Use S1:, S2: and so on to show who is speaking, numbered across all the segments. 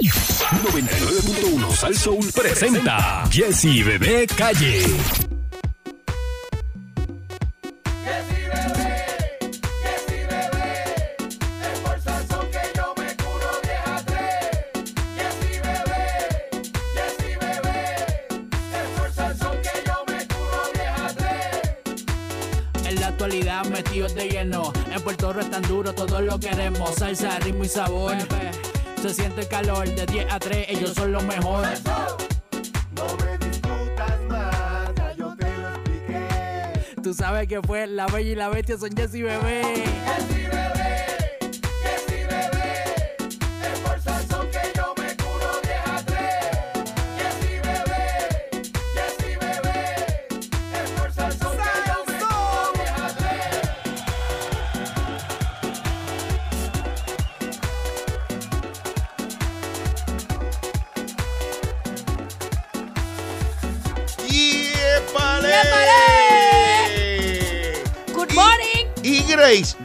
S1: 99.1 Sal Soul presenta Jessy Bebé Calle.
S2: En la actualidad metidos de lleno. En Puerto Rico es tan duro, todos lo queremos. Salsa, ritmo y sabor. Se siente el calor de 10 a 3, ellos son los mejores.
S3: No me discutas más, ya yo te lo expliqué.
S2: Tú sabes que fue la bella y la bestia son Jessy Bebé.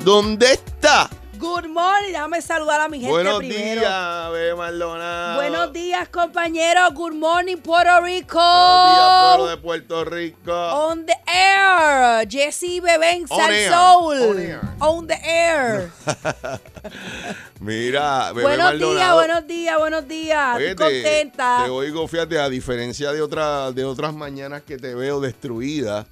S3: ¿Dónde está?
S4: Good morning. Déjame saludar a mi gente
S3: Buenos
S4: primero.
S3: días, Bebé Maldonado.
S4: Buenos días, compañeros. Good morning, Puerto Rico.
S3: Buenos días, pueblo de Puerto Rico.
S4: On the air. Jesse Bebé en Sal. Soul.
S3: On air.
S4: On the air.
S3: Mira, Bebé
S4: buenos
S3: Maldonado.
S4: días, buenos días, buenos días.
S3: Oye,
S4: Estoy
S3: te-
S4: contenta.
S3: Te oigo, fíjate, a diferencia de, otra, de otras mañanas que te veo destruida,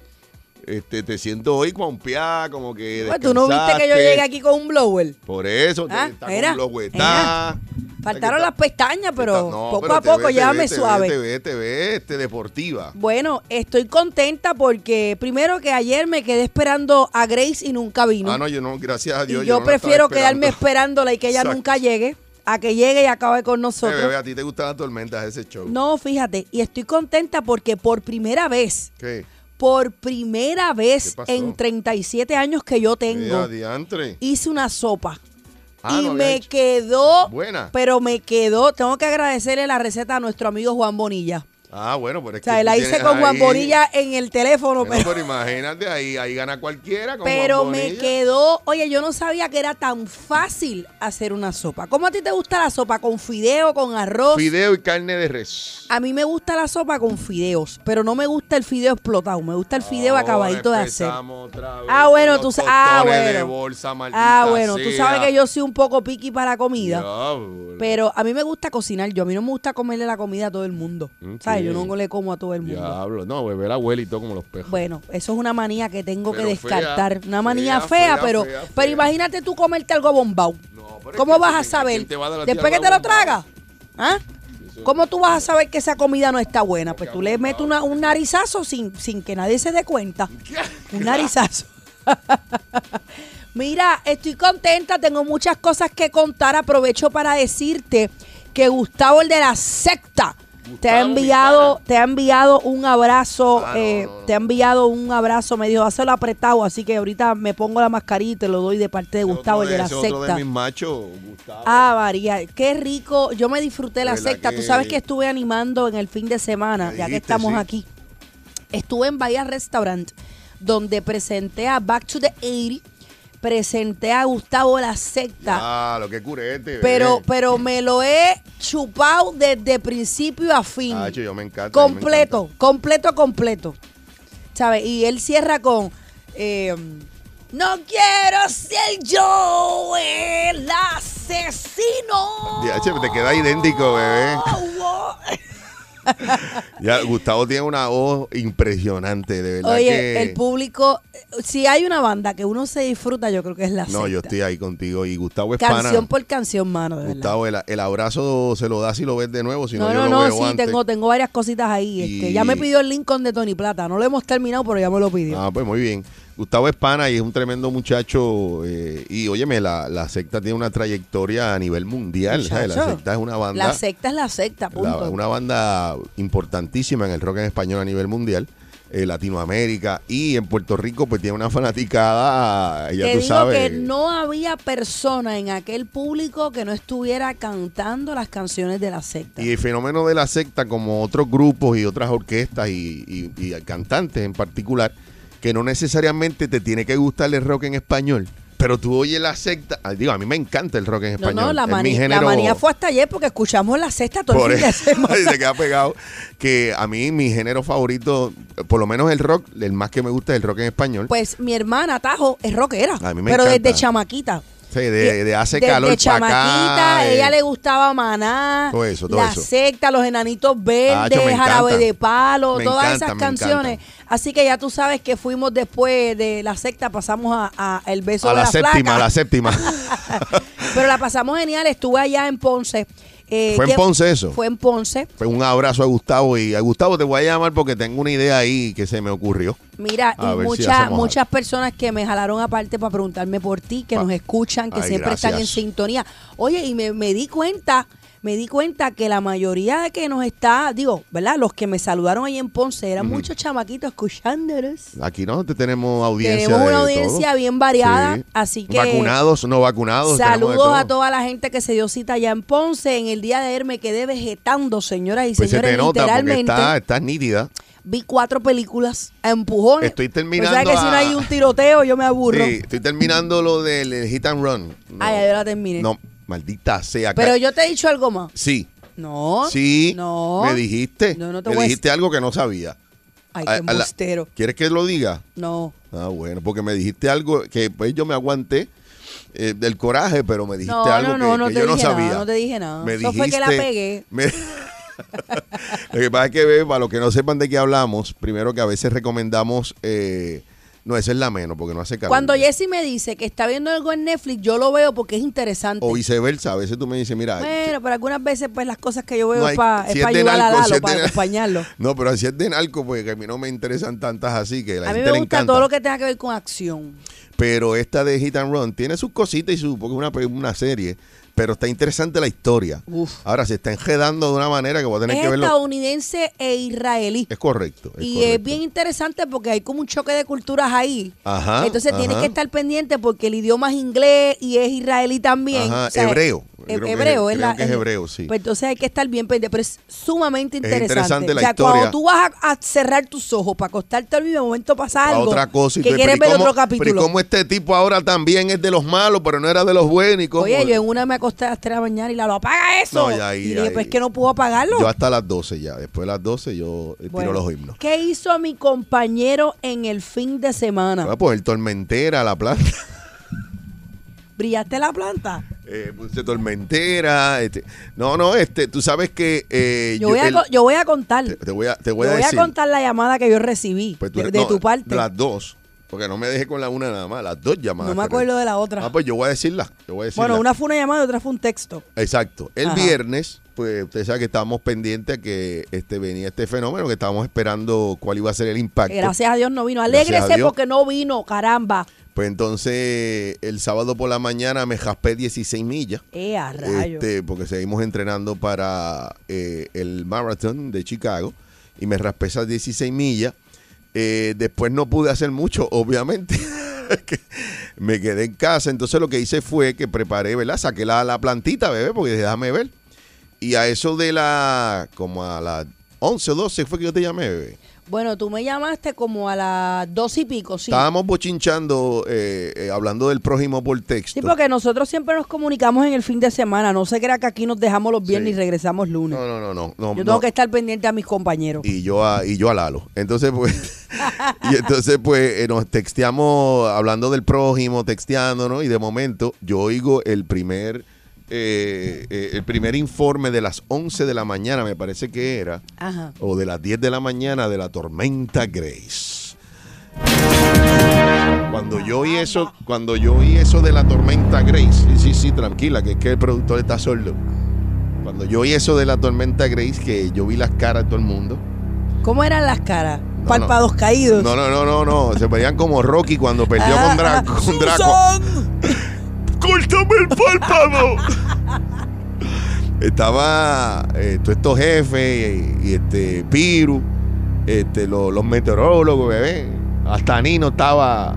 S3: este, te siento hoy confiada, como que
S4: Pues, ¿Tú no viste que yo llegué aquí con un blower?
S3: Por eso, te
S4: Ah,
S3: está
S4: mira,
S3: con bloguetá.
S4: Faltaron
S3: Está-
S4: las pestañas, pero
S3: está- no,
S4: poco
S3: pero
S4: a
S3: te
S4: poco
S3: te te ve,
S4: suave.
S3: Te ve, te ve, este, deportiva.
S4: Bueno, estoy contenta porque primero que ayer me quedé esperando a Grace y nunca vino.
S3: Ah, no, yo no, gracias a
S4: y
S3: Dios.
S4: yo,
S3: no la
S4: prefiero quedarme esperándola y que ella
S3: Exacto.
S4: nunca llegue, a que llegue y acabe con nosotros.
S3: bebé, a ti te gustan las tormentas ese show.
S4: No, fíjate, y estoy contenta porque por primera vez,
S3: ¿Qué?
S4: Por primera vez en 37 años que yo tengo, hice una sopa.
S3: Ah,
S4: y
S3: no
S4: me
S3: hecho.
S4: quedó,
S3: Buena.
S4: pero me quedó, tengo que agradecerle la receta a nuestro amigo Juan Bonilla.
S3: Ah, bueno, pero es
S4: O sea,
S3: que.
S4: la hice con Juan
S3: ahí-
S4: Bonilla en el teléfono, pero...
S3: pero imagínate, ahí, ahí gana cualquiera. Con
S4: Pero
S3: Juan
S4: me quedó, oye, yo no sabía que era tan fácil hacer una sopa. ¿Cómo a ti te gusta la sopa? ¿Con fideo, con arroz?
S3: Fideo y carne de res.
S4: A mí me gusta la sopa con fideos, pero no me gusta el fideo explotado, me gusta el fideo acabadito de hacer.
S3: empezamos otra vez
S4: Ah, bueno, tú
S3: los
S4: sa- ah,
S3: de
S4: bueno.
S3: bolsa,
S4: Ah, bueno, tú sabes que yo soy un poco piqui para comida,
S3: Diablo.
S4: pero a mí me gusta cocinar yo, a mí no me gusta comerle la comida a todo el mundo.
S3: Ok.
S4: ¿Sabes? Yo no le como a todo el mundo.
S3: Diablo, no, beber la abuela y todo como los pejos.
S4: Bueno, eso es una manía que tengo
S3: Pero
S4: que
S3: fea,
S4: descartar. una manía
S3: fea,
S4: pero,
S3: fea,
S4: pero imagínate tú comerte algo bombao.
S3: No, pero
S4: ¿Cómo vas a saber?
S3: ¿quién te va a dar a ti
S4: Después que te lo tragas. ¿Ah? ¿Cómo tú vas a saber que esa comida no está buena? Pues tú le metes una- un narizazo sin, sin que nadie se dé cuenta. Un narizazo. Mira, estoy contenta, tengo muchas cosas que contar. Aprovecho para decirte que Gustavo, el de la secta, te ha enviado, te ha enviado un abrazo,
S3: Ah,
S4: eh,
S3: no, no.
S4: te ha enviado un abrazo, me dijo, hazlo apretado, así que ahorita me pongo la mascarita y te lo doy de parte de Gustavo,
S3: otro
S4: el de la
S3: ese otro
S4: secta.
S3: de mis machos, Gustavo.
S4: Ah, María, qué rico. Yo me disfruté la
S3: ¿Verdad
S4: secta.
S3: que-
S4: Tú sabes que estuve animando en el fin de semana, ya que estamos
S3: sí.
S4: aquí. Estuve en Bahía Restaurant, donde presenté a Back to the 80, presenté a Gustavo la secta.
S3: Ah, lo que curete.
S4: pero, pero me lo he chupado desde principio a fin.
S3: Ah, yo me encanta. mí me
S4: completo, completo, completo. ¿Sabes? Y él cierra con. eh, no quiero ser yo el asesino.
S3: Ya, che, te queda idéntico, bebé. Ya, Gustavo tiene una voz impresionante, de verdad
S4: Oye,
S3: que...
S4: el público, si hay una banda que uno se disfruta, yo creo que es la
S3: No, yo estoy ahí contigo. Y Gustavo es
S4: Canción
S3: pana.
S4: por canción, mano, de verdad.
S3: Gustavo, el, el abrazo se lo da si lo ves de nuevo, si no,
S4: no,
S3: yo
S4: no,
S3: lo
S4: no,
S3: veo
S4: sí,
S3: antes.
S4: tengo, tengo varias cositas ahí.
S3: Y-
S4: Este, ya me pidió el Lincoln de Tony Plata. No lo hemos terminado, pero ya me lo pidió.
S3: Ah, pues muy bien. Gustavo es pana y es un tremendo muchacho. eh, y óyeme, la, la secta tiene una trayectoria a nivel mundial. ¿sabes? La secta es una banda.
S4: La secta es la secta,
S3: la-
S4: punto.
S3: una banda importantísima en el rock en español a nivel mundial. eh, Latinoamérica y en Puerto Rico pues tiene una fanaticada, ya
S4: Te
S3: tú
S4: digo
S3: sabes.
S4: que no había persona en aquel público que no estuviera cantando las canciones de la secta.
S3: Y el fenómeno de la secta, como otros grupos y otras orquestas y, y- y cantantes en particular, que no necesariamente te tiene que gustar el rock en español pero tú oyes la secta. ah, Digo, a mí me encanta el rock en español.
S4: no, la
S3: Es mi
S4: manía, la
S3: género-
S4: manía fue hasta ayer porque escuchamos la sexta todo
S3: por
S4: el fin de
S3: eso,
S4: semana.
S3: y se queda pegado. Que a mí, mi género favorito, por lo menos el rock, el más que me gusta es el rock en español.
S4: Pues mi hermana Tajo es rockera,
S3: A mí me
S4: pero
S3: encanta.
S4: desde chamaquita.
S3: Sí, de, de hace calor para
S4: chamaquita,
S3: acá.
S4: ella
S3: eh.
S4: le gustaba Maná,
S3: Todo eso, todo
S4: la
S3: eso.
S4: secta, los enanitos verdes,
S3: Acho, encanta.
S4: jarabe de palo,
S3: Me
S4: todas
S3: encanta,
S4: esas canciones. Así que ya tú sabes que fuimos después de la secta, pasamos a, a el beso
S3: a
S4: de
S3: la,
S4: la,
S3: séptima,
S4: flaca.
S3: a la séptima.
S4: Pero la pasamos genial, estuve allá en Ponce. Eh,
S3: ¿Fue en Ponce eso?
S4: Fue en Ponce.
S3: Pues un abrazo a Gustavo y a Gustavo te voy a llamar porque tengo una idea ahí que se me ocurrió.
S4: Mira,
S3: A
S4: y
S3: si
S4: muchas personas que me jalaron aparte para preguntarme por ti, que
S3: Ah.
S4: nos escuchan, que
S3: Ay,
S4: siempre están en sintonía. Oye, y me, me di cuenta, me di cuenta que la mayoría de que nos está, digo, ¿verdad? Los que me saludaron ahí en Ponce eran muchos chamaquitos escuchándonos.
S3: Aquí no te tenemos audiencia.
S4: Tenemos una audiencia
S3: todo.
S4: bien variada,
S3: Sí.
S4: así que-
S3: Vacunados, no vacunados.
S4: Saludos a toda la gente que se dio cita allá en Ponce. En el día de ayer me quedé vegetando, señoras y
S3: Pues se
S4: señores,
S3: te nota
S4: literalmente.
S3: está, estás nítida.
S4: Vi cuatro películas a empujones.
S3: Estoy terminando
S4: ¿sabes que si no hay un tiroteo, yo me aburro.
S3: Sí, estoy terminando lo del hit and run. No,
S4: Ah, ya yo la terminé.
S3: No, maldita sea.
S4: Pero yo te he dicho algo más.
S3: Sí,
S4: No.
S3: sí.
S4: No.
S3: Me dijiste.
S4: No, no te
S3: me
S4: voy a-
S3: dijiste algo que no sabía.
S4: Ay,
S3: A-
S4: qué
S3: a la-
S4: embustero.
S3: ¿Quieres que lo diga?
S4: No.
S3: Ah, bueno, porque me dijiste algo que pues yo me aguanté eh, del coraje, pero me dijiste
S4: No,
S3: algo
S4: no, no,
S3: que,
S4: no
S3: que yo no
S4: dije nada,
S3: sabía.
S4: no te dije nada.
S3: Me
S4: Eso fue que la pegué.
S3: me- Lo que pasa es que, ve, para los que no sepan de qué hablamos, primero que a veces recomendamos, eh, no, esa es la menos, porque no hace calor.
S4: Cuando Jessy me dice que está viendo algo en Netflix, yo lo veo porque es interesante.
S3: O viceversa, a veces tú me dices, mira,
S4: Bueno, pero algunas veces, pues las cosas que yo veo
S3: No
S4: es
S3: hay-
S4: para
S3: si es de
S4: ayudar a Lalo,
S3: si
S4: para
S3: de-
S4: acompañarlo.
S3: No, pero así es de narco, porque a mí no me interesan tantas así que la
S4: A mí me gusta
S3: encanta.
S4: todo lo que tenga que ver con acción.
S3: Pero esta de Hit and Run tiene sus cositas y su, porque es una, una serie, pero está interesante la historia.
S4: Uf.
S3: Ahora se está enredando de una manera que voy a tener
S4: Es
S3: que verlo.
S4: estadounidense e israelí.
S3: Es correcto. es
S4: y
S3: correcto.
S4: es bien interesante porque hay como un choque de culturas ahí.
S3: Ajá,
S4: Entonces tienes que estar pendiente porque el idioma es inglés y es israelí también.
S3: Ajá,
S4: O sea,
S3: hebreo.
S4: he-
S3: Creo que es-
S4: hebreo es
S3: creo
S4: la-
S3: que es hebreo, sí.
S4: Pues entonces hay que estar bien pendiente, pero es sumamente interesante.
S3: interesante la
S4: o sea,
S3: historia.
S4: cuando tú vas a, a cerrar tus ojos para acostarte al mismo momento pasa
S3: A
S4: algo.
S3: otra cosa. y
S4: que quieres
S3: pero ¿y
S4: ver
S3: cómo-
S4: otro capítulo.
S3: Pero ¿y cómo este tipo ahora también es de los malos, pero no era de los buenos? ¿Y cómo?
S4: Oye, yo en una me acosté a 3 de la mañana y la lo apaga eso.
S3: No, ya ahí,
S4: y dije, pues
S3: ahí.
S4: que no puedo apagarlo.
S3: Yo hasta las 12 ya. Después de las 12 yo eh,
S4: Bueno,
S3: tiro los himnos.
S4: ¿Qué hizo mi compañero en el fin de semana?
S3: Ah, pues el tormentera, la planta.
S4: ¿Brillaste la planta?
S3: Eh, puse tormentera. Este. No, no, este, tú sabes que eh,
S4: Yo, voy, a,
S3: el-
S4: yo voy a contar.
S3: te, te voy a, te voy
S4: Yo
S3: a
S4: voy a contar la llamada que yo recibí
S3: Pues tú
S4: de,
S3: eres-
S4: de
S3: no,
S4: tu parte.
S3: Las dos. Porque no me dejé con la una nada más, las dos llamadas.
S4: No me acuerdo de la otra.
S3: Ah, pues yo voy a decirla. Yo voy a decirla.
S4: bueno, una fue una llamada y otra fue un texto.
S3: Exacto. El
S4: Ajá.
S3: viernes, pues usted sabe que estábamos pendientes a que este venía este fenómeno, que estábamos esperando cuál iba a ser el impacto.
S4: Gracias a Dios no vino. Alégrese porque no vino, caramba.
S3: Pues entonces el sábado por la mañana me jaspé 16 millas.
S4: Eh, a rayo.
S3: Este, porque seguimos entrenando para eh, el marathon de Chicago y me raspé esas 16 millas. Eh, después no pude hacer mucho, obviamente. me quedé en casa. Entonces lo que hice fue que preparé, ¿verdad? Saqué la, la plantita, bebé, porque déjame ver. Y a eso de la, como a las 11 o 12 fue que yo te llamé, bebé.
S4: Bueno, tú me llamaste como a las dos y pico, sí.
S3: Estábamos bochinchando, eh, eh, hablando del prójimo por texto.
S4: Sí, porque nosotros siempre nos comunicamos en el fin de semana. No se crea que aquí nos dejamos los viernes
S3: Sí.
S4: y regresamos lunes.
S3: No, no, no, no. no,
S4: Yo
S3: no.
S4: tengo que estar pendiente a mis compañeros.
S3: y yo a, y yo a Lalo. Entonces, pues, y entonces, pues, eh, nos texteamos hablando del prójimo, texteándonos, y de momento yo oigo el primer, eh, eh, el primer informe de las 11 de la mañana, me parece que era,
S4: Ajá.
S3: o de las 10 de la mañana de la tormenta Grace. Cuando yo oí eso, cuando yo oí eso de la tormenta Grace, sí, sí, sí, tranquila, que es que el productor está sordo. Cuando yo oí eso de la tormenta Grace, que yo vi las caras de todo el mundo.
S4: ¿Cómo eran las caras?
S3: No,
S4: Párpados caídos.
S3: No, no, no, no, no. Se veían como Rocky cuando perdió
S4: Ah,
S3: con, Dra-
S4: ah,
S3: con Draco. ¡Córtame el párpado! Estaba eh, todos estos jefes y, y este Piru, este, lo- los meteorólogos, bebé. Hasta Nino estaba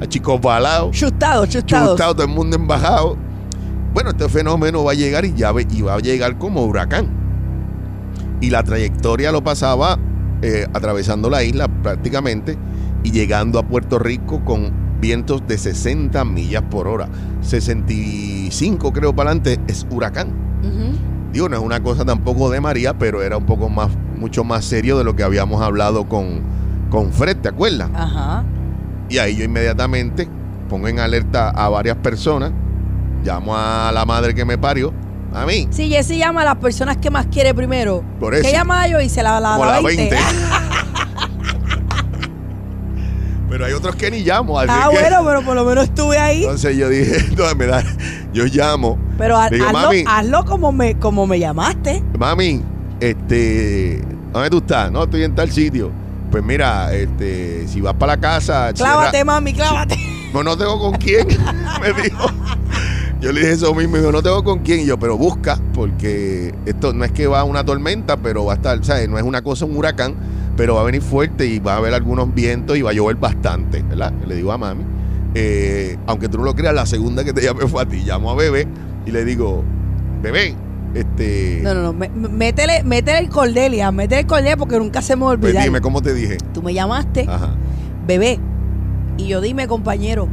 S3: a chicos balados,
S4: Chustados, chustados.
S3: chutado, todo el mundo embajado. Bueno, este fenómeno va a llegar y ya ve- y va a llegar como huracán. Y la trayectoria lo pasaba eh, atravesando la isla prácticamente y llegando a Puerto Rico con vientos de 60 millas por hora. 65 creo para adelante es huracán. Digo, no es una cosa tampoco de María, pero era un poco más, mucho más serio de lo que habíamos hablado con, con Fred, ¿te acuerdas?
S4: Ajá.
S3: Y ahí yo inmediatamente pongo en alerta a varias personas, llamo a la madre que me parió, a mí,
S4: Sí, Jessy llama a las personas que más quiere primero.
S3: Por eso.
S4: ¿Qué llama yo? Y se la, la,
S3: como
S4: la
S3: la
S4: 20.
S3: 20. Pero hay otros que ni llamo, así
S4: Ah,
S3: que-
S4: bueno, pero por lo menos estuve ahí.
S3: Entonces yo dije, entonces me da, yo llamo,
S4: Pero ha-
S3: Digo,
S4: hazlo,
S3: mami.
S4: hazlo como me, como me llamaste.
S3: mami, este, ¿dónde tú estás? No, estoy en tal sitio. Pues mira, este, si vas para la casa,
S4: Clávate,
S3: cierra-
S4: mami, clávate.
S3: No, no tengo con quién, me dijo. Yo le dije eso mismo, y dijo, no tengo con quién. Y yo, pero busca, porque esto no es que va a una tormenta, pero va a estar, ¿sabes? No es una cosa, un huracán, pero va a venir fuerte y va a haber algunos vientos y va a llover bastante, ¿verdad? Le digo a mami, eh, aunque tú no lo creas, la segunda que te llamé fue a ti. Llamo a bebé y le digo, bebé, este.
S4: No, no, no. métele, métele el Cordelia, métele el Cordelia porque nunca se me va a
S3: pues dime, ¿cómo te dije?
S4: Tú me llamaste,
S3: Ajá.
S4: bebé. Y yo dime, compañero,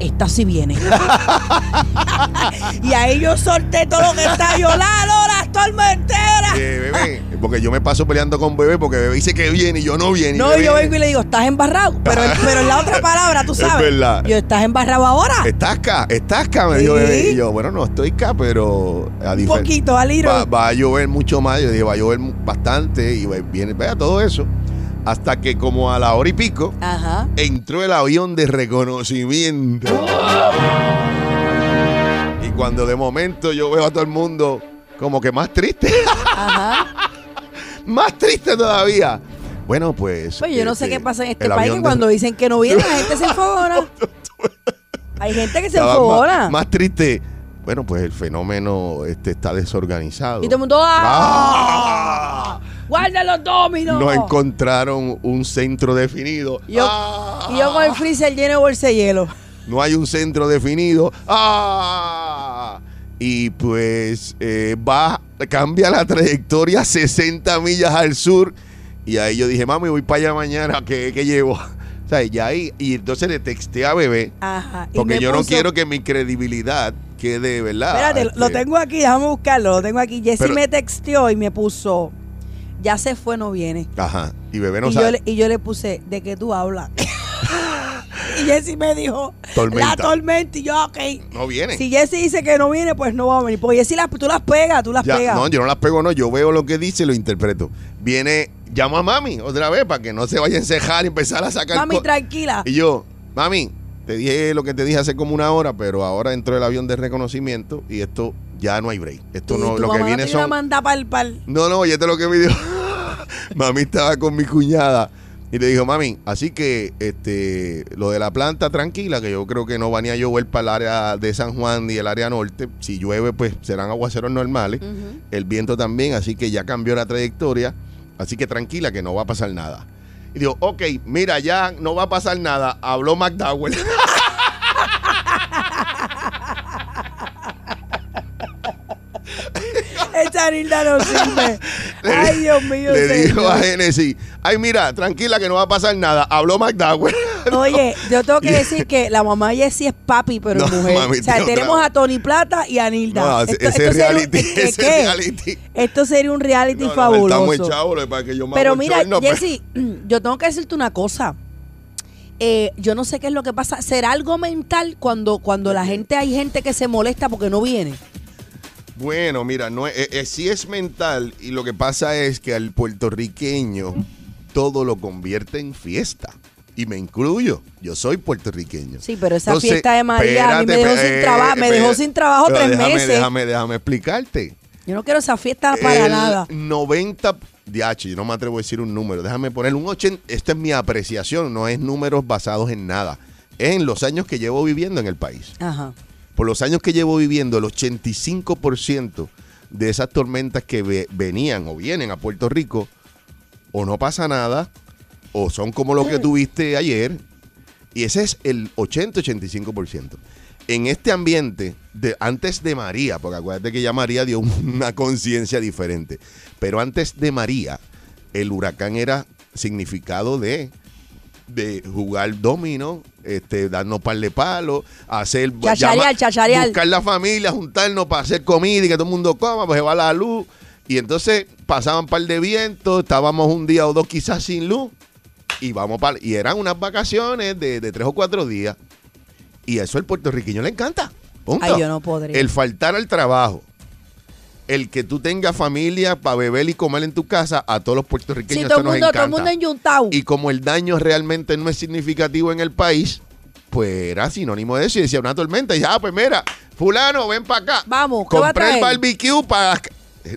S4: esta sí viene. y ahí yo solté todo lo que está. Yo, la las tormenteras.
S3: Eh, bebé, porque yo me paso peleando con bebé porque bebé dice que viene y yo no viene.
S4: No, yo vengo y le digo, estás embarrado. Pero, pero en la otra palabra, tú
S3: Es
S4: sabes.
S3: verdad.
S4: Yo, ¿estás embarrado ahora?
S3: ¿Estás acá? ¿Estás acá? Me dijo
S4: Sí.
S3: bebé. Y yo, bueno, no estoy acá, pero a
S4: Un poquito, a little.
S3: va, va a llover mucho más. Yo dije, va a llover bastante y viene, vea todo eso. Hasta que como a la hora y pico
S4: Ajá.
S3: entró el avión de reconocimiento. Y cuando de momento yo veo a todo el mundo como que más triste,
S4: Ajá.
S3: más triste todavía. Bueno, pues.
S4: Pues yo no sé
S3: este,
S4: qué pasa en este
S3: el
S4: país que
S3: de-
S4: cuando dicen que no viene, la gente se enfogona. Hay gente que se enfogona.
S3: más, más triste. Bueno, pues el fenómeno este, está desorganizado.
S4: Y todo el mundo,
S3: ¡Ah!
S4: ¡ah! ¡Guarda los dominos!
S3: No encontraron un centro definido.
S4: Y yo,
S3: ¡Ah!
S4: y yo con el freezer lleno de bolsa de hielo.
S3: No hay un centro definido. ¡Ah! Y pues eh, va, cambia la trayectoria 60 millas al sur. Y ahí yo dije, mami, voy para allá mañana. ¿Qué, qué llevo? O sea, ya ahí, y entonces le texté a bebé.
S4: Ajá.
S3: Porque yo no quiero que mi credibilidad quede, ¿verdad?
S4: Espérate, lo
S3: Este,
S4: tengo aquí, déjame buscarlo, lo tengo aquí. Jessy
S3: Pero-
S4: me texteó y me puso, ya se fue, no viene.
S3: Ajá. Y bebé no
S4: y, yo
S3: sabe.
S4: le, y yo le puse, ¿de qué tú hablas? y Jessy me dijo,
S3: Tormenta.
S4: la tormenta. Y yo, ok.
S3: No viene.
S4: Si Jessy dice que no viene, pues no va a venir. Porque Jessy, las, tú las pegas, tú las
S3: Ya,
S4: pegas.
S3: no, yo no las pego, no. Yo veo lo que dice y lo interpreto. Viene, llamo a mami otra vez para que no se vaya a encejar y empezar a sacar.
S4: Mami, tranquila.
S3: Y yo, mami, te dije lo que te dije hace como una hora, pero ahora entró el avión de reconocimiento y esto ya no hay break. Esto no, lo que viene son.
S4: mandar pa'l- pa'l-
S3: No, no, oye, lo que me dijo. mami estaba con mi cuñada y le dijo, mami, así que este lo de la planta tranquila, que yo creo que no va ni a llover para el área de San Juan ni el área norte. Si llueve, pues serán aguaceros normales. El viento también, así que ya cambió la trayectoria. Así que tranquila, que no va a pasar nada. Y digo, ok, mira, ya no va a pasar nada. Habló McDowell.
S4: Esa Nilda no sirve. Ay, Dios mío.
S3: Le dijo a Genesis, ay, mira, tranquila, que no va a pasar nada. Habló McDowell.
S4: Oye, yo tengo que decir que la mamá de Jessie es papi, pero
S3: No,
S4: es mujer.
S3: mami,
S4: o sea, tenemos a Tony Plata y a Nilda.
S3: No, ese- ese
S4: sería un-
S3: reality,
S4: ¿qué-
S3: ese
S4: qué?
S3: reality.
S4: Esto sería un reality fabuloso.
S3: Estamos echados, lo que yo me
S4: Pero mira,
S3: pero-
S4: Jessy, yo tengo que decirte una cosa. Eh, yo no sé qué es lo que pasa. ¿Será algo mental cuando, cuando la gente, hay gente que se molesta porque no viene?
S3: Bueno, mira, no es, es- sí es mental y lo que pasa es que al puertorriqueño todo lo convierte en fiesta. Y me incluyo, yo soy puertorriqueño.
S4: Sí, pero esa
S3: Entonces,
S4: fiesta de María a mí me dejó sin
S3: eh,
S4: trabajo, me dejó sin trabajo tres
S3: déjame,
S4: meses.
S3: Déjame, déjame explicarte.
S4: Yo no quiero esa fiesta para
S3: el
S4: nada.
S3: 90, DH, yo no me atrevo a decir un número, déjame poner un 80, esta es mi apreciación, no es números basados en nada, es en los años que llevo viviendo en el país.
S4: Ajá.
S3: Por los años que llevo viviendo, el 85% de esas tormentas que ve- venían o vienen a Puerto Rico, o no pasa nada, o son como lo que tuviste ayer, y ese es el 80-85%. En este ambiente, de, antes de María, porque acuérdate que ya María dio una conciencia diferente, pero antes de María, el huracán era significado de de jugar domino, este, darnos par de palos, hacer
S4: chacharear.
S3: buscar la familia, juntarnos para hacer comida y que todo el mundo coma, pues se va la luz. Y entonces pasaban par de vientos, estábamos un día o dos quizás sin luz y vamos para y eran unas vacaciones de, de tres o cuatro días. Y eso al puertorriqueño le encanta. Punto.
S4: Ay, yo no podría.
S3: El faltar al trabajo. El que tú tengas familia para beber y comer en tu casa, a todos los puertorriqueños
S4: Sí, todo
S3: eso
S4: el
S3: nos
S4: mundo, todo el
S3: encanta.
S4: mundo.
S3: Y como el daño realmente no es significativo en el país, pues era sinónimo de eso. Y decía una tormenta. Y ya, ah, pues mira, fulano, ven para acá.
S4: Vamos, ¿qué va
S3: Compré el barbecue para...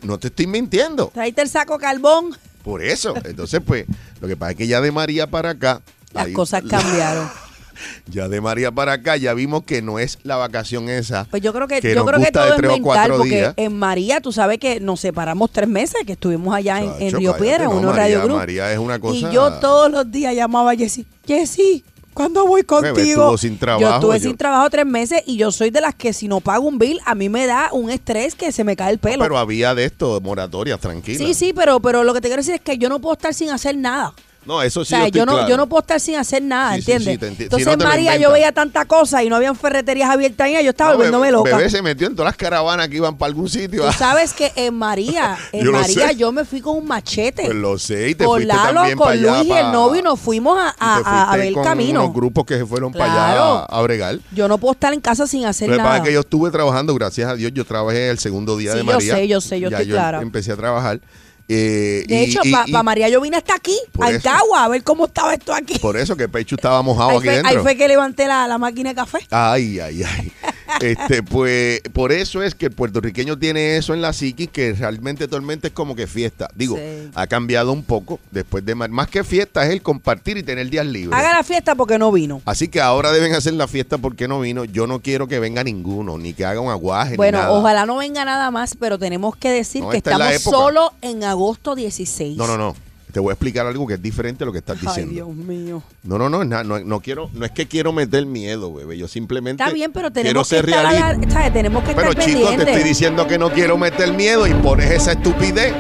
S3: No te estoy mintiendo.
S4: Traíste el saco carbón.
S3: Por eso. Entonces, pues, lo que pasa es que ya de María para acá...
S4: Las
S3: ahí-
S4: cosas cambiaron.
S3: Ya de María para acá ya vimos que no es la vacación esa.
S4: Pues yo creo que,
S3: que
S4: yo creo que todo es mental, porque
S3: días.
S4: en María, tú sabes que nos separamos tres meses, que estuvimos allá en, en Río Piedra, en
S3: no,
S4: unos
S3: María-
S4: Radio Group.
S3: María es una cosa-
S4: Y yo todos los días llamaba a Jessy, Jessy, ¿cuándo voy contigo?
S3: sin trabajo,
S4: yo estuve
S3: yo-
S4: sin trabajo tres meses y yo soy de las que si no pago un bill, a mí me da un estrés que se me cae el pelo.
S3: Pero había de esto, moratorias, tranquila.
S4: sí, sí, pero, pero lo que te quiero decir es que yo no puedo estar sin hacer nada.
S3: No, eso sí.
S4: o sea,
S3: estoy
S4: yo no,
S3: claro.
S4: yo no puedo estar sin hacer nada,
S3: Sí, sí,
S4: ¿entiendes?
S3: sí, te enti- si
S4: Entonces,
S3: no te lo
S4: María, yo veía tanta cosa y no habían ferreterías abiertas ahí, yo estaba
S3: No,
S4: volviéndome
S3: bebé,
S4: loca.
S3: Bebé se metió en todas las caravanas que iban para algún sitio.
S4: Tú sabes que en María, en
S3: Yo lo
S4: María yo me fui con un machete.
S3: Pues lo sé, y te
S4: con Lalo,
S3: también
S4: con
S3: para.
S4: Luis y el novio y nos fuimos a,
S3: y
S4: a- a- a ver el camino.
S3: unos grupos que se fueron para
S4: Claro.
S3: allá a bregar.
S4: Yo no puedo estar en casa sin hacer
S3: Lo que pasa
S4: nada.
S3: es que yo estuve trabajando, gracias a Dios, yo trabajé el segundo día
S4: Sí,
S3: de
S4: yo
S3: María.
S4: sé, yo sé, yo estoy clara.
S3: empecé a trabajar. Eh,
S4: de
S3: y-
S4: hecho,
S3: y-
S4: para
S3: y
S4: María yo vine hasta aquí,
S3: Por
S4: a
S3: eso.
S4: Cagua, a ver cómo estaba esto aquí.
S3: Por eso que Pechu estaba mojado
S4: Ahí
S3: aquí
S4: fue,
S3: dentro.
S4: ahí fue que levanté la, la máquina de café.
S3: Ay, ay, ay. Este, pues, por eso es que el puertorriqueño tiene eso en la psiquis, que realmente Tormenta es como que fiesta. Digo,
S4: Sí.
S3: ha cambiado un poco después de más que fiesta es el compartir y tener días libres.
S4: Haga la fiesta porque no vino.
S3: Así que ahora deben hacer la fiesta porque no vino. Yo no quiero que venga ninguno, ni que haga un aguaje. ni
S4: Bueno,
S3: nada.
S4: ojalá no venga nada más, pero tenemos que decir
S3: No,
S4: que
S3: es
S4: estamos solo en agosto 16.
S3: No, no, no. Te voy a explicar algo que es diferente a lo que estás
S4: Ay,
S3: diciendo.
S4: Dios mío.
S3: No, no, no, na- no, no quiero, no es que quiero meter miedo, bebé. Yo simplemente
S4: Está bien, pero
S3: quiero
S4: tenemos que
S3: ser
S4: estar, a la-
S3: realista.
S4: ¿sabes? Tenemos que
S3: Pero
S4: estar
S3: chicos, te
S4: pendientes.
S3: estoy diciendo que no quiero meter miedo y pones esa estupidez.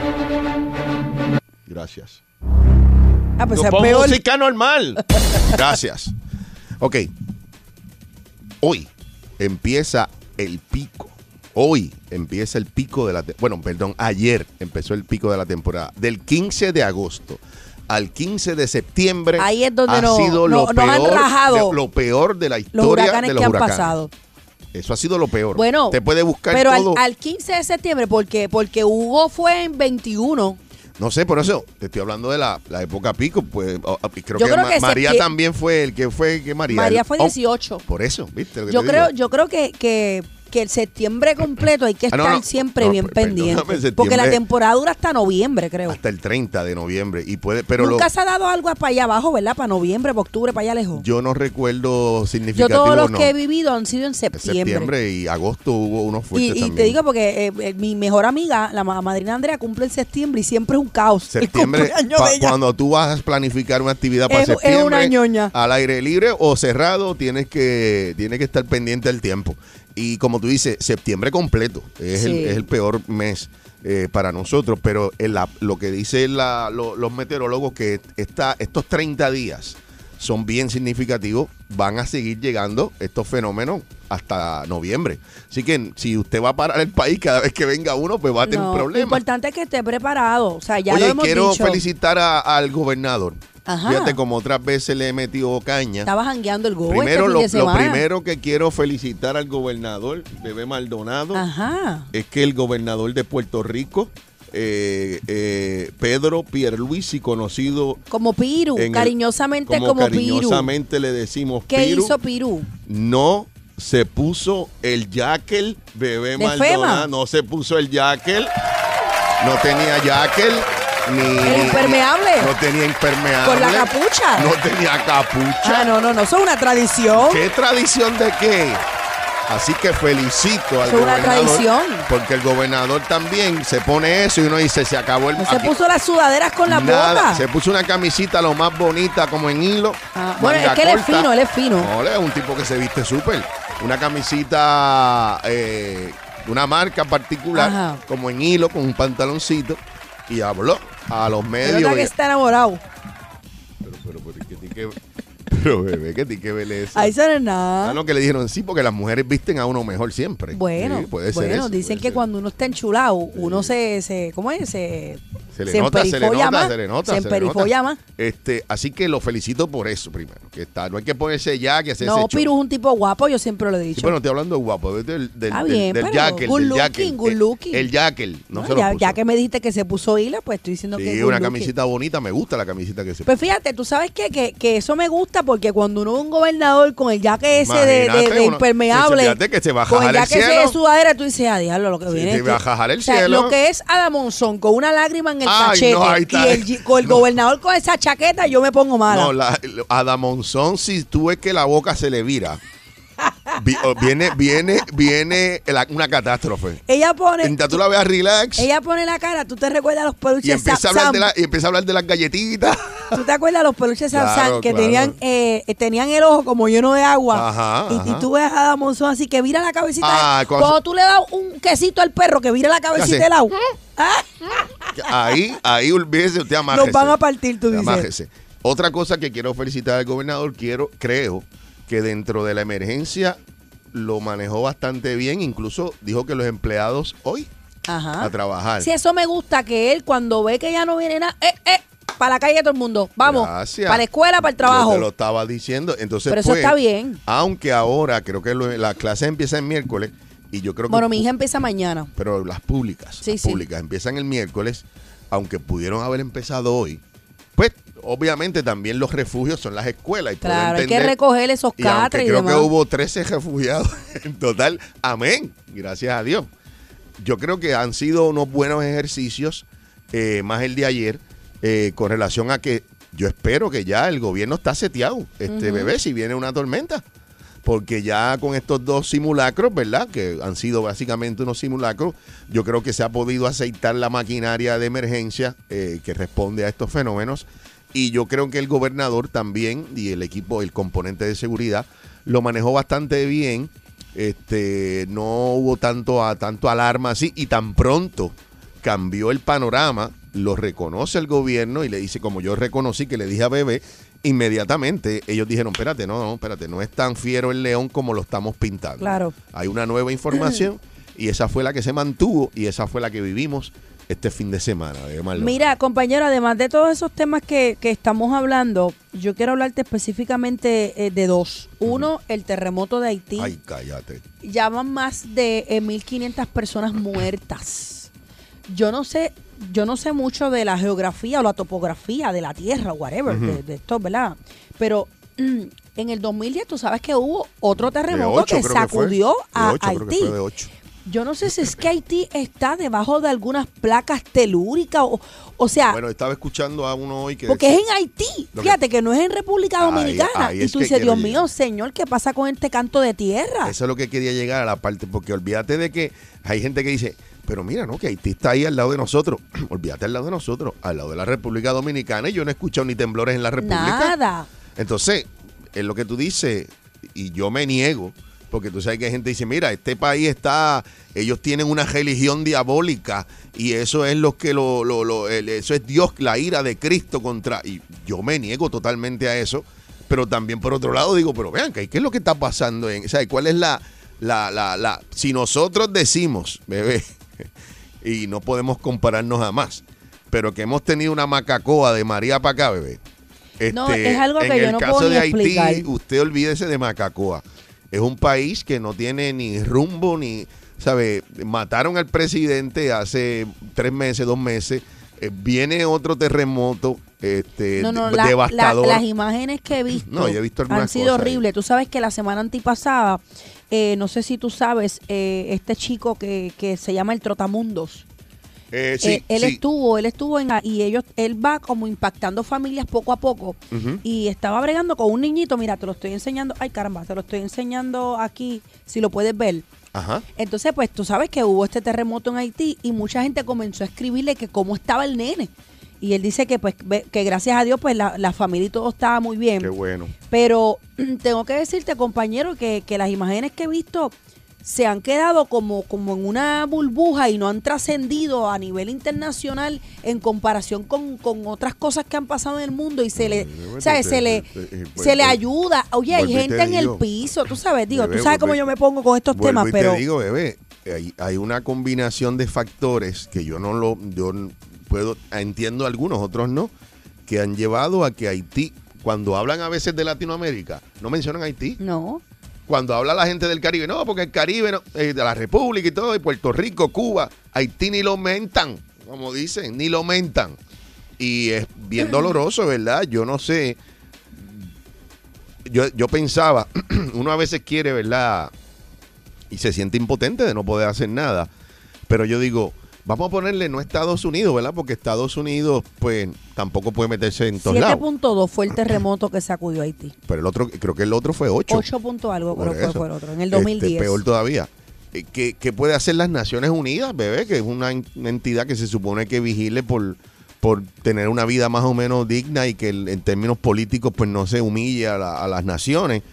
S3: Gracias.
S4: Ah, pues
S3: Yo
S4: es
S3: pongo
S4: peor.
S3: música normal. Gracias. Ok. Hoy empieza el pico. Hoy empieza el pico de la... Bueno, perdón, ayer empezó el pico de la temporada. Del 15 de agosto al 15 de septiembre
S4: Ahí es donde
S3: ha
S4: no-
S3: sido
S4: no-
S3: lo,
S4: han
S3: peor,
S4: rajado
S3: de, lo peor de la historia de los
S4: que han
S3: huracanes.
S4: pasado.
S3: Eso ha sido lo peor.
S4: Bueno,
S3: Te puede buscar
S4: pero al,
S3: todo.
S4: al 15 de septiembre, porque porque Hugo fue en 21.
S3: No sé, por eso te estoy hablando de la, la época pico. Pues creo
S4: Yo
S3: que,
S4: creo
S3: Ma-
S4: que
S3: María también fue el que fue que María.
S4: María
S3: el-
S4: fue
S3: oh,
S4: 18.
S3: por eso, ¿viste? lo que
S4: Yo creo,
S3: digo?
S4: yo creo que, que, que el septiembre completo hay que
S3: Ah,
S4: estar
S3: no, no,
S4: siempre
S3: no,
S4: bien pendiente.
S3: septiembre-
S4: Porque la temporada dura hasta noviembre, creo.
S3: Hasta el 30 de noviembre. Y puede, pero lo-
S4: Nunca se ha dado algo para allá abajo, ¿verdad? Para noviembre, para octubre, para allá lejos.
S3: yo no recuerdo
S4: Yo
S3: significativo.
S4: todos los que he vivido han sido en septiembre.
S3: septiembre y agosto hubo unos fuertes
S4: y
S3: también.
S4: te digo porque eh, eh, mi mejor amiga, la ma- madrina Andrea, cumple en septiembre y siempre es un caos.
S3: septiembre, cuando tú vas a planificar una actividad para
S4: Es- es
S3: septiembre,
S4: una ñoña.
S3: al aire libre o cerrado, tienes que, tienes que estar pendiente del tiempo. Y como tú dices, septiembre completo es, el,
S4: Sí.
S3: es el peor mes eh, para nosotros, pero en la- lo que dicen la- lo- los meteorólogos que esta, estos 30 días son bien significativos, van a seguir llegando estos fenómenos hasta noviembre. Así que si usted va a parar el país cada vez que venga uno, pues va a tener
S4: No,
S3: un
S4: Lo
S3: problema.
S4: importante es que esté preparado. O sea, ya lo
S3: Oye,
S4: hemos
S3: quiero
S4: dicho.
S3: felicitar a- al gobernador.
S4: Ajá.
S3: Fíjate, como otras veces le he metido caña.
S4: Estaba jangueando el go
S3: Primero,
S4: este
S3: lo,
S4: de
S3: lo primero que quiero felicitar al gobernador, Bebé Maldonado,
S4: Ajá.
S3: es que el gobernador de Puerto Rico, eh, eh, Pedro Pierluisi, conocido
S4: Como Piru,
S3: el-
S4: cariñosamente
S3: como,
S4: como, Piru.
S3: cariñosamente le decimos
S4: ¿Qué
S3: Piru,
S4: hizo Piru?
S3: no se puso el jacket, Bebé
S4: ¿De
S3: Maldonado,
S4: FEMA?
S3: no se puso el jacket, no tenía jacket, ni...
S4: ¿El impermeable?
S3: No tenía impermeable.
S4: ¿Con la capucha?
S3: No tenía capucha.
S4: Ah, no, no, no, eso es una tradición.
S3: ¿Qué tradición de qué? Así que felicito al
S4: Eso es una
S3: gobernador.
S4: tradición.
S3: Porque el gobernador también se pone eso y uno dice, se acabó el...
S4: No se puso las sudaderas con la
S3: Nada,
S4: boca.
S3: se puso una camisita lo más bonita como en hilo.
S4: Ah, bueno, es que él es fino, él es fino.
S3: No, él es un tipo que se viste súper. Una camisita eh, de una marca particular,
S4: Ajá.
S3: como en hilo, con un pantaloncito. Y habló a los medios.
S4: nota que está enamorado.
S3: pero, pero, pero, ¿qué tiene que- Pero bebé, que tiene que ver eso.
S4: Ahí se no es
S3: Ah,
S4: nada.
S3: no, que le dijeron sí, porque las mujeres visten a uno mejor siempre.
S4: Bueno,
S3: Sí, puede ser
S4: bueno,
S3: eso,
S4: dicen
S3: puede
S4: que
S3: ser.
S4: cuando uno está enchulado, uno se, se ¿cómo es? Se,
S3: Se le nota, se le nota,
S4: más,
S3: se le nota.
S4: se
S3: se
S4: emperifolla más.
S3: Este, así que lo felicito por eso primero. Que está, no hay que ponerse ya que hacer
S4: No. Piru es un tipo guapo, yo siempre lo he dicho.
S3: Sí, pero no estoy hablando de guapo, del, del, del, del-
S4: bien,
S3: del
S4: pero
S3: jacket,
S4: good
S3: del
S4: looking, good
S3: El-
S4: looking.
S3: El jacket, no,
S4: No,
S3: se lo
S4: ya,
S3: puso.
S4: ya que me dijiste que se puso hila, pues estoy diciendo que
S3: Sí, una camisita bonita, me gusta la camisita que se
S4: Pues fíjate, tú sabes qué? que, que eso me gusta porque cuando uno es un gobernador con el jaque ese de, de-
S3: Imagínate,
S4: de
S3: uno-
S4: impermeable,
S3: que se
S4: con el jaque ese de sudadera, tú dices, a diablo, lo que
S3: Sí,
S4: viene. este".
S3: va a jajar el
S4: O sea,
S3: cielo.
S4: Lo que es Adamonzón con una lágrima en el
S3: Ay,
S4: cachete
S3: no, ahí
S4: y el, con el
S3: No.
S4: gobernador con esa chaqueta, yo me pongo mala.
S3: No, la, a Damonzón, si tú ves que la boca se le vira, viene, viene, viene la- una catástrofe.
S4: ella pone,
S3: Mientras tú la veas relax
S4: ella pone la cara, tú te recuerdas los peluches
S3: y empieza a, hablar
S4: Sam
S3: de la, y empieza a hablar de las galletitas.
S4: ¿Tú te acuerdas los peluches
S3: Claro,
S4: Sam que
S3: claro.
S4: tenían eh, tenían el ojo como lleno de agua?
S3: Ajá,
S4: y, tú ves a Monzón así que vira la cabecita.
S3: Ah,
S4: cuando,
S3: cuando-
S4: tú le das un quesito al perro que vira la cabecita del agua. Ah,
S3: Ahí, ahí olvídese, usted amájese.
S4: Nos van a partir, tú dices.
S3: Amájese. Otra cosa que quiero felicitar al gobernador, quiero, creo que dentro de la emergencia lo manejó bastante bien, incluso dijo que los empleados hoy
S4: Ajá.
S3: a trabajar.
S4: Sí, eso me gusta que él cuando ve que ya no viene nada, eh, eh, para la calle todo el mundo. Vamos.
S3: Gracias.
S4: Para la escuela, para el
S3: Yo
S4: trabajo.
S3: te lo estaba diciendo. Entonces,
S4: Pero eso
S3: pues,
S4: está bien.
S3: Aunque ahora creo que lo- las clases empiezan el miércoles y yo creo que
S4: Bueno, mi hija empieza mañana.
S3: pero las públicas,
S4: Sí,
S3: las
S4: sí.
S3: públicas empiezan el miércoles, aunque pudieron haber empezado hoy. Pues obviamente también los refugios son las escuelas y
S4: Claro, hay que
S3: entender-
S4: recoger esos
S3: y
S4: catres y,
S3: creo
S4: demás.
S3: que hubo 13 refugiados en total. Amén. Gracias a Dios. Yo creo que han sido unos buenos ejercicios, eh, más el de ayer, eh, con relación a que yo espero que ya el gobierno está seteado, este bebé, si viene una tormenta. Porque ya con estos dos simulacros, ¿verdad? Que han sido básicamente unos simulacros, yo creo que se ha podido aceitar la maquinaria de emergencia eh, que responde a estos fenómenos. Y yo creo que el gobernador también y el equipo, el componente de seguridad, lo manejó bastante bien. Este, no hubo tanto, tanto alarma así y tan pronto cambió el panorama, lo reconoce el gobierno y le dice, como yo reconocí que le dije a Bebé, inmediatamente ellos dijeron, espérate, no, no, espérate, no es tan fiero el león como lo estamos pintando.
S4: Claro.
S3: Hay una nueva información y esa fue la que se mantuvo y esa fue la que vivimos este fin de semana. de Marlon.
S4: Mira, compañero, además de todos esos temas que, que estamos hablando, yo quiero hablarte específicamente eh, de dos. Uno, el terremoto de Haití.
S3: Ay, cállate.
S4: Ya van más de eh, 1.500 personas muertas. Yo no sé, yo no sé mucho de la geografía o la topografía de la tierra, whatever, de, de esto, ¿verdad? Pero mm, en el 2010 tú sabes que hubo otro terremoto que sacudió a Haití. Yo no sé si es que Haití está debajo de algunas placas telúricas o, o sea,
S3: Bueno, estaba escuchando a uno hoy que
S4: porque es en Haití. Fíjate que no es en República Dominicana.
S3: ahí
S4: y tú dices, Dios mío, señor, ¿qué pasa con este canto de tierra?
S3: Eso es lo que quería llegar a la parte, porque olvídate de que hay gente que dice, pero mira, ¿no? Que Haití está ahí al lado de nosotros. olvídate al lado de nosotros, al lado de la República Dominicana, y yo no he escuchado ni temblores en la República.
S4: Nada.
S3: Entonces, es lo que tú dices, y yo me niego, porque tú sabes que hay gente que dice, mira, este país está, ellos tienen una religión diabólica y eso es lo que lo, lo, lo- el- eso es Dios, la ira de Cristo contra, y yo me niego totalmente a eso, pero también por otro lado digo, pero vean, ¿qué es lo que está pasando? En, o sea, ¿cuál es la, la, la, la, si nosotros decimos, bebé, y no podemos compararnos jamás, pero que hemos tenido una macacoa de María para acá, bebé.
S4: No, es algo
S3: en
S4: que yo
S3: el
S4: no
S3: caso
S4: puedo
S3: de
S4: ni
S3: Haití,
S4: explicar.
S3: usted olvídese de Macacoa. Es un país que no tiene ni rumbo ni, ¿sabe? Mataron al presidente hace tres meses, dos meses. Eh, viene otro terremoto este,
S4: No, no,
S3: de-
S4: la- la-
S3: devastador.
S4: las imágenes que he visto
S3: No, yo he visto algunas
S4: han sido horribles. Tú sabes que la semana antipasada, eh, no sé si tú sabes, eh, este chico que, que se llama el Trotamundos.
S3: Eh, sí,
S4: Eh, él
S3: sí.
S4: estuvo, él estuvo en y ellos, él va como impactando familias poco a poco y estaba bregando con un niñito, mira, te lo estoy enseñando, ay caramba, te lo estoy enseñando aquí, si lo puedes ver.
S3: Ajá.
S4: Entonces, pues tú sabes que hubo este terremoto en Haití y mucha gente comenzó a escribirle que cómo estaba el nene. Y él dice que pues que gracias a Dios pues la, la familia y todo estaba muy bien.
S3: Qué bueno.
S4: Pero tengo que decirte, compañero, que, que las imágenes que he visto se han quedado como, como en una burbuja y no han trascendido a nivel internacional en comparación con, con otras cosas que han pasado en el mundo y se le,
S3: Mm,
S4: o sea,
S3: te-
S4: se le,
S3: te- te-
S4: se le
S3: vuelvo-
S4: ayuda. Oye, hay gente en el piso, tú sabes, digo,
S3: bebé,
S4: tú sabes cómo yo me pongo con estos temas,
S3: y
S4: pero
S3: te digo, bebé, hay, hay una combinación de factores que yo no lo, yo puedo, entiendo algunos, otros no, que han llevado a que Haití, cuando hablan a veces de Latinoamérica, no mencionan Haití.
S4: no.
S3: Cuando habla la gente del Caribe, no, porque el Caribe, no, eh, de la República y todo, y Puerto Rico, Cuba, Haití ni lo mentan, como dicen, ni lo mentan. Y es bien doloroso, ¿verdad? Yo no sé. Yo, yo pensaba, uno a veces quiere, ¿verdad? Y se siente impotente de no poder hacer nada. Pero yo digo, vamos a ponerle no Estados Unidos, ¿verdad? Porque Estados Unidos, pues, tampoco puede meterse en todos lados.
S4: 7.2 fue el terremoto que sacudió Haití.
S3: Pero el otro, creo que el otro fue 8.
S4: 8 punto algo,
S3: Por
S4: pero fue, el otro, en el
S3: Este,
S4: 2010.
S3: peor todavía. Eh, ¿Qué, qué puede hacer las Naciones Unidas, bebé? Que es una, en- una entidad que se supone que vigile por, por tener una vida más o menos digna y que el- en términos políticos pues no se humille a, la- a las naciones.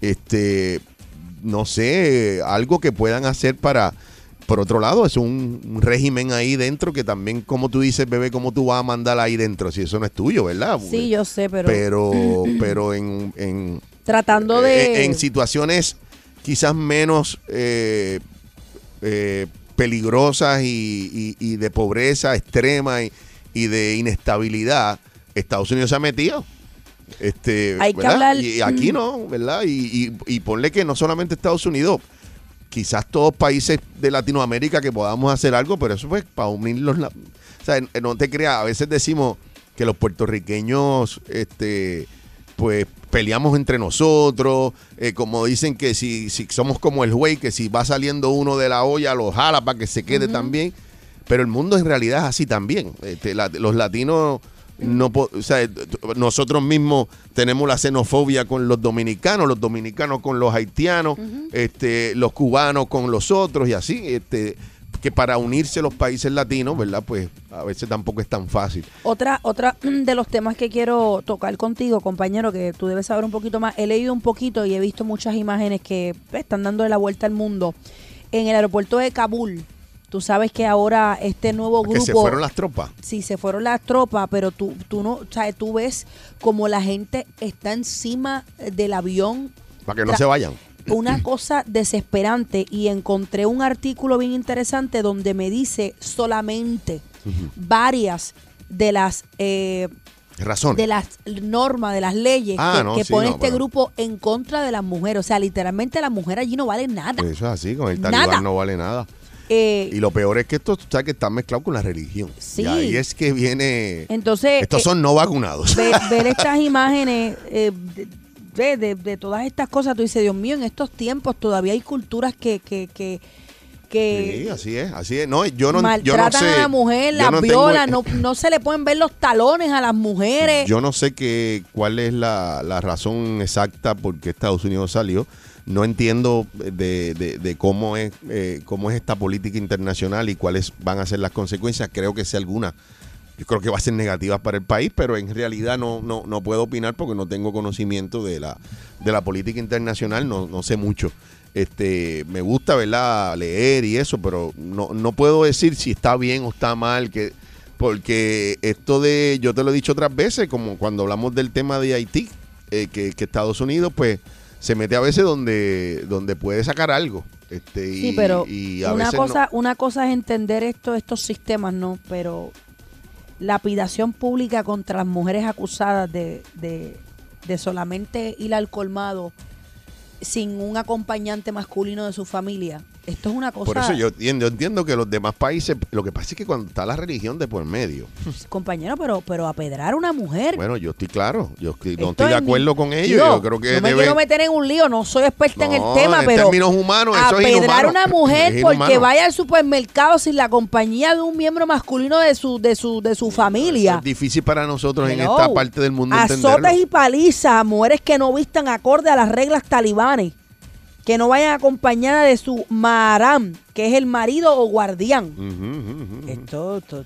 S3: Este, no sé, algo que puedan hacer para... Por otro lado, es un, un régimen ahí dentro que también, como tú dices, bebé, ¿cómo tú vas a mandar ahí dentro? Si eso no es tuyo, ¿verdad?
S4: Sí, yo sé, pero,
S3: Pero, pero en, en,
S4: tratando
S3: eh,
S4: de...
S3: en situaciones quizás menos eh, eh, peligrosas y, y- y de pobreza extrema y, y de inestabilidad, Estados Unidos se ha metido. Este,
S4: Hay que hablar-
S3: Y aquí no, ¿verdad? Y, y, y ponle que no solamente Estados Unidos, quizás todos países de Latinoamérica que podamos hacer algo, pero eso pues para unir los... la- O sea, no te creas, a veces decimos que los puertorriqueños, este, pues peleamos entre nosotros, eh, como dicen que si, si somos como el güey, que si va saliendo uno de la olla lo jala para que se quede también, pero el mundo en realidad es así también. Este, la- los latinos no o sea, t- nosotros mismos tenemos la xenofobia con los dominicanos, los dominicanos con los haitianos, este, los cubanos con los otros y así, este, que para unirse los países latinos, ¿verdad? Pues a veces tampoco es tan fácil.
S4: Otra, otra de los temas que quiero tocar contigo, compañero, que tú debes saber un poquito más. He leído un poquito y he visto muchas imágenes que pues, están dándole la vuelta al mundo. En el aeropuerto de Kabul, tú sabes que ahora este nuevo grupo...
S3: Que se fueron las tropas.
S4: Sí, se fueron las tropas, pero tú, tú no, o sea, tú ves como la gente está encima del avión.
S3: Para que no se vayan.
S4: Una cosa desesperante y encontré un artículo bien interesante donde me dice solamente varias de las eh,
S3: Razones.
S4: de las normas, de las leyes
S3: Ah,
S4: que,
S3: no,
S4: que
S3: sí,
S4: pone
S3: no,
S4: este
S3: pero-
S4: grupo en contra de las mujeres. O sea, literalmente la mujer allí no vale nada.
S3: Eso es así, con el
S4: Nada.
S3: talibán no vale nada.
S4: Eh,
S3: Y lo peor es que esto, tú sabes que está mezclado con la religión.
S4: Sí.
S3: Y ahí es que viene...
S4: entonces,
S3: Estos
S4: eh,
S3: son no vacunados.
S4: ver, ver estas imágenes eh, de, de- de- de todas estas cosas, tú dices, Dios mío, en estos tiempos todavía hay culturas que, que, que, que
S3: Sí, así es, así es. No, yo no, yo no
S4: maltratan
S3: sé.
S4: a la mujer, la
S3: no tengo-
S4: violan, no, no se le pueden ver los talones a las mujeres.
S3: Yo no sé qué, cuál es la, la razón exacta por qué Estados Unidos salió. No entiendo de, de- de cómo es eh, cómo es esta política internacional y cuáles van a ser las consecuencias. Creo que sea alguna. Yo creo que va a ser negativa para el país, pero en realidad no, no, no puedo opinar porque no tengo conocimiento de la, de la política internacional, no, no sé mucho. Este, me gusta, ¿verdad? Leer y eso, pero no, no puedo decir si está bien o está mal, que, porque esto de, yo te lo he dicho otras veces, como cuando hablamos del tema de Haití, eh, que, que Estados Unidos, pues, se mete a veces donde, donde puede sacar algo. Este, y,
S4: sí, pero
S3: y a
S4: una
S3: veces no.
S4: cosa, una cosa es entender esto, estos sistemas, ¿no? Pero lapidación pública contra las mujeres acusadas de, de, de solamente ir al colmado sin un acompañante masculino de su familia. Esto es una cosa,
S3: Por eso yo entiendo, yo entiendo que los demás países, lo que pasa es que cuando está la religión de por medio,
S4: compañero, pero, pero apedrar a una mujer.
S3: bueno, yo estoy claro, yo estoy- no
S4: Esto
S3: estoy de acuerdo
S4: mi-
S3: con ellos,
S4: Digo,
S3: yo creo que
S4: no me
S3: deben-
S4: quiero meter en un lío, no soy experta en el tema,
S3: en
S4: pero
S3: términos humanos, eso es
S4: apedrar a una mujer porque vaya al supermercado sin la compañía de un miembro masculino de su de su de su familia.
S3: es difícil para nosotros en esta parte del mundo entenderlo.
S4: Azotes y palizas a mujeres que no vistan acorde a las reglas que no vayan acompañada de su maram, que es el marido o guardián. Esto, esto,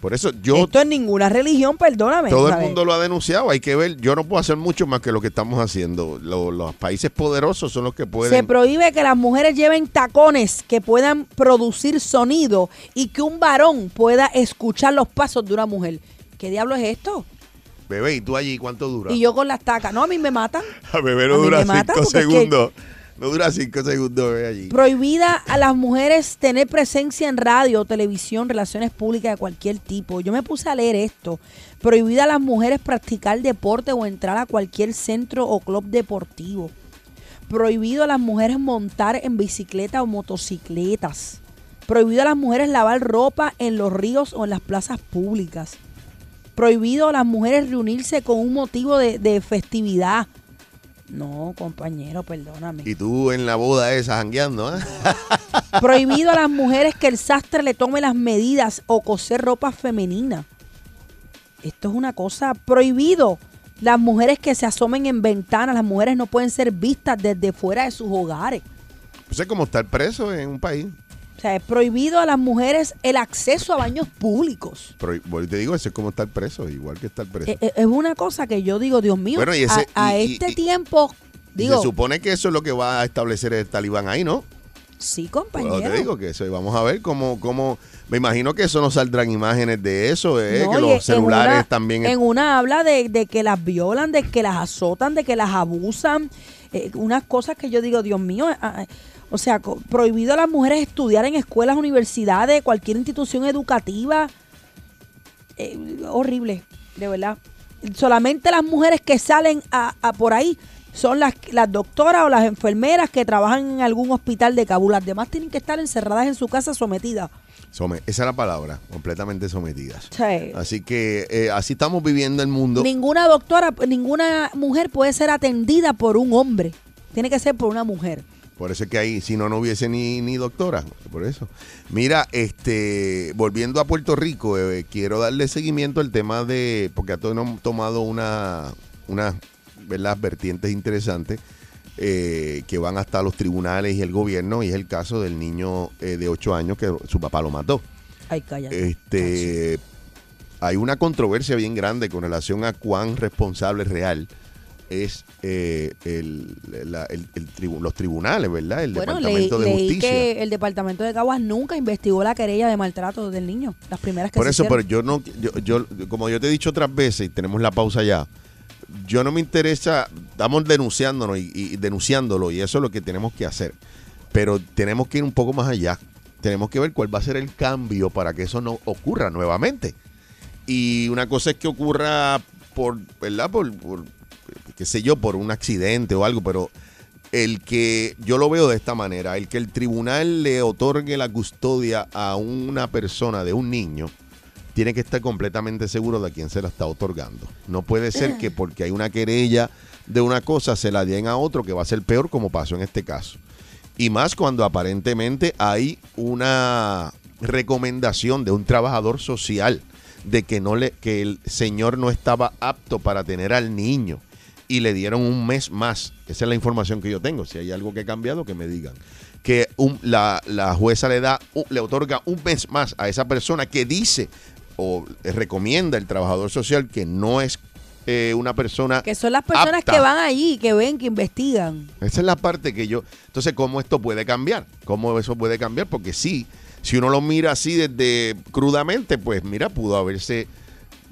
S3: Por eso yo,
S4: esto es ninguna religión, perdóname.
S3: todo el mundo lo ha denunciado. Hay que ver, yo no puedo hacer mucho más que lo que estamos haciendo. Lo- los países poderosos son los que
S4: Se
S3: pueden.
S4: prohíbe que las mujeres lleven tacones que puedan producir sonido y que un varón pueda escuchar los pasos de una mujer. ¿Qué diablo es esto?
S3: Bebé, ¿y tú allí cuánto dura?
S4: Y yo con las tacas. No, a mí me matan.
S3: A bebé no dura cinco
S4: porque es que-
S3: segundos. No dura cinco segundos, bebé, allí.
S4: Prohibida a las mujeres tener presencia en radio, televisión, relaciones públicas de cualquier tipo. Yo me puse a leer esto. Prohibida a las mujeres practicar deporte o entrar a cualquier centro o club deportivo. Prohibido a las mujeres montar en bicicleta o motocicletas. Prohibido a las mujeres lavar ropa en los ríos o en las plazas públicas. Prohibido a las mujeres reunirse con un motivo de, de festividad. No, compañero, perdóname.
S3: Y tú en la boda esa jangueando, ¿eh?
S4: Prohibido a las mujeres que el sastre le tome las medidas o coser ropa femenina. Esto es una cosa prohibido. Las mujeres que se asomen en ventanas, las mujeres no pueden ser vistas desde fuera de sus hogares.
S3: Pues es como estar preso en un país.
S4: Sea, es prohibido a las mujeres el acceso a baños públicos.
S3: Pero bueno, te digo, eso es como estar preso, igual que estar preso.
S4: Eh, eh, Es una cosa que yo digo, Dios mío,
S3: Bueno, y ese-
S4: a, a
S3: y- y-
S4: este
S3: y-
S4: tiempo,
S3: Y
S4: digo,
S3: se supone que eso es lo que va a establecer el talibán ahí, ¿no?
S4: sí,
S3: Pues
S4: compañero.
S3: te digo que eso, vamos a ver cómo, cómo, me imagino que eso no saldrán imágenes de eso, ¿eh?
S4: No,
S3: que
S4: y
S3: los
S4: en
S3: celulares
S4: una-
S3: también.
S4: En una habla de, de que las violan, de que las azotan, de que las abusan. eh, unas cosas que yo digo, Dios mío, ah, ah, o sea, prohibido a las mujeres estudiar en escuelas, universidades, cualquier institución educativa. Eh, horrible, de verdad. Solamente las mujeres que salen a, a por ahí son las, las doctoras o las enfermeras que trabajan en algún hospital de Kabul. Las demás tienen que estar encerradas en su casa sometidas.
S3: Some- esa es la palabra, completamente sometidas.
S4: Sí.
S3: Así que eh, así estamos viviendo el mundo.
S4: Ninguna doctora, ninguna mujer puede ser atendida por un hombre. Tiene que ser por una mujer.
S3: Por eso es que ahí, si no, no hubiese ni, ni doctora. Por eso. Mira, este, volviendo a Puerto Rico, eh, quiero darle seguimiento al tema de, porque a todos hemos tomado una, una ¿verdad? vertientes interesantes eh, que van hasta los tribunales y el gobierno, y es el caso del niño eh, de 8 años que su papá lo mató.
S4: Ay, cállate.
S3: Este, hay una controversia bien grande con relación a cuán responsable real es eh, el, la- el- el tribu- los tribunales, ¿verdad? El
S4: bueno, leí,
S3: Departamento de
S4: leí
S3: Justicia.
S4: que el departamento de Caguas nunca investigó la querella de maltrato del niño. Las primeras que
S3: Por
S4: se
S3: eso, pero yo no, yo, yo, como yo te he dicho otras veces, y tenemos la pausa ya, yo no me interesa, estamos denunciándonos y, y denunciándolo, y eso es lo que tenemos que hacer. Pero tenemos que ir un poco más allá. Tenemos que ver cuál va a ser el cambio para que eso no ocurra nuevamente. Y una cosa es que ocurra por, ¿verdad? Por, por, qué sé yo, por un accidente o algo, pero el que, yo lo veo de esta manera, el que el tribunal le otorgue la custodia a una persona de un niño, tiene que estar completamente seguro de a quién se la está otorgando. No puede ser que porque hay una querella de una cosa se la den a otro que va a ser peor como pasó en este caso. Y más cuando aparentemente hay una recomendación de un trabajador social de que no le que el señor no estaba apto para tener al niño y le dieron un mes más. Esa es la información que yo tengo. Si hay algo que ha cambiado, que me digan. Que un- la, la jueza le da, le otorga un mes más a esa persona que dice o recomienda el trabajador social que no es eh, una persona
S4: Que son las personas
S3: apta.
S4: que van allí, que ven, que investigan.
S3: Esa es la parte que yo. Entonces, ¿cómo esto puede cambiar? ¿Cómo eso puede cambiar? Porque sí, si uno lo mira así desde crudamente, pues mira, pudo haberse.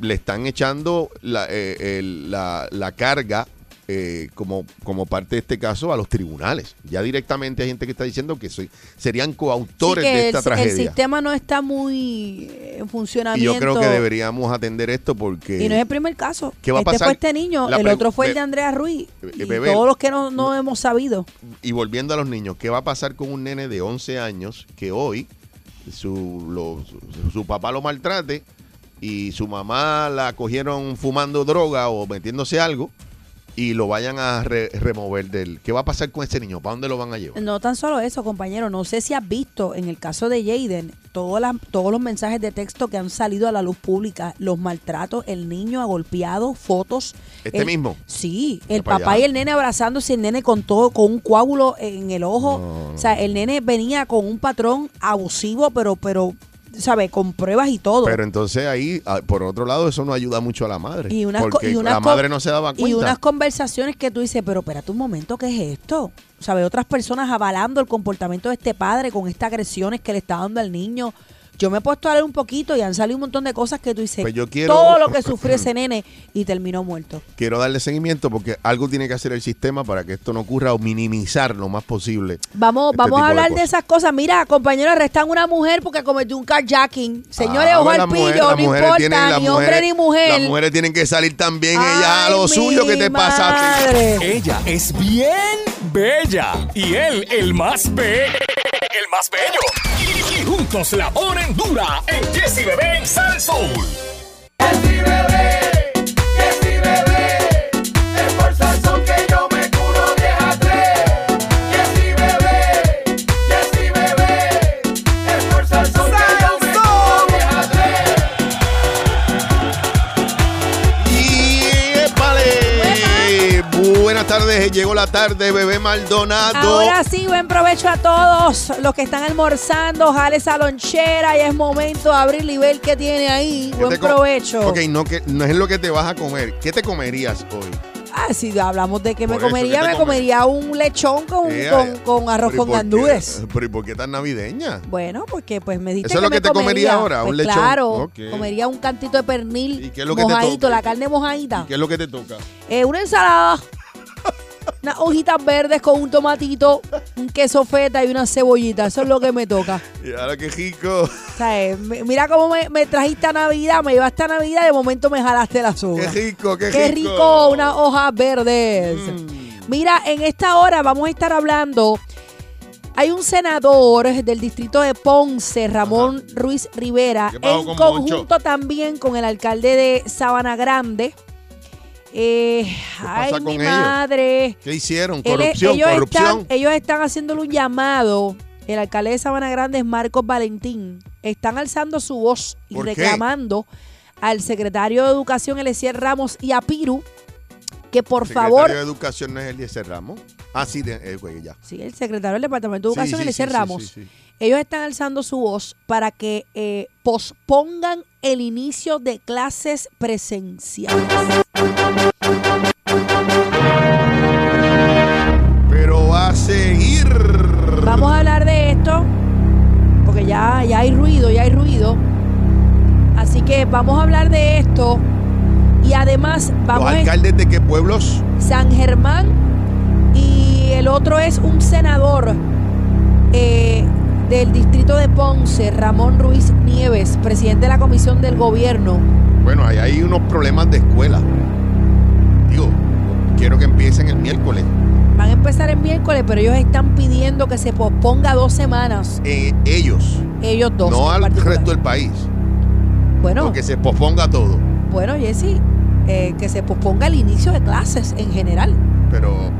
S3: Le están echando la, eh, el- la- la carga eh, como, como parte de este caso a los tribunales. Ya directamente hay gente que está diciendo que soy, serían coautores
S4: Sí, que
S3: de
S4: el,
S3: esta
S4: el
S3: tragedia.
S4: sistema no está muy en
S3: Y
S4: funcionamiento.
S3: yo creo que deberíamos atender esto porque.
S4: Y no es el primer caso.
S3: ¿Qué va a
S4: este
S3: pasar?
S4: fue este niño,
S3: La
S4: el otro fue el de Andrea Ruiz. Y
S3: bebé,
S4: todos los que no, no hemos sabido.
S3: y volviendo a los niños, ¿qué va a pasar con un nene de 11 años que hoy su, lo- su, su papá lo maltrate y su mamá la cogieron fumando droga o metiéndose algo y lo vayan a re- remover del... ¿Qué va a pasar con ese niño? ¿Para dónde lo van a llevar?
S4: No tan solo eso, compañero. No sé si has visto en el caso de Jaden todos los mensajes de texto que han salido a la luz pública, los maltratos, el niño ha golpeado, fotos.
S3: ¿Este
S4: El-
S3: mismo?
S4: Sí, el papá
S3: allá.
S4: y el nene abrazándose, el nene con todo, con un coágulo en el ojo.
S3: No,
S4: O sea, el nene venía con un patrón abusivo, pero, pero, ¿sabes? Con pruebas y todo.
S3: Pero entonces ahí, ah, por otro lado, eso no ayuda mucho a la madre.
S4: Y unas co-
S3: porque
S4: y unas
S3: la madre no se daba
S4: Y
S3: cuenta.
S4: unas conversaciones que tú dices, pero espérate un momento, ¿qué es esto? ¿Sabes? Otras personas avalando el comportamiento de este padre con estas agresiones que le está dando al niño. Yo me he puesto a leer un poquito y han salido un montón de cosas que tú dices,
S3: Pues yo quiero-
S4: todo lo que sufrió ese nene y terminó muerto.
S3: Quiero darle seguimiento porque algo tiene que hacer el sistema para que esto no ocurra o minimizar lo más posible.
S4: Vamos,
S3: este
S4: vamos a hablar de, esas cosas. Mira, compañeros, arrestan una mujer porque cometió un carjacking. Señores,
S3: Ah,
S4: ojo al pillo,
S3: las
S4: no
S3: mujeres
S4: importa,
S3: tienen- las
S4: ni hombre
S3: mujeres-
S4: ni mujer.
S3: Las mujeres tienen que salir también ellas a
S4: Ay,
S3: lo suyo. ¿Qué
S4: mi
S3: te pasa.
S1: Ella es bien bella y él el más be el más bello. Juntos la ponen dura en Jessy Bebé Sal Soul.
S3: Y Llegó la tarde, bebé Maldonado.
S4: Ahora sí, buen provecho a todos los que están almorzando. Jale esa lonchera y es momento de abrir y ver qué tiene ahí.
S3: ¿Qué
S4: Buen provecho.
S3: Ok, no, que, no es lo que te vas a comer. ¿Qué te comerías hoy?
S4: Ah, si hablamos de que me
S3: Por
S4: comería,
S3: ¿qué te
S4: me comería un lechón con,
S3: Eh,
S4: con, arroz
S3: pero ¿y
S4: con gandules.
S3: Pero ¿y por qué tan navideña?
S4: Bueno, porque pues me diste
S3: ¿Eso es lo que te comería ahora, un
S4: Pues
S3: lechón?
S4: Claro, comería un cantito de pernil
S3: ¿Y qué es lo que te
S4: mojadito,
S3: toca?
S4: la carne mojadita.
S3: ¿Qué es lo que te toca?
S4: Eh, una ensalada, unas hojitas verdes con un tomatito, un queso feta y una cebollita. Eso es lo que me toca.
S3: Y ahora qué rico.
S4: O sea, eh, mi- mira cómo me, me trajiste a Navidad, me llevaste a Navidad y de momento me jalaste la
S3: Qué
S4: soga.
S3: rico, qué,
S4: Qué rico, unas hojas verdes.
S3: Mm.
S4: Mira, en esta hora vamos a estar hablando. Hay un senador del distrito de Ponce, Ramón Ruiz Rivera,
S3: ¿Qué
S4: en
S3: con
S4: conjunto también con el alcalde de Sabana Grande. Eh, ay,
S3: pasa
S4: mi
S3: con ellos?
S4: madre.
S3: ¿Qué hicieron? Corrupción,
S4: ellos,
S3: corrupción.
S4: Están, ellos están haciéndole un llamado. El alcalde de Sabana Grande es Marcos Valentín. Están alzando su voz y
S3: ¿Por qué?
S4: reclamando al secretario de Educación, Eliezer Ramos, y a Piru, que por
S3: Secretario
S4: favor
S3: de Educación no es Eliezer Ramos. Ah, sí, de, eh, güey, ya.
S4: Sí, el secretario del Departamento de Educación,
S3: sí,
S4: Eliezer
S3: sí, sí,
S4: Ramos. Ellos están alzando su voz para que eh, pospongan el inicio de clases presenciales. Así que vamos a hablar de esto. Y además
S3: ¿Los
S4: vamos a
S3: alcaldes de qué pueblos?
S4: San Germán y el otro es un senador eh, del distrito de Ponce, Ramón Ruiz Nieves, presidente de la Comisión del Gobierno.
S3: Bueno, ahí hay unos problemas de escuela. Digo, quiero que empiecen el miércoles.
S4: Van a empezar el miércoles, pero ellos están pidiendo que se posponga dos semanas.
S3: Eh, ellos,
S4: Ellos dos.
S3: no al
S4: particular.
S3: resto del país.
S4: Bueno,
S3: Porque se posponga todo.
S4: bueno, Jessy, eh, que se posponga el inicio de clases en general.
S3: Pero,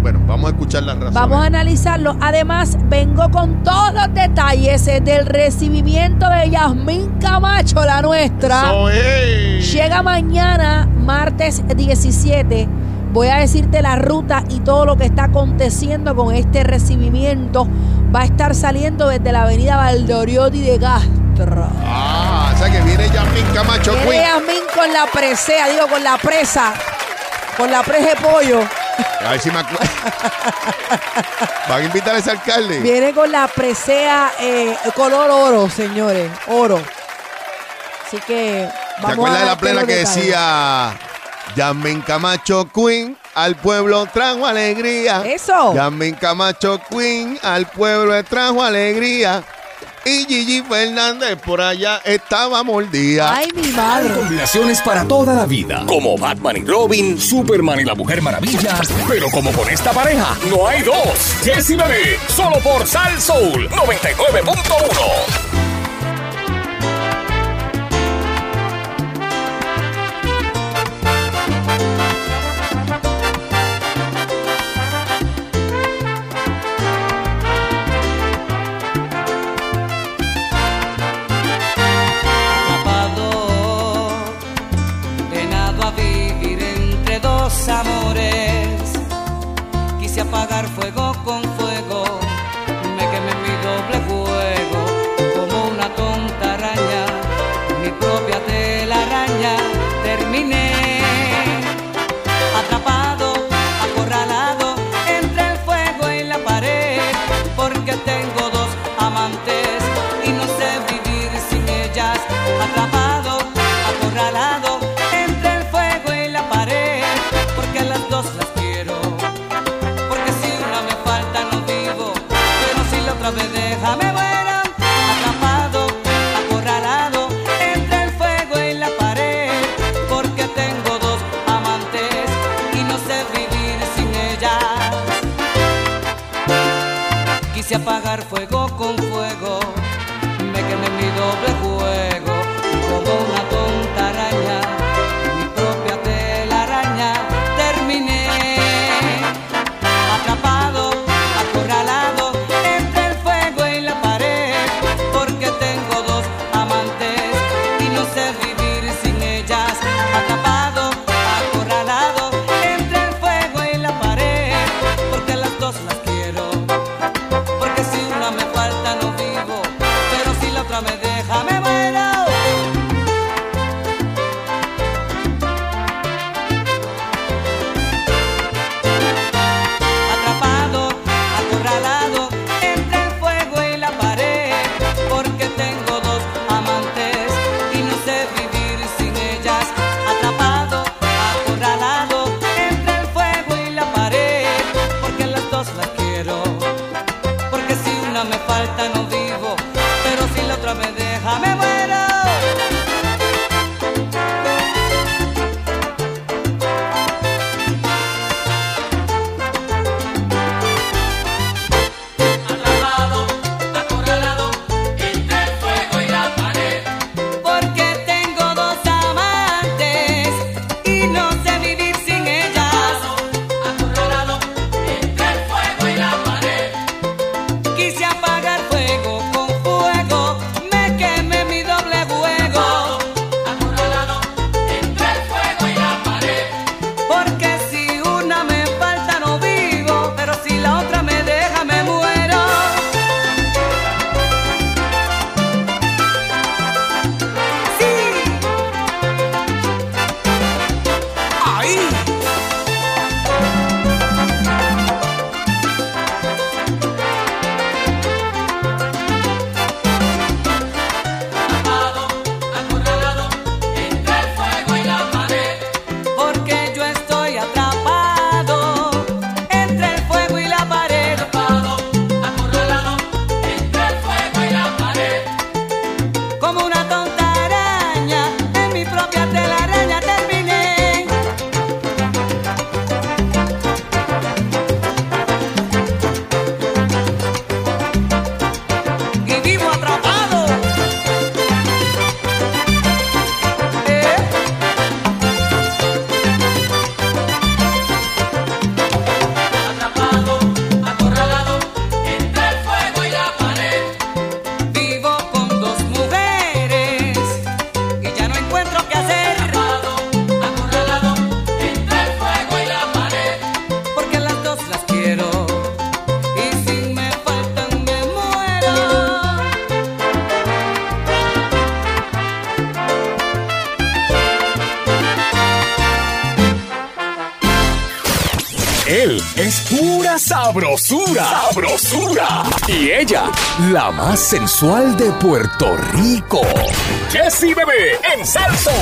S3: bueno, vamos a escuchar las razones.
S4: Vamos a analizarlo. Además, vengo con todos los detalles del recibimiento de Yasmín Camacho, la nuestra.
S3: Es.
S4: Llega mañana, martes 17. Voy a decirte la ruta y todo lo que está aconteciendo con este recibimiento. Va a estar saliendo desde la avenida Valdoriotti de
S3: Ah, o sea que viene Yasmin Camacho
S4: Viene
S3: Queen.
S4: Yasmín con la presea, digo, con la presa. Con la presa de pollo.
S3: A ver si me acuerdo. ¿Van a invitar a ese alcalde?
S4: Viene con la presea eh, color oro, señores. Oro. Así que
S3: ¿Te
S4: vamos
S3: acuerdas
S4: a
S3: de la plena que
S4: detalles.
S3: decía Yasmin Camacho Queen al pueblo trajo alegría?
S4: Eso.
S3: Yasmin Camacho Queen al pueblo trajo alegría. Y Gigi Fernández por allá estaba mordida.
S4: Ay, mi madre.
S1: Combinaciones para toda la vida. Como Batman y Robin, Superman y la Mujer Maravilla. Pero como con esta pareja, no hay dos. Jessy Bebé, solo por Sal Soul 99.1.
S5: sé vivir sin ellas. Quise apagar fuego con fuego, me quemé mi doble
S1: es pura sabrosura. Sabrosura. Y ella, la más sensual de Puerto Rico. Jessie Bebé en Salso.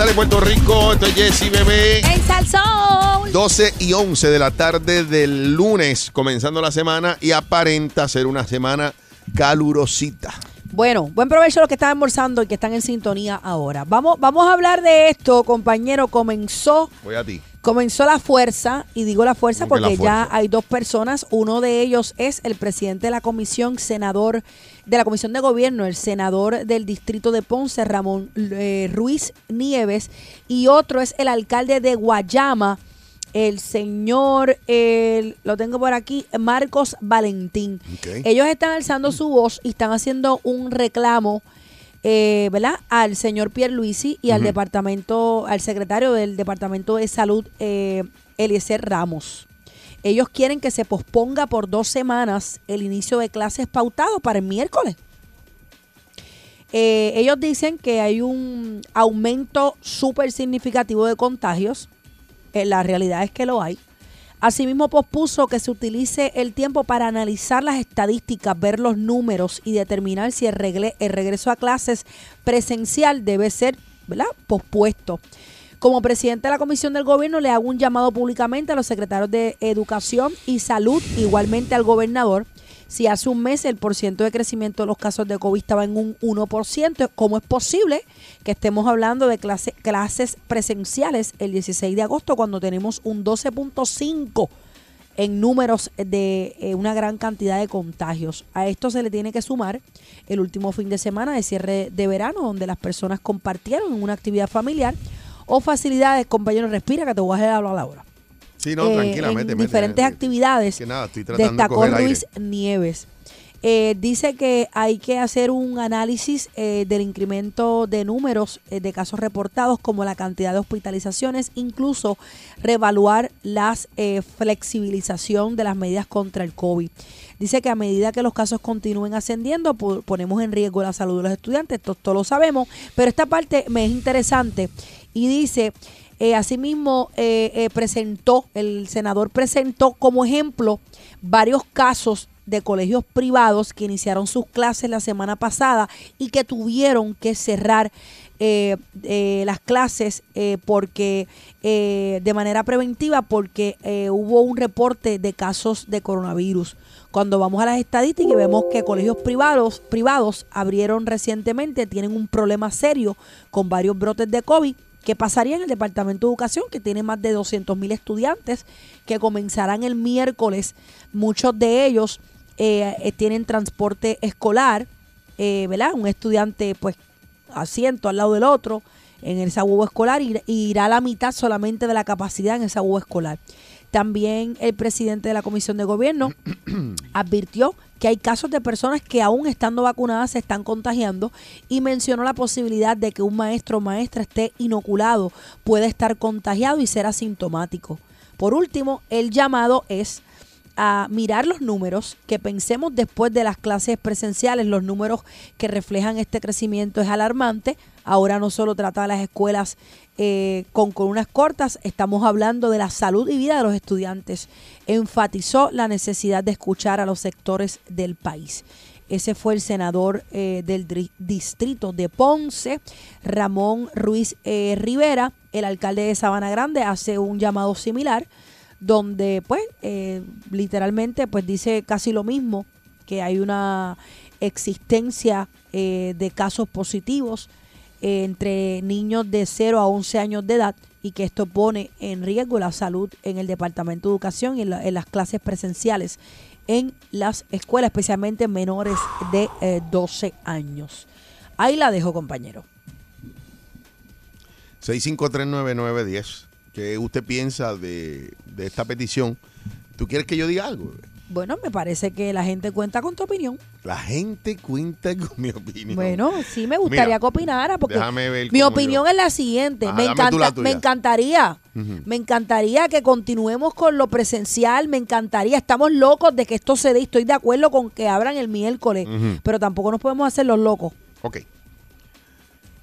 S3: Tardes, Puerto Rico. Esto es Jessy Bebé.
S4: En Salsón.
S3: 12 y 11 de la tarde del lunes, comenzando la semana y aparenta ser una semana calurosita.
S4: Bueno, buen provecho a los que están almorzando y que están en sintonía ahora. Vamos, vamos a hablar de esto, compañero. Comenzó
S3: Voy a ti.
S4: Comenzó la fuerza, y digo la fuerza
S3: ¿Cómo que
S4: porque
S3: la
S4: ya hay dos personas. Uno de ellos es el presidente de la comisión, senador de la comisión de gobierno, el senador del distrito de Ponce, Ramón eh, Ruiz Nieves. Y otro es el alcalde de Guayama, el señor, el- lo tengo por aquí, Marcos Valentín. Ellos están alzando su voz y están haciendo un reclamo eh, ¿verdad? Al señor Pierre Luisi y al departamento, al secretario del Departamento de Salud, eh, Eliezer Ramos. Ellos quieren que se posponga por dos semanas el inicio de clases pautado para el miércoles. Eh, ellos dicen que hay un aumento súper significativo de contagios. Eh, la realidad es que lo hay. Asimismo, pospuso que se utilice el tiempo para analizar las estadísticas, ver los números y determinar si el, el regreso a clases presencial debe ser ¿verdad? pospuesto. Como presidente de la Comisión del Gobierno, le hago un llamado públicamente a los secretarios de Educación y Salud, igualmente al gobernador. Si hace un mes el porciento de crecimiento de los casos de COVID estaba en un 1%, ¿cómo es posible que estemos hablando de clase- clases presenciales el 16 de agosto cuando tenemos un 12.5%? en números de eh, una gran cantidad de contagios. A esto se le tiene que sumar el último fin de semana de cierre de verano, donde las personas compartieron una actividad familiar o facilidades, compañero, respira que te voy a dejar hablar ahora.
S3: Sí, no,
S4: Eh,
S3: tranquila,
S4: en
S3: mete, mete,
S4: diferentes
S3: mete.
S4: actividades
S3: Que nada, estoy tratando de
S4: destacó
S3: aire.
S4: Luis Nieves. Eh, dice que hay que hacer un análisis eh, del incremento de números eh, de casos reportados, como la cantidad de hospitalizaciones, incluso reevaluar las eh, flexibilización de las medidas contra el COVID. Dice que a medida que los casos continúen ascendiendo, po- ponemos en riesgo la salud de los estudiantes, esto todos lo sabemos, pero esta parte me es interesante y dice eh, asimismo, eh, eh, presentó, el senador presentó como ejemplo varios casos de colegios privados que iniciaron sus clases la semana pasada y que tuvieron que cerrar eh, eh, las clases eh, porque de manera preventiva porque hubo un reporte de casos de coronavirus. Cuando vamos a las estadísticas vemos que colegios privados, privados abrieron recientemente, tienen un problema serio con varios brotes de COVID. ¿Qué pasaría en el Departamento de Educación, que tiene más de 200 mil estudiantes, que comenzarán el miércoles? Muchos de ellos eh, eh, tienen transporte escolar, eh, ¿verdad? Un estudiante, pues, asiento al lado del otro en el sabugo escolar y, y irá a la mitad solamente de la capacidad en el sabugo escolar. También el presidente de la Comisión de Gobierno advirtió que hay casos de personas que aún estando vacunadas se están contagiando y mencionó la posibilidad de que un maestro o maestra esté inoculado, puede estar contagiado y ser asintomático. Por último, el llamado es a mirar los números, que pensemos después de las clases presenciales, los números que reflejan este crecimiento es alarmante. Ahora no solo trata a las escuelas eh, con columnas cortas, estamos hablando de la salud y vida de los estudiantes. Enfatizó la necesidad de escuchar a los sectores del país. Ese fue el senador eh, del distrito de Ponce, Ramón Ruiz eh, Rivera. El alcalde de Sabana Grande hace un llamado similar donde pues eh, literalmente pues dice casi lo mismo, que hay una existencia eh, de casos positivos eh, entre niños de 0 a 11 años de edad y que esto pone en riesgo la salud en el Departamento de Educación y en, la- en las clases presenciales en las escuelas, especialmente menores de eh, 12 años. Ahí la dejo, compañero.
S3: 6539910. ¿Qué usted piensa de, de esta petición? ¿Tú quieres que yo diga algo?
S4: Bueno, me parece que la gente cuenta con tu opinión.
S3: La gente cuenta con mi opinión.
S4: Bueno, sí me gustaría
S3: Mira,
S4: que opinara porque
S3: déjame ver
S4: mi opinión
S3: yo-
S4: es la siguiente.
S3: Ajá,
S4: me, encanta, me encantaría, me encantaría que continuemos con lo presencial, me encantaría. Estamos locos de que esto se dé. Estoy de acuerdo con que abran el miércoles, pero tampoco nos podemos hacer los locos.
S3: Ok.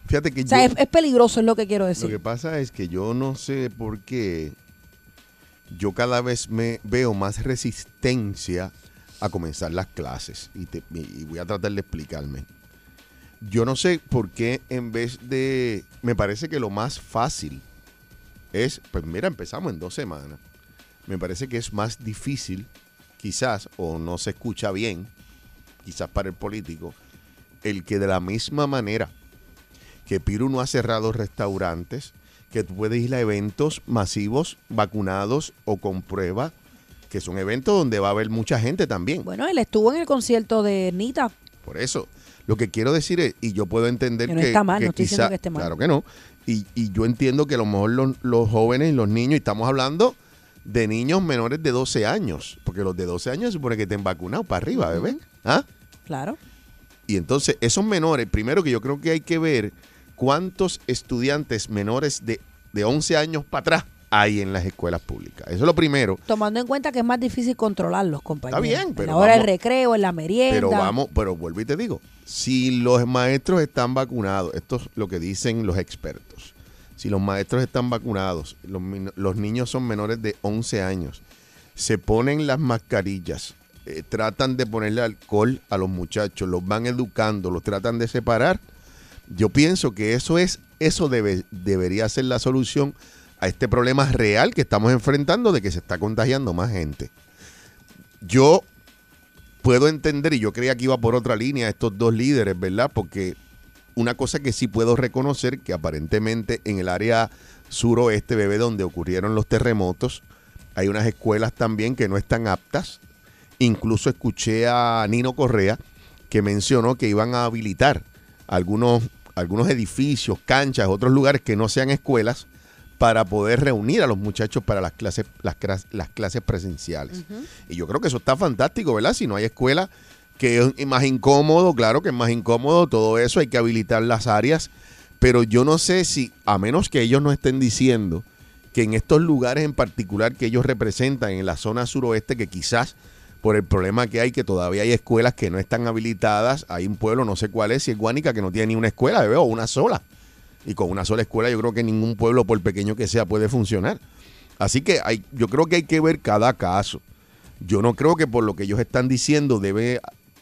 S3: Fíjate que
S4: O sea,
S3: yo...
S4: es, es peligroso, es lo que quiero
S3: Lo que
S4: decir.
S3: pasa es que yo no sé por qué yo cada vez me veo más resistencia a comenzar las clases y, te- y voy a tratar de explicarme. Yo no sé por qué en vez de... Me parece que lo más fácil es, pues mira, empezamos en dos semanas. Me parece que es más difícil, quizás, o no se escucha bien, quizás para el político, el que de la misma manera que Piru no ha cerrado restaurantes, que tú puedes ir a eventos masivos, vacunados o con prueba, que son eventos donde va a haber mucha gente también.
S4: Bueno, él estuvo en el concierto de Nita.
S3: Por eso, lo que quiero decir es, y yo puedo entender
S4: Que
S3: que,
S4: no está mal,
S3: que
S4: no estoy diciendo que esté mal.
S3: claro que no, y, y yo entiendo que a lo mejor los, los jóvenes y los niños, y estamos hablando de niños menores de 12 años, porque los de 12 años se supone que estén vacunados para arriba, bebé. ¿Ah?
S4: Claro.
S3: Y entonces esos menores, primero que yo creo que hay que ver cuántos estudiantes menores de, de 11 años para atrás hay en las escuelas públicas. Eso es lo primero.
S4: Tomando en cuenta que es más difícil controlarlos, compañeros.
S3: bien,
S4: En
S3: pero
S4: la hora del recreo, en la merienda.
S3: Pero vamos, pero vuelvo y te digo, si los maestros están vacunados, esto es lo que dicen los expertos, si los maestros están vacunados, los niños son menores de 11 años, se ponen las mascarillas, eh, tratan de ponerle alcohol a los muchachos, los van educando, los tratan de separar, yo pienso que eso es, eso debe, debería ser la solución a este problema real que estamos enfrentando de que se está contagiando más gente. Yo puedo entender, y yo creía que iba por otra línea estos dos líderes, ¿verdad? Porque una cosa que sí puedo reconocer, que aparentemente en el área suroeste, bebé, donde ocurrieron los terremotos, hay unas escuelas también que no están aptas. Incluso escuché a Nino Correa que mencionó que iban a habilitar algunos, algunos edificios, canchas, otros lugares que no sean escuelas para poder reunir a los muchachos para las clases, las, clas- las clases presenciales. Y yo creo que eso está fantástico, ¿verdad? Si no hay escuela, que es más incómodo, claro que es más incómodo, todo eso, hay que habilitar las áreas, pero yo no sé si, a menos que ellos no estén diciendo que en estos lugares en particular que ellos representan, en la zona suroeste, que quizás por el problema que hay, que todavía hay escuelas que no están habilitadas, hay un pueblo, no sé cuál es, si es Guánica, que no tiene ni una escuela, bebé, o una sola. Y con una sola escuela yo creo que ningún pueblo, por pequeño que sea, puede funcionar. Así que hay, yo creo que hay que ver cada caso. Yo no creo que por lo que ellos están diciendo debe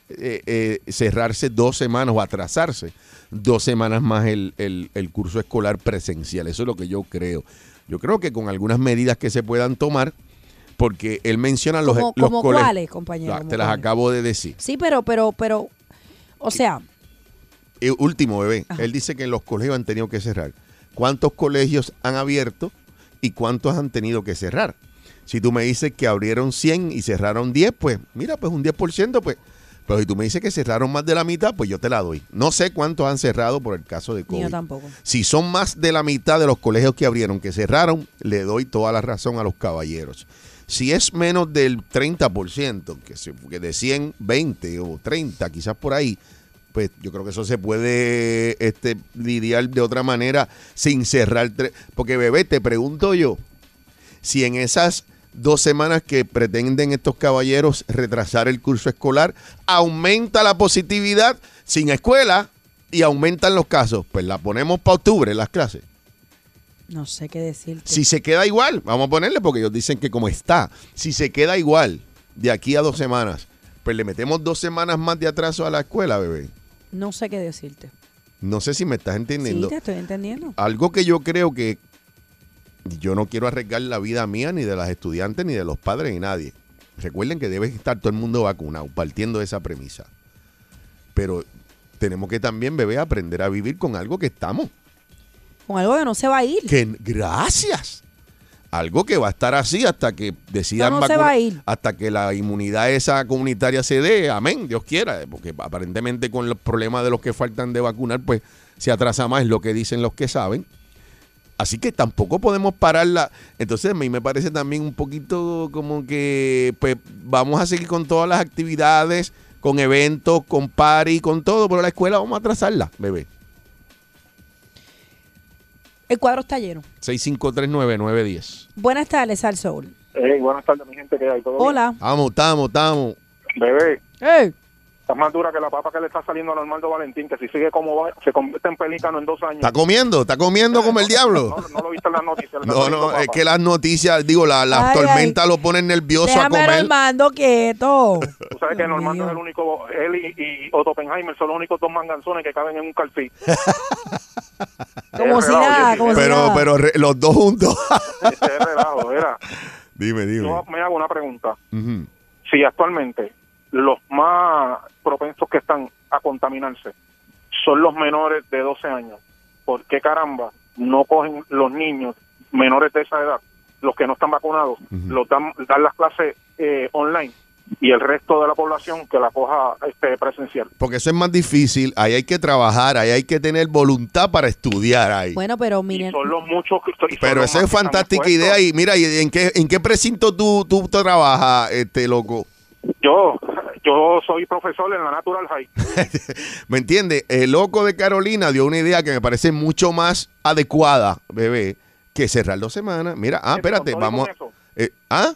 S3: eh, eh, cerrarse dos semanas o atrasarse dos semanas más el, el- el curso escolar presencial. Eso es lo que yo creo. Yo creo que con algunas medidas que se puedan tomar, porque él menciona los,
S4: ¿Como,
S3: los
S4: como cuáles, compañero? ¿Como
S3: Te las
S4: cuáles?
S3: acabo de decir.
S4: Sí, pero, pero, pero, o sea,
S3: Eh, último, bebé.
S4: Ajá.
S3: Él dice que los colegios han tenido que cerrar. ¿Cuántos colegios han abierto y cuántos han tenido que cerrar? Si tú me dices que abrieron 100 y cerraron 10, pues mira, pues un 10%, pues. Pero si tú me dices que cerraron más de la mitad, pues yo te la doy. No sé cuántos han cerrado por el caso de COVID.
S4: yo tampoco.
S3: Si son más de la mitad de los colegios que abrieron, que cerraron, le doy toda la razón a los caballeros. Si es menos del 30%, que, que de 100, 20 o 30, quizás por ahí, pues yo creo que eso se puede este, lidiar de otra manera sin cerrar. Porque, bebé, te pregunto yo, si en esas dos semanas que pretenden estos caballeros retrasar el curso escolar, aumenta la positividad sin escuela y aumentan los casos, pues la ponemos para octubre las clases.
S4: No sé qué decirte.
S3: Si se queda igual, vamos a ponerle porque ellos dicen que como está, si se queda igual de aquí a dos semanas, pues le metemos dos semanas más de atraso a la escuela, bebé.
S4: No sé qué decirte.
S3: No sé si me estás
S4: Sí,
S3: entendiendo.
S4: te estoy entendiendo.
S3: Algo que yo creo que yo no quiero arriesgar la vida mía, ni de las estudiantes, ni de los padres, ni nadie. Recuerden que debe estar todo el mundo vacunado, partiendo de esa premisa. Pero tenemos que también, bebé, aprender a vivir con algo que estamos.
S4: Con algo que no se va a ir.
S3: Que gracias. Algo que va a estar así hasta que decidan
S4: No, no se
S3: vacunar-
S4: va a ir.
S3: hasta que la inmunidad esa comunitaria se dé, amén, Dios quiera, porque aparentemente con los problemas de los que faltan de vacunar, pues se atrasa más, lo que dicen los que saben. Así que tampoco podemos pararla. Entonces a mí me parece también un poquito como que pues vamos a seguir con todas las actividades, con eventos, con party, con todo, pero la escuela vamos a atrasarla, bebé.
S4: El cuadro está lleno.
S3: 6539910.
S4: Buenas tardes, Al Soul.
S6: Hey, buenas tardes, mi gente que hay. ¿Todo bien?
S4: Hola.
S3: Vamos, estamos, estamos.
S6: Bebé,
S4: Hey.
S6: Está más dura que la papa que le está saliendo a Armando Valentín, que si sigue como va, se convierte en pelícano en dos años.
S3: ¿Está comiendo? ¿Está comiendo como el diablo?
S6: No, no lo viste en las noticias.
S3: No, no, es
S6: papa.
S3: que las noticias, digo, la, la
S4: Ay,
S3: tormenta lo ponen nervioso
S4: Déjame
S3: a comer.
S4: Armando quieto.
S6: Tú sabes que Normando es el único, él y, y Otto Oppenheimer son los únicos dos manganzones que caben en un calfí.
S4: Como si nada, como si
S3: Pero,
S4: nada.
S3: pero re- los dos juntos.
S6: Este es relajo, era.
S3: dime, dime.
S6: Yo me hago una pregunta.
S3: Ujú.
S6: Si actualmente los más propensos que están a contaminarse son los menores de 12 años, ¿por qué caramba no cogen los niños menores de esa edad, los que no están vacunados, los dan, dan las clases eh, online y el resto de la población que la coja este presencial?
S3: Porque eso es más difícil. Ahí hay que trabajar, ahí hay que tener voluntad para estudiar ahí.
S4: Bueno, pero
S6: Y
S4: miren,
S6: son los muchos que y son
S3: pero esa es fantástica idea. Y mira, ¿y ¿en qué, en qué precinto tú, tú trabajas, este loco?
S6: Yo, Yo soy profesor en la Natural High.
S3: ¿Me entiendes? El loco de Carolina dio una idea que me parece mucho más adecuada, bebé, que cerrar dos semanas. Mira, ah, espérate, vamos. eh, ¿Ah?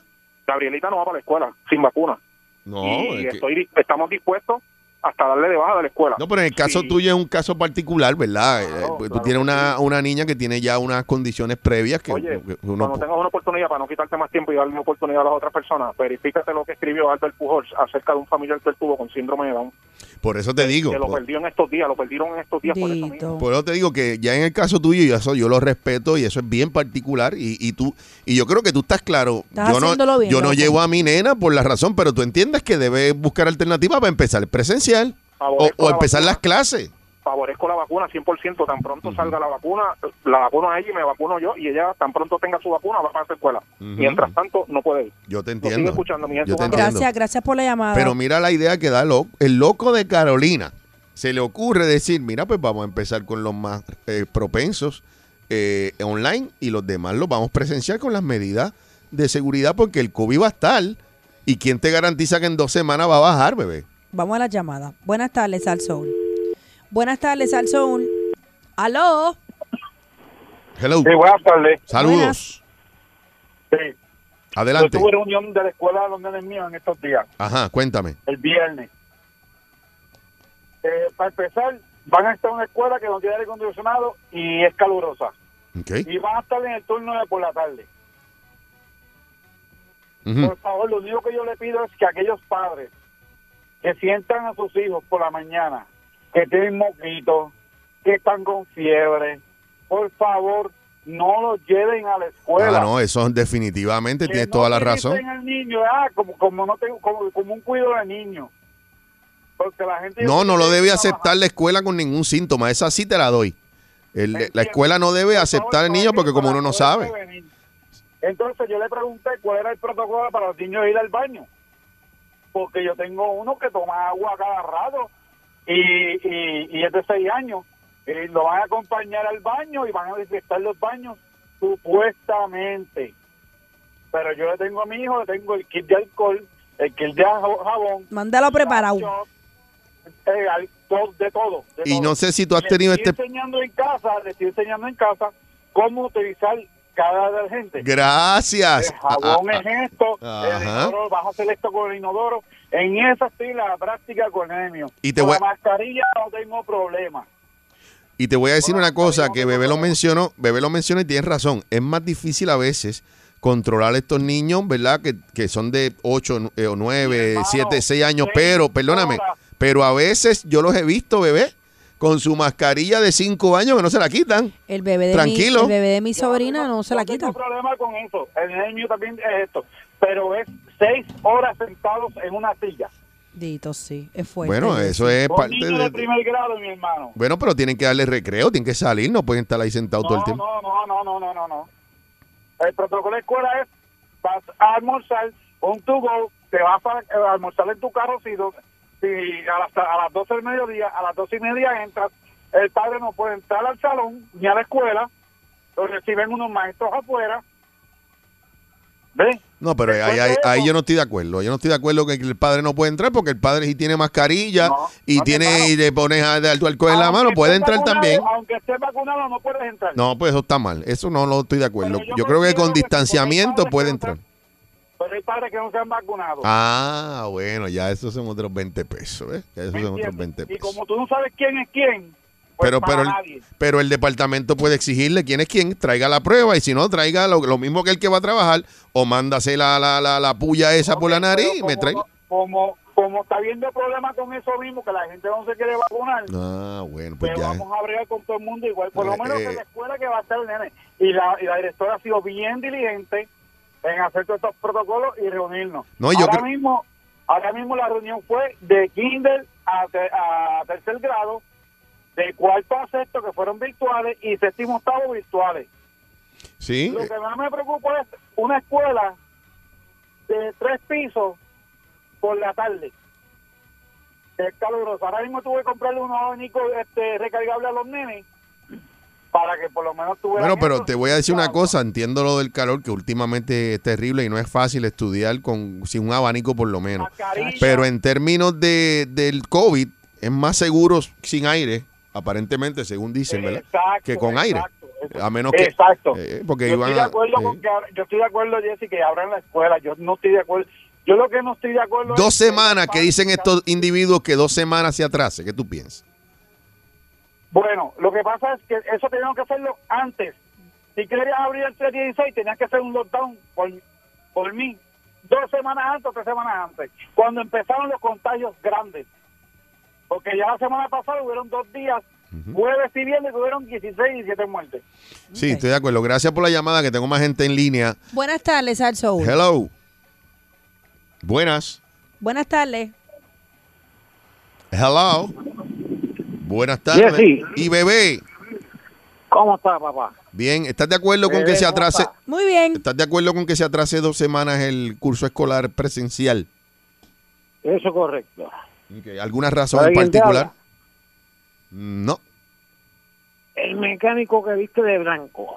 S6: Gabrielita no va para la escuela sin vacuna.
S3: No,
S6: y
S3: es que-
S6: estoy, estamos dispuestos hasta darle de baja de la escuela.
S3: no, pero en el caso
S6: Sí.
S3: tuyo es un caso particular, ¿verdad? Eh,
S6: Claro,
S3: pues tú
S6: claro
S3: tienes una,
S6: sí.
S3: una niña que tiene ya unas condiciones previas que,
S6: Oye,
S3: que uno
S6: cuando tengas una oportunidad, para no quitarte más tiempo y darle una oportunidad a las otras personas, verifícate lo que escribió Albert Pujols acerca de un familiar que él tuvo con síndrome de Down.
S3: Por eso te digo.
S6: que lo
S3: por-
S6: perdió en estos días, lo perdieron en estos días por eso mismo.
S3: Por eso te digo que ya en el caso tuyo, y eso yo lo respeto y eso es bien particular. Y, y tú y yo creo que tú estás claro.
S4: Estás
S3: yo no,
S4: bien,
S3: yo no llevo a mi nena por la razón, pero tú entiendes que debes buscar alternativas para empezar el presencial o, empezar las clases.
S6: Favorezco la vacuna 100%, tan pronto salga la vacuna, la vacuno a ella y me vacuno yo, y ella tan pronto tenga su vacuna va para la escuela. Mientras tanto, no puede ir.
S3: Yo te entiendo.
S6: escuchando, mi gente.
S3: Yo te entiendo.
S4: Gracias, gracias por la llamada.
S3: Pero mira la idea que da lo- el loco de Carolina. Se le ocurre decir, mira, pues vamos a empezar con los más eh, propensos eh, online y los demás los vamos a presenciar con las medidas de seguridad porque el COVID va a estar. ¿Y quién te garantiza que en dos semanas va a bajar, bebé?
S4: Vamos a la llamada. Buenas tardes, Al Soul. Buenas tardes, Al Soul. ¿Aló?
S3: Hello.
S7: Sí, buenas tardes.
S3: Saludos.
S7: Sí.
S3: Adelante.
S7: Yo tuve reunión de la escuela de los nenes míos en estos días,
S3: Ajá, cuéntame.
S7: el viernes. Eh, para empezar, van a estar en una escuela que no tiene aire acondicionado y es calurosa.
S3: Ok.
S7: Y van a estar en el turno de por la tarde.
S3: Ujú.
S7: Por favor, lo único que yo le pido es que aquellos padres que sientan a sus hijos por la mañana, que tienen moquitos, que están con fiebre, por favor, no los lleven a la escuela.
S3: Ah, no, eso definitivamente
S7: Que
S3: tienes
S7: no
S3: toda la razón.
S7: al niño, ah, como, como, no tengo, como, como un cuido de niño. Porque la gente
S3: No, no lo debe
S7: trabajar.
S3: aceptar la escuela con ningún síntoma. Esa sí te la doy. El-
S7: ¿Me
S3: la escuela no debe aceptar al niño porque como uno no sabe.
S7: Entonces yo le pregunté cuál era el protocolo para los niños ir al baño. Porque yo tengo uno que toma agua cada rato y, y, y es de seis años. Y lo van a acompañar al baño y van a desinfectar los baños supuestamente. Pero yo le tengo a mi hijo, le tengo el kit de alcohol, el kit de jabón,
S4: Mándalo preparado.
S7: shot, eh, al- to- de todo. de
S3: Y
S7: todo.
S3: no sé si tú has
S7: Le
S3: tenido
S7: estoy
S3: este...
S7: enseñando en casa, le estoy enseñando en casa cómo utilizar cada detergente.
S3: Gracias.
S7: El jabón
S3: Ah, ah,
S7: es esto, el
S3: Ajá.
S7: inodoro, vas a hacer esto con el inodoro. En esa estoy la práctica con.
S3: Y te
S7: con
S3: voy-
S7: la mascarilla no tengo problema.
S3: Y te voy a decir una cosa
S7: no
S3: que Bebé lo mencionó, Bebé lo mencionó y tienes razón. Es más difícil a veces controlar a estos niños, ¿verdad? Que, que son de 8 o 9,
S7: hermano,
S3: 7, 6 años, pero, perdóname, pero a veces yo los he visto, bebé, con su mascarilla de 5 años que no se la quitan.
S4: El bebé de,
S3: Tranquilo.
S4: Mi, el bebé de mi sobrina no se la quita.
S7: tengo problema con eso. El mío también es esto. Pero es seis horas sentados en una silla.
S4: Dito, sí. Es fuerte.
S3: Bueno, eso es parte
S7: niños de,
S3: de...
S7: primer grado, mi hermano.
S3: Bueno, pero tienen que darle recreo, tienen que salir, no pueden estar ahí sentados todo el tiempo.
S7: no, no, no, no, no, no, no. El protocolo de escuela es vas a almorzar un tubo, te vas a, eh, almorzar en tu carro si, do- si a, las, a las 12 del mediodía, a las 12 y media entras, el padre no puede entrar al salón ni a la escuela, lo reciben unos maestros afuera. ¿Ves?
S3: No, pero ahí, ahí- ahí yo no estoy de acuerdo. Yo no estoy de acuerdo que el padre no puede entrar porque el padre sí tiene mascarilla
S7: No,
S3: y
S7: no,
S3: tiene y le pones de alcohol en la mano, puede entrar
S7: vacunado,
S3: también.
S7: Aunque estés vacunado, no puedes entrar.
S3: No, pues eso está mal. Eso no lo estoy de acuerdo.
S7: Pero yo
S3: Yo creo que con
S7: que-
S3: distanciamiento puede
S7: no
S3: entrar.
S7: Pero hay padres que no se han vacunado.
S3: Ah, bueno, ya esos son otros 20 pesos, ¿ves? Ya esos
S7: ¿Me
S3: son otros
S7: entiendes?
S3: 20
S7: Y
S3: pesos.
S7: como tú no sabes quién es quién,
S3: Pero,
S7: para
S3: pero, el, pero el departamento puede exigirle quién es quién, traiga la prueba y si no, traiga lo, lo mismo que el que va a trabajar o mándase la, la, la, la puya esa por la nariz
S7: pero
S3: y me trae.
S7: no- Como, como está viendo problemas con eso mismo, que la gente no se quiere vacunar,
S3: Ah, bueno, pues
S7: pues
S3: ya.
S7: vamos a bregar con todo el mundo igual. Por lo
S3: Eh,
S7: menos
S3: eh.
S7: en la escuela que va a estar el nene. Y la, y la directora ha sido bien diligente en hacer todos estos protocolos y reunirnos.
S3: No, yo
S7: ahora mismo ahora mismo la reunión fue de kinder a, te- a tercer grado, de cuarto a sexto, que fueron virtuales, y séptimo octavo virtuales.
S3: Sí,
S7: Lo que más me preocupa es una escuela de tres pisos por la tarde. Es caluroso. Ahora mismo tuve que comprarle unos abanicos este, recargables a los nenes para que por lo menos tuviera.
S3: Bueno, pero te voy a decir una cosa, entiendo lo del calor, que últimamente es terrible y no es fácil estudiar con sin un abanico por lo menos. Pero en términos de, del COVID, es más seguro sin aire, aparentemente, según dicen, ¿verdad?
S7: Exacto,
S3: que con aire.
S7: exacto.
S3: A menos que...
S7: Exacto.
S3: eh, porque
S7: yo,
S3: iban
S7: estoy de acuerdo con que abra- yo estoy de acuerdo, Jessy, que abran la escuela. Yo no estoy de acuerdo. Yo lo que no estoy de acuerdo
S3: Dos
S7: es
S3: semanas que dicen estos individuos que dos semanas se atrase. ¿Qué tú piensas?
S7: Bueno, lo que pasa es que eso teníamos que hacerlo antes. Si querías abrir el 316, tenías que hacer un lockdown por, por mí. Dos semanas antes o tres semanas antes. Cuando empezaron los contagios grandes. Porque ya la semana pasada hubieron dos días, jueves y viernes, tuvieron 16 y 17 muertes.
S3: Sí, estoy de acuerdo. Gracias por la llamada, que tengo más gente en línea.
S4: Buenas tardes, Al Soul.
S3: Hello. Buenas.
S4: Buenas tardes.
S3: Hello. Buenas tardes. Y bebé.
S7: ¿Cómo está, papá?
S3: Bien, ¿estás de acuerdo con que se
S7: ¿cómo
S3: atrase?
S7: está?
S4: Muy bien.
S3: ¿Estás de acuerdo con que se atrase dos semanas el curso escolar presencial?
S7: Eso es correcto.
S3: Ok, ¿Alguna razón en
S7: ¿Alguien te
S3: particular? No.
S7: El mecánico que viste de blanco.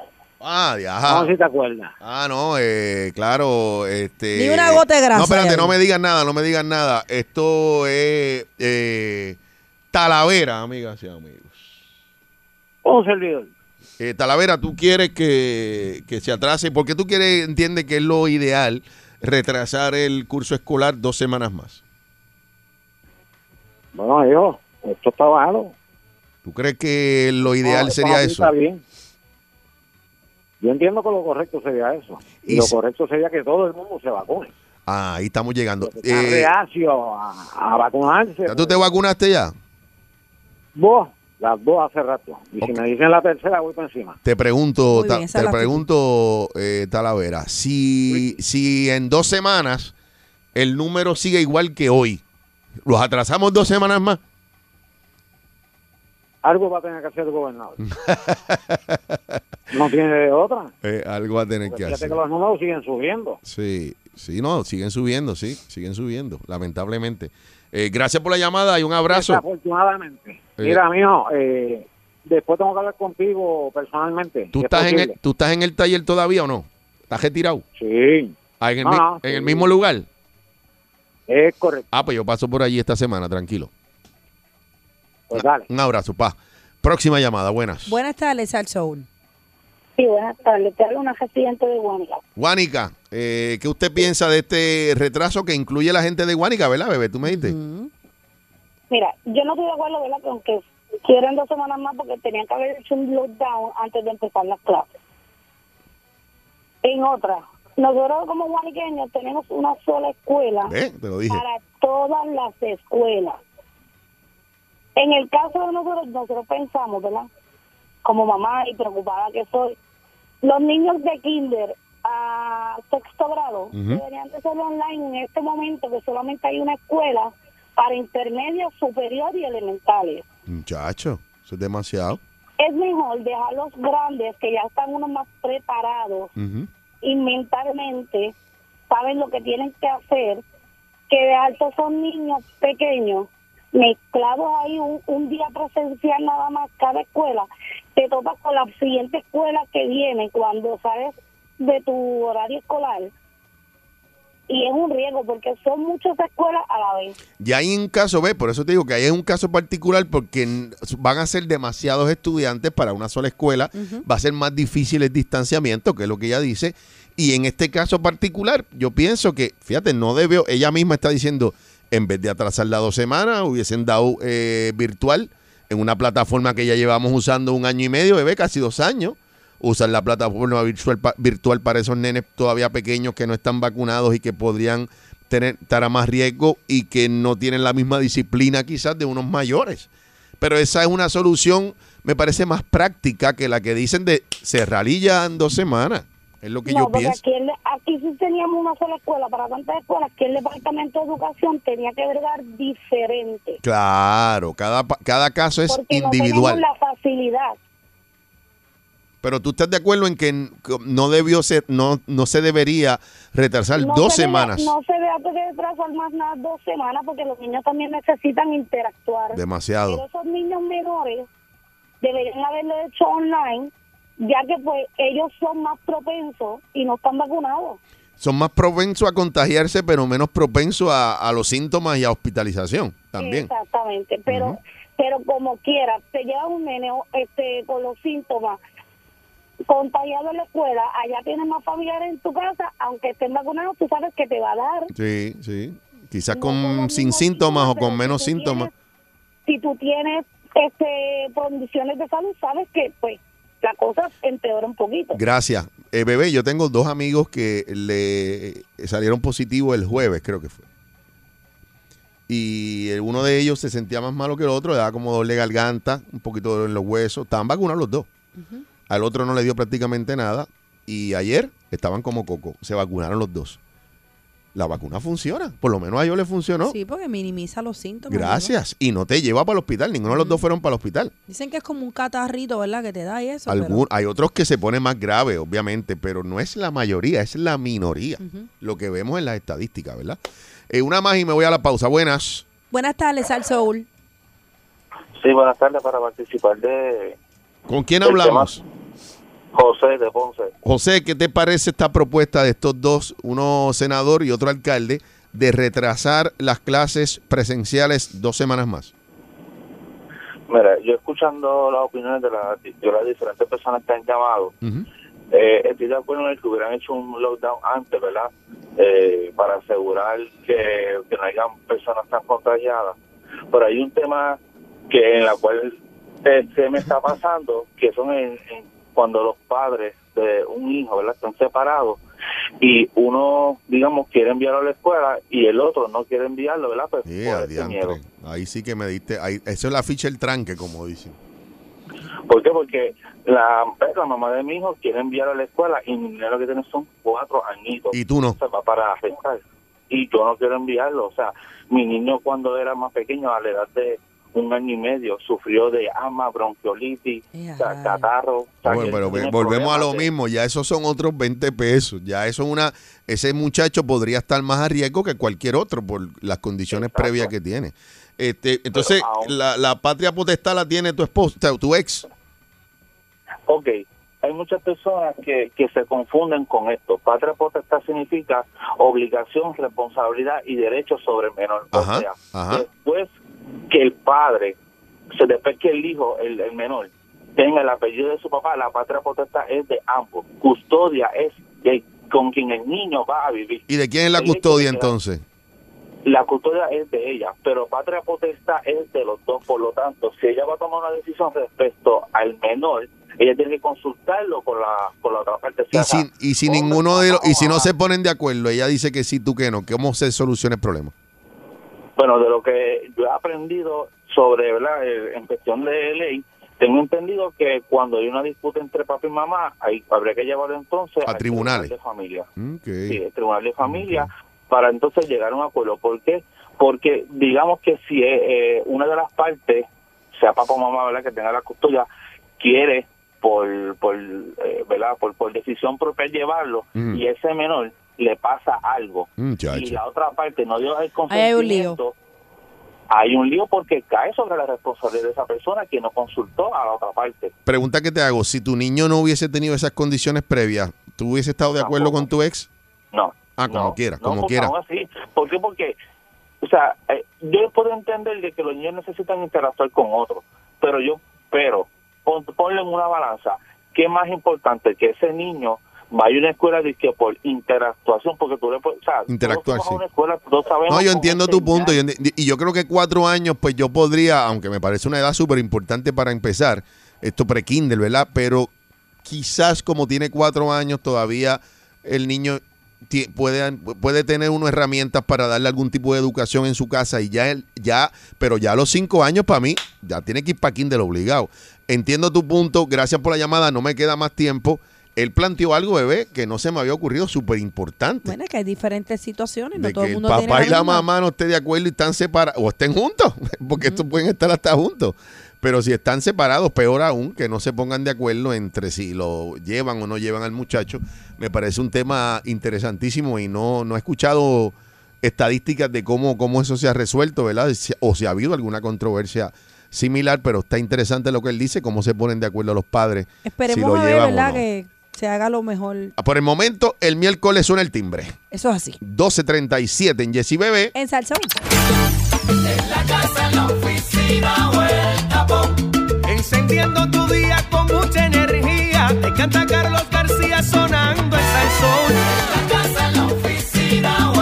S3: Ah, de
S7: No
S3: ajá.
S7: sé si te acuerdas.
S3: Ah, no, eh, claro, este...
S4: Ni una gota de grasa
S3: No, espérate, no me digas nada, no me digas nada. Esto es eh, Talavera, amigas y amigos.
S7: Un servidor.
S3: Eh, Talavera, tú quieres que, que se atrase, porque tú quieres, entiendes que es lo ideal retrasar el curso escolar dos semanas más.
S7: Bueno, hijo, esto está malo.
S3: ¿Tú crees que lo ideal
S7: No,
S3: sería eso?
S7: Está bien. Yo entiendo que lo correcto sería eso. Y,
S3: Y
S7: lo
S3: si-
S7: correcto sería que todo el mundo se vacune.
S3: Ah, ahí estamos llegando.
S7: Está
S3: Eh,
S7: reacio a, a vacunarse.
S3: ¿ya ¿Tú te vacunaste ya?
S7: Vos, las dos hace rato. Y si me dicen la tercera, voy para encima.
S3: Te pregunto,
S4: bien,
S3: te pregunto, eh, Talavera, si, si en dos semanas el número sigue igual que hoy, ¿los atrasamos dos semanas más?
S7: Algo va a tener que hacer el gobernador. no tiene otra.
S3: Eh, algo va a tener
S7: Porque
S3: que
S7: fíjate
S3: hacer.
S7: que los números siguen subiendo.
S3: Sí, sí, no, siguen subiendo, sí, siguen subiendo, lamentablemente. Eh, gracias por la llamada y un abrazo.
S7: Desafortunadamente.
S3: Eh.
S7: Mira, mijo, eh, después tengo que hablar contigo personalmente.
S3: ¿Tú
S7: si es
S3: estás, en el. ¿Tú estás en el taller todavía o no? ¿Estás retirado?
S7: Sí,
S3: Ah, en, el,
S7: No, no,
S3: en el
S7: sí.
S3: mismo lugar.
S7: Es correcto.
S3: Ah, pues yo paso por allí esta semana, tranquilo.
S7: Pues dale.
S3: Un abrazo, pa. Próxima llamada, buenas.
S4: Buenas tardes, Al Soul.
S8: Sí, buenas tardes. Te hablo una residente de Guanica.
S3: Guánica, eh, ¿qué usted piensa de este retraso que incluye a la gente de Guánica, verdad, bebé? ¿Tú me dijiste?
S8: Mira, yo no estoy de acuerdo, ¿verdad? Con que quieren dos semanas más porque tenían que haber hecho un lockdown antes de empezar las clases. En otra, nosotros como guaniqueños tenemos una sola escuela
S3: ¿Eh? Te lo dije.
S8: para todas las escuelas. En el caso de nosotros, nosotros pensamos, ¿verdad? Como mamá y preocupada que soy, los niños de kinder a sexto grado deberían de ser online en este momento que solamente hay una escuela para intermedios, superior y elementales.
S3: Muchacho, eso es demasiado.
S8: Es mejor dejar los grandes que ya están unos más preparados. Y mentalmente saben lo que tienen que hacer, que de alto son niños pequeños mezclados ahí un, un día presencial nada más cada escuela, te topas con la siguiente escuela que viene cuando sales de tu horario escolar y es un riesgo porque son muchas escuelas a la vez.
S3: Y hay un caso, ve, por eso te digo que ahí es un caso particular porque van a ser demasiados estudiantes para una sola escuela, va a ser más difícil el distanciamiento, que es lo que ella dice. Y en este caso particular, yo pienso que, fíjate, no debió, ella misma está diciendo, en vez de atrasarla dos semanas, hubiesen dado eh, virtual en una plataforma que ya llevamos usando un año y medio, bebé, casi dos años. Usar la plataforma virtual, virtual para esos nenes todavía pequeños que no están vacunados y que podrían tener, estar a más riesgo y que no tienen la misma disciplina quizás de unos mayores. Pero esa es una solución, me parece más práctica que la que dicen de cerrar y ya en dos semanas. Es lo que
S8: no,
S3: yo pienso.
S8: aquí, el- aquí sí teníamos una sola escuela para tantas escuelas que el Departamento de Educación tenía que bregar diferente.
S3: Claro, cada, cada caso es
S8: porque
S3: individual.
S8: no tenemos la facilidad.
S3: Pero tú estás de acuerdo en que no debió ser, no, no se debería retrasar
S8: No
S3: dos
S8: se debe-
S3: semanas.
S8: no se debe retrasar más nada dos semanas porque los niños también necesitan interactuar.
S3: Demasiado.
S8: Pero esos niños menores deberían haberlo hecho online, ya que pues ellos son más propensos y no están vacunados.
S3: Son más propensos a contagiarse, pero menos propensos a, a los síntomas y a hospitalización también.
S8: Exactamente, pero pero como quiera, te lleva un nene este, con los síntomas contagiado en la escuela, allá tienes más familiares en tu casa, aunque estén vacunados, tú sabes que te va a dar.
S3: Sí, sí. Quizás con sin síntomas o con menos síntomas.
S8: tienes- si tú tienes este condiciones de salud, sabes que pues la cosa empeora un poquito.
S3: Gracias. Eh, bebé, yo tengo dos amigos que le salieron positivos el jueves, creo que fue. Y uno de ellos se sentía más malo que el otro, le daba como doble garganta, un poquito de dolor en los huesos. Estaban vacunados los dos. Al otro no le dio prácticamente nada. Y ayer estaban como coco. Se vacunaron los dos. La vacuna funciona. Por lo menos a ellos le funcionó.
S4: Sí, porque minimiza los síntomas. ¿no?
S3: Gracias. Y no te lleva para el hospital. Ninguno de los dos fueron para el hospital.
S4: Dicen que es como un catarrito, ¿verdad? Que te da y eso.
S3: Algún- hay otros que se ponen más grave, obviamente, pero no es la mayoría, es la minoría. Lo que vemos en las estadísticas, ¿verdad? Eh, una más y me voy a la pausa. Buenas.
S4: Buenas tardes, Al Soul.
S9: Sí, buenas tardes para participar de
S3: ¿Con quién hablamos?
S9: José de Ponce.
S3: José, ¿qué te parece esta propuesta de estos dos, uno senador y otro alcalde, de retrasar las clases presenciales dos semanas más?
S9: Mira, yo escuchando las opiniones de, la- de las diferentes personas que han llamado,
S3: Ujú.
S9: eh, estoy de acuerdo en que hubieran hecho un lockdown antes, ¿verdad? Eh, para asegurar que, que no hayan personas tan contagiadas. Pero hay un tema que en la cual eh, se me está pasando, que son en, en cuando los padres de un hijo, ¿verdad? Están separados y uno, digamos, quiere enviarlo a la escuela y el otro no quiere enviarlo, ¿verdad? Pues
S3: Sí,
S9: por miedo.
S3: Ahí sí que me diste. Ahí, eso es la ficha del tranque, como dicen.
S9: ¿Por qué? Porque la, la mamá de mi hijo quiere enviarlo a la escuela y lo que tiene son cuatro añitos.
S3: Y tú no.
S9: Se va para afectar. Y yo no quiero enviarlo. O sea, mi niño cuando era más pequeño, a la edad de un año y medio, sufrió de asma, bronquiolitis, sea, catarro.
S3: Bueno, pero volvemos a lo
S9: de-
S3: mismo, ya esos son otros 20 pesos, ya eso es una, ese muchacho podría estar más a riesgo que cualquier otro por las condiciones
S9: Exacto.
S3: previas que tiene. Este, entonces,
S9: aún-
S3: la, la patria potestad la tiene tu sea, tu ex.
S9: Ok, hay muchas personas que, que se confunden con esto. Patria potestad significa obligación, responsabilidad y derecho sobre el menor.
S3: Ajá,
S9: o sea,
S3: ajá.
S9: después que el padre, se después que el hijo, el, el menor, tenga el apellido de su papá, la patria potestad es de ambos. Custodia es de con quien el niño va a vivir.
S3: ¿Y de quién es la custodia entonces?
S9: La custodia es de ella, pero patria potestad es de los dos. Por lo tanto, si ella va a tomar una decisión respecto al menor, ella tiene que consultarlo con la, con la otra parte.
S3: Y
S9: sea,
S3: si, y si ninguno de los, y si
S9: o
S3: no se ponen de acuerdo, ella dice que sí, tú que no, ¿cómo se soluciona el problema?
S9: Bueno, de lo que yo he aprendido sobre, ¿verdad? Eh, en cuestión de ley, tengo entendido que cuando hay una disputa entre papá y mamá, hay, habría que llevarlo entonces
S3: A
S9: al
S3: tribunales.
S9: tribunal de familia.
S3: Ok.
S9: Sí, el tribunal de familia, para entonces llegar a un acuerdo. ¿Por qué? Porque digamos que si eh, eh, una de las partes, sea papá o mamá, ¿verdad? Que tenga la custodia, quiere por, por, eh, ¿verdad? Por, por decisión propia llevarlo
S3: Mm.
S9: y ese menor le pasa algo y
S3: Muchacho.
S9: la otra parte no dio el
S4: Ahí hay un lío.
S9: consentimiento, hay un lío porque cae sobre la responsabilidad de esa persona que no consultó a la otra parte.
S3: Pregunta que te hago, si tu niño no hubiese tenido esas condiciones previas, ¿tú hubiese estado de acuerdo con tu ex?
S9: No.
S3: Ah, como
S9: no,
S3: quiera,
S9: no,
S3: como
S9: porque
S3: quiera.
S9: así, ¿Por qué? Porque, o sea, eh, yo puedo entender de que los niños necesitan interactuar con otros, pero yo, pero, pon, ponle en una balanza, ¿qué es más importante? Que ese niño vaya a una escuela de que por interactuación, porque tú le puedes, o sea,
S3: Interactuar, sí.
S9: una escuela, todos sabemos
S3: No, yo entiendo tu punto. yo Y yo creo que cuatro años, pues yo podría, aunque me parece una edad súper importante para empezar, esto pre-Kindle, ¿verdad? Pero quizás como tiene cuatro años, todavía el niño puede, puede tener unas herramientas para darle algún tipo de educación en su casa y ya, él, ya pero ya a los cinco años para mí, ya tiene que ir para Kindle obligado. Entiendo tu punto, gracias por la llamada, no me queda más tiempo. Él planteó algo, bebé, que no se me había ocurrido, súper importante.
S4: Bueno, es que hay diferentes situaciones, no
S3: de
S4: todo
S3: que
S4: el mundo tiene
S3: papá y la
S4: misma.
S3: mamá no estén de acuerdo y están separados, o estén juntos, porque estos pueden estar hasta juntos. Pero si están separados, peor aún, que no se pongan de acuerdo entre si lo llevan o no llevan al muchacho, me parece un tema interesantísimo y no, no he escuchado estadísticas de cómo, cómo eso se ha resuelto, ¿verdad? O si ha habido alguna controversia similar, pero está interesante lo que él dice, cómo se ponen de acuerdo los padres.
S4: Esperemos
S3: si lo
S4: a ver,
S3: llevan o
S4: ¿verdad?
S3: no.
S4: Que se haga lo mejor.
S3: Ah, Por el momento, el miércoles suena el timbre.
S4: Eso es así.
S3: 12.37 en Jessy Bebé.
S4: En Salsón.
S10: En la casa, en la oficina o el tapón. Encendiendo tu día con mucha energía. Te canta Carlos García sonando el salsón. En la casa, en la oficina o el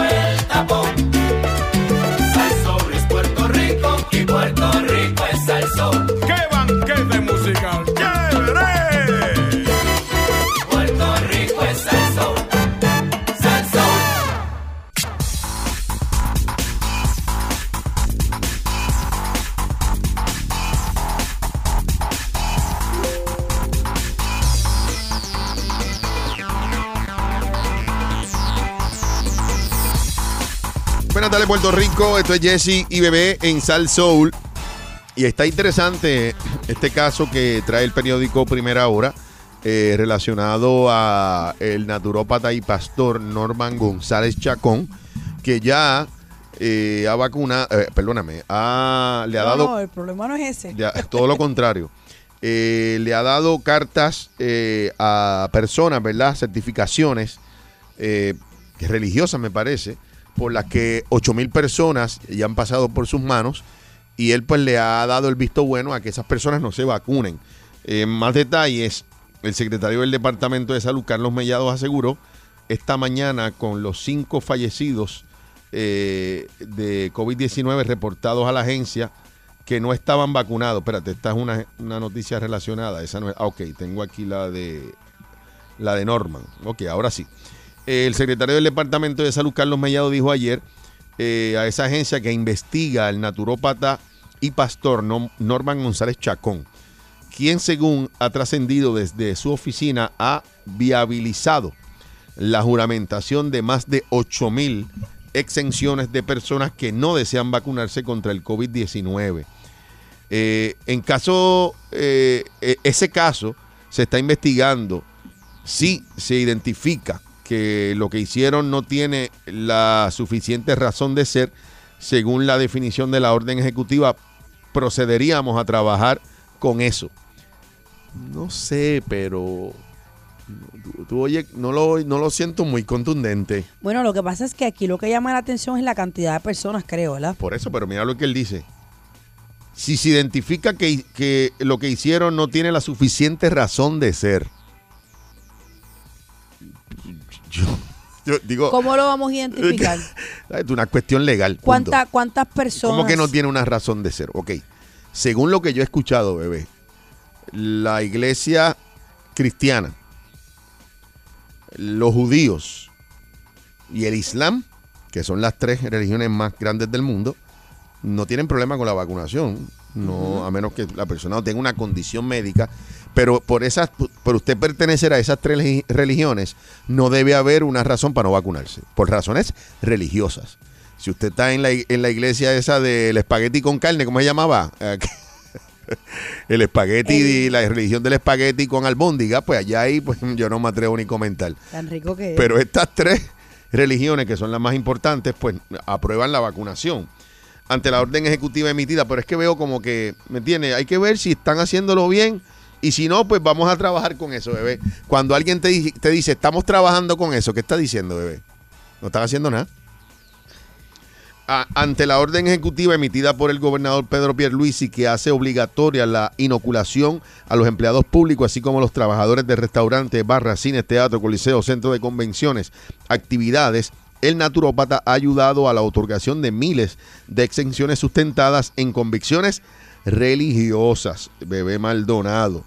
S3: Buenas tardes, Puerto Rico. Esto es Jesse y Bebé en Sal Soul. Y está interesante este caso que trae el periódico Primera Hora eh, relacionado a el naturópata y pastor Norman González Chacón, que ya eh, ha vacunado, perdóname, ha- le ha
S4: No,
S3: dado
S4: no, el problema no es ese.
S3: ya, todo lo contrario. Eh, le ha dado cartas eh, a personas, ¿verdad? Certificaciones eh, religiosas, me parece, por las que 8 mil personas ya han pasado por sus manos y él pues le ha dado el visto bueno a que esas personas no se vacunen. En más detalles, el secretario del Departamento de Salud, Carlos Mellado, aseguró esta mañana con los cinco fallecidos eh, de COVID-19 reportados a la agencia que no estaban vacunados. Espérate, esta es una, una noticia relacionada. Esa no es. ah, ok, tengo aquí la de la de Norman. Ok, ahora sí. El secretario del Departamento de Salud, Carlos Mellado, dijo ayer eh, a esa agencia que investiga al naturópata y pastor Norman González Chacón, quien según ha trascendido desde su oficina ha viabilizado la juramentación de más de 8 mil exenciones de personas que no desean vacunarse contra el COVID-19. Eh, en caso, eh, e- ese caso se está investigando si se identifica que lo que hicieron no tiene la suficiente razón de ser, según la definición de la orden ejecutiva, procederíamos a trabajar con eso. No sé, pero tú, tú, oye, no lo, no lo siento muy contundente.
S4: Bueno, lo que pasa es que aquí lo que llama la atención es la cantidad de personas, creo, ¿verdad?
S3: Por eso, pero mira lo que él dice. Si se identifica que, que lo que hicieron no tiene la suficiente razón de ser. Yo, yo digo,
S4: ¿Cómo lo vamos a identificar?
S3: es una cuestión legal.
S4: ¿Cuánta- ¿Cuántas personas?
S3: ¿Cómo que no tiene una razón de ser? Ok. Según lo que yo he escuchado, bebé, la iglesia cristiana, los judíos y el islam, que son las tres religiones más grandes del mundo, no tienen problema con la vacunación. No, a menos que la persona no tenga una condición médica. Pero por esas, por usted pertenecer a esas tres religi- religiones, no debe haber una razón para no vacunarse. Por razones religiosas. Si usted está en la, en la iglesia esa del espagueti con carne, ¿cómo se llamaba? Eh, El espagueti, y la religión del espagueti con albóndiga, pues allá ahí pues yo no me atrevo ni comentar.
S4: Tan rico que es.
S3: Pero estas tres religiones, que son las más importantes, pues aprueban la vacunación ante la orden ejecutiva emitida. Pero es que veo como que, ¿me entiendes? Hay que ver si están haciéndolo bien y si no, pues vamos a trabajar con eso, bebé. Cuando alguien te, te dice, estamos trabajando con eso, ¿qué está diciendo, bebé? No están haciendo nada. Ante la orden ejecutiva emitida por el gobernador Pedro Pierluisi que hace obligatoria la inoculación a los empleados públicos, así como a los trabajadores de restaurantes, barras, cines, teatro, coliseo, centro de convenciones, actividades, el naturópata ha ayudado a la otorgación de miles de exenciones sustentadas en convicciones religiosas. Bebé Maldonado.